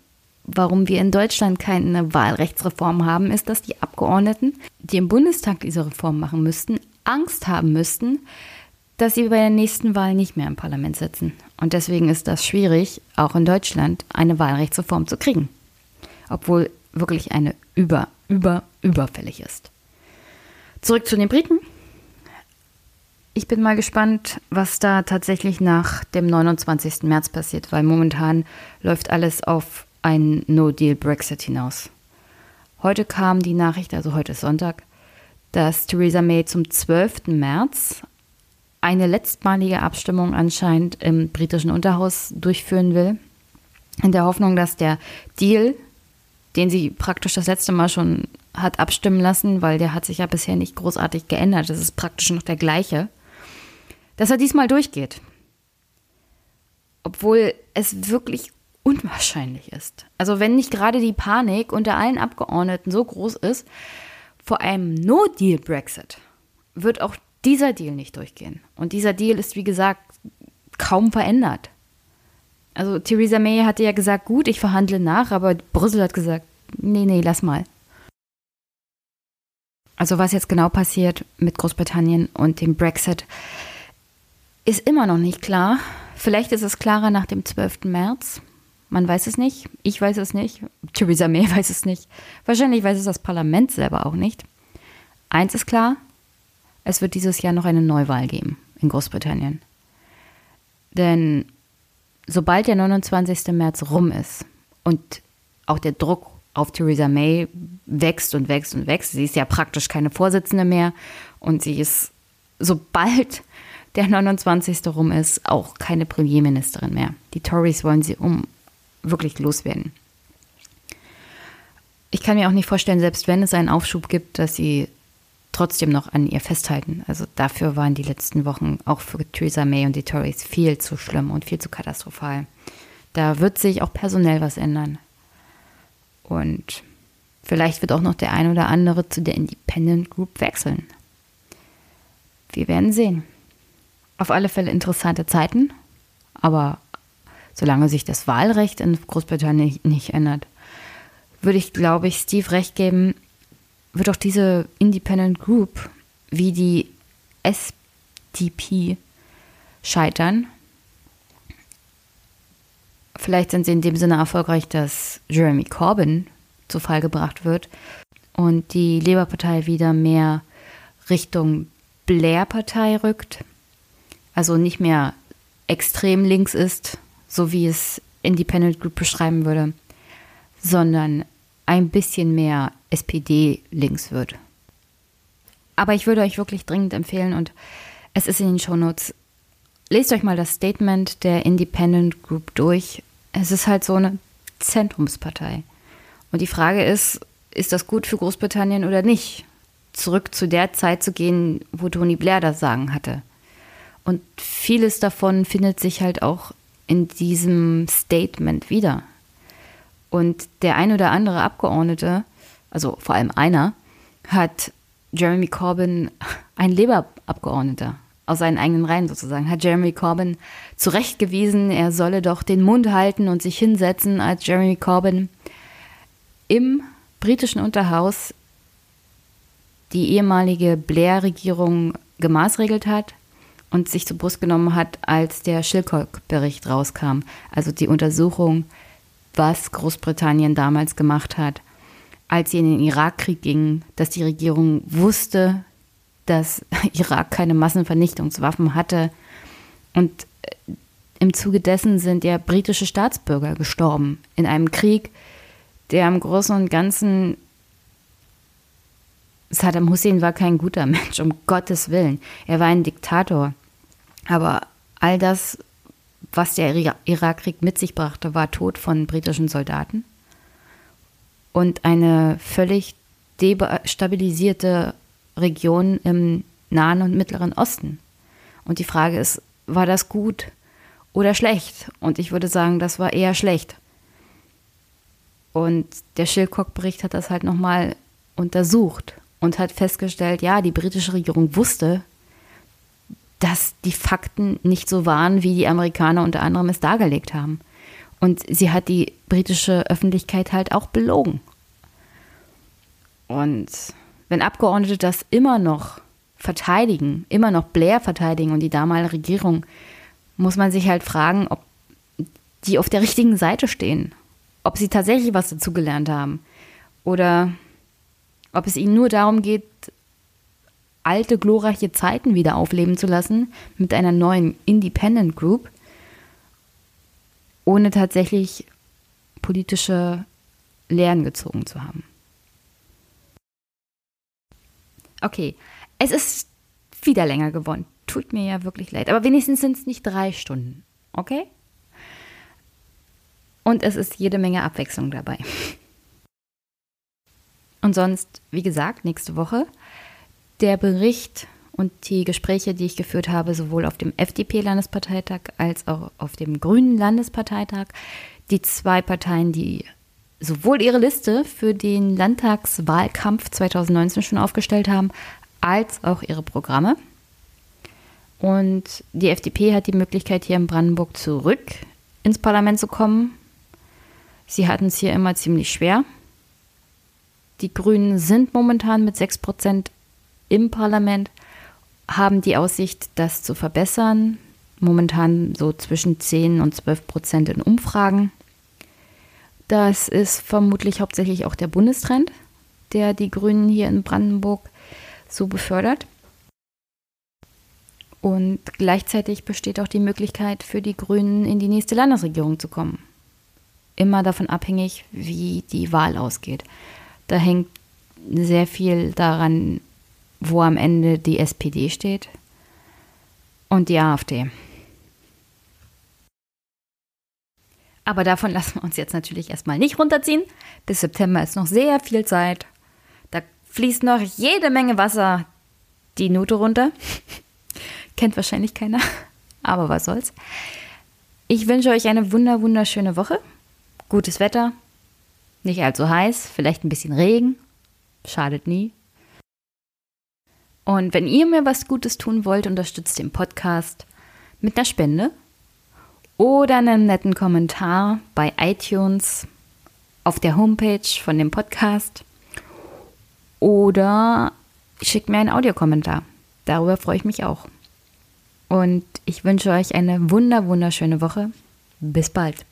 warum wir in Deutschland keine Wahlrechtsreform haben, ist, dass die Abgeordneten, die im Bundestag diese Reform machen müssten, Angst haben müssten, dass sie bei der nächsten Wahl nicht mehr im Parlament sitzen. Und deswegen ist das schwierig, auch in Deutschland eine Wahlrechtsreform zu kriegen. Obwohl wirklich eine über, über, überfällig ist. Zurück zu den Briten. Ich bin mal gespannt, was da tatsächlich nach dem 29. März passiert, weil momentan läuft alles auf einen No-Deal-Brexit hinaus. Heute kam die Nachricht, also heute ist Sonntag, dass Theresa May zum 12. März eine letztmalige Abstimmung anscheinend im britischen Unterhaus durchführen will, in der Hoffnung, dass der Deal, den sie praktisch das letzte Mal schon hat abstimmen lassen, weil der hat sich ja bisher nicht großartig geändert, das ist praktisch noch der gleiche, dass er diesmal durchgeht. Obwohl es wirklich unwahrscheinlich ist. Also wenn nicht gerade die Panik unter allen Abgeordneten so groß ist, vor einem No-Deal-Brexit wird auch dieser Deal nicht durchgehen. Und dieser Deal ist, wie gesagt, kaum verändert. Also Theresa May hatte ja gesagt, gut, ich verhandle nach, aber Brüssel hat gesagt, nee, nee, lass mal. Also was jetzt genau passiert mit Großbritannien und dem Brexit, ist immer noch nicht klar. Vielleicht ist es klarer nach dem 12. März. Man weiß es nicht. Ich weiß es nicht. Theresa May weiß es nicht. Wahrscheinlich weiß es das Parlament selber auch nicht. Eins ist klar, es wird dieses Jahr noch eine Neuwahl geben in Großbritannien. Denn sobald der 29. März rum ist und auch der Druck auf Theresa May wächst und wächst und wächst, sie ist ja praktisch keine Vorsitzende mehr und sie ist, sobald der 29. rum ist, auch keine Premierministerin mehr. Die Tories wollen sie um wirklich loswerden. Ich kann mir auch nicht vorstellen, selbst wenn es einen Aufschub gibt, dass sie trotzdem noch an ihr festhalten. Also dafür waren die letzten Wochen auch für Theresa May und die Tories viel zu schlimm und viel zu katastrophal. Da wird sich auch personell was ändern. Und vielleicht wird auch noch der ein oder andere zu der Independent Group wechseln. Wir werden sehen. Auf alle Fälle interessante Zeiten, aber solange sich das Wahlrecht in Großbritannien nicht ändert, würde ich, glaube ich, Steve recht geben, wird auch diese Independent Group wie die SDP scheitern. Vielleicht sind sie in dem Sinne erfolgreich, dass Jeremy Corbyn zu Fall gebracht wird und die Labour-Partei wieder mehr Richtung Blair-Partei rückt. Also nicht mehr extrem links ist, so wie es Independent Group beschreiben würde, sondern ein bisschen mehr SPD links wird. Aber ich würde euch wirklich dringend empfehlen und es ist in den Shownotes. Lest euch mal das Statement der Independent Group durch. Es ist halt so eine Zentrumspartei. Und die Frage ist, ist das gut für Großbritannien oder nicht? Zurück zu der Zeit zu gehen, wo Tony Blair das Sagen hatte. Und vieles davon findet sich halt auch in diesem Statement wieder. Und der ein oder andere Abgeordnete also vor allem einer, hat Jeremy Corbyn, ein Labour-Abgeordneter, aus seinen eigenen Reihen sozusagen, hat Jeremy Corbyn zurechtgewiesen, er solle doch den Mund halten und sich hinsetzen, als Jeremy Corbyn im britischen Unterhaus die ehemalige Blair-Regierung gemaßregelt hat und sich zur Brust genommen hat, als der Schilcock-Bericht rauskam. Also die Untersuchung, was Großbritannien damals gemacht hat, als sie in den Irakkrieg gingen, dass die Regierung wusste, dass Irak keine Massenvernichtungswaffen hatte. Und äh, im Zuge dessen sind ja britische Staatsbürger gestorben in einem Krieg, der im Großen und Ganzen Saddam Hussein war kein guter Mensch, um Gottes Willen. Er war ein Diktator. Aber all das, was der Irakkrieg mit sich brachte, war Tod von britischen Soldaten und eine völlig destabilisierte Region im Nahen und Mittleren Osten. Und die Frage ist, war das gut oder schlecht? Und ich würde sagen, das war eher schlecht. Und der Schilcock-Bericht hat das halt nochmal untersucht und hat festgestellt, ja, die britische Regierung wusste, dass die Fakten nicht so waren, wie die Amerikaner unter anderem es dargelegt haben. Und sie hat die britische Öffentlichkeit halt auch belogen. Und wenn Abgeordnete das immer noch verteidigen, immer noch Blair verteidigen und die damalige Regierung, muss man sich halt fragen, ob die auf der richtigen Seite stehen, ob sie tatsächlich was dazugelernt haben oder ob es ihnen nur darum geht, alte glorreiche Zeiten wieder aufleben zu lassen mit einer neuen Independent Group, ohne tatsächlich politische Lehren gezogen zu haben. Okay, es ist wieder länger geworden. Tut mir ja wirklich leid. Aber wenigstens sind es nicht drei Stunden. Okay? Und es ist jede Menge Abwechslung dabei. Und sonst, wie gesagt, nächste Woche der Bericht und die Gespräche, die ich geführt habe, sowohl auf dem FDP-Landesparteitag als auch auf dem Grünen Landesparteitag. Die zwei Parteien, die sowohl ihre Liste für den Landtagswahlkampf 2019 schon aufgestellt haben, als auch ihre Programme. Und die FDP hat die Möglichkeit, hier in Brandenburg zurück ins Parlament zu kommen. Sie hatten es hier immer ziemlich schwer. Die Grünen sind momentan mit 6 Prozent im Parlament, haben die Aussicht, das zu verbessern. Momentan so zwischen 10 und 12 Prozent in Umfragen. Das ist vermutlich hauptsächlich auch der Bundestrend, der die Grünen hier in Brandenburg so befördert. Und gleichzeitig besteht auch die Möglichkeit für die Grünen in die nächste Landesregierung zu kommen. Immer davon abhängig, wie die Wahl ausgeht. Da hängt sehr viel daran, wo am Ende die SPD steht und die AfD. Aber davon lassen wir uns jetzt natürlich erstmal nicht runterziehen. Bis September ist noch sehr viel Zeit. Da fließt noch jede Menge Wasser die Note runter. Kennt wahrscheinlich keiner, aber was soll's. Ich wünsche euch eine wunder wunderschöne Woche. Gutes Wetter, nicht allzu heiß, vielleicht ein bisschen Regen. Schadet nie. Und wenn ihr mir was Gutes tun wollt, unterstützt den Podcast mit einer Spende oder einem netten Kommentar bei iTunes auf der Homepage von dem Podcast oder schickt mir einen Audiokommentar. Darüber freue ich mich auch. Und ich wünsche euch eine wunder wunderschöne Woche. Bis bald.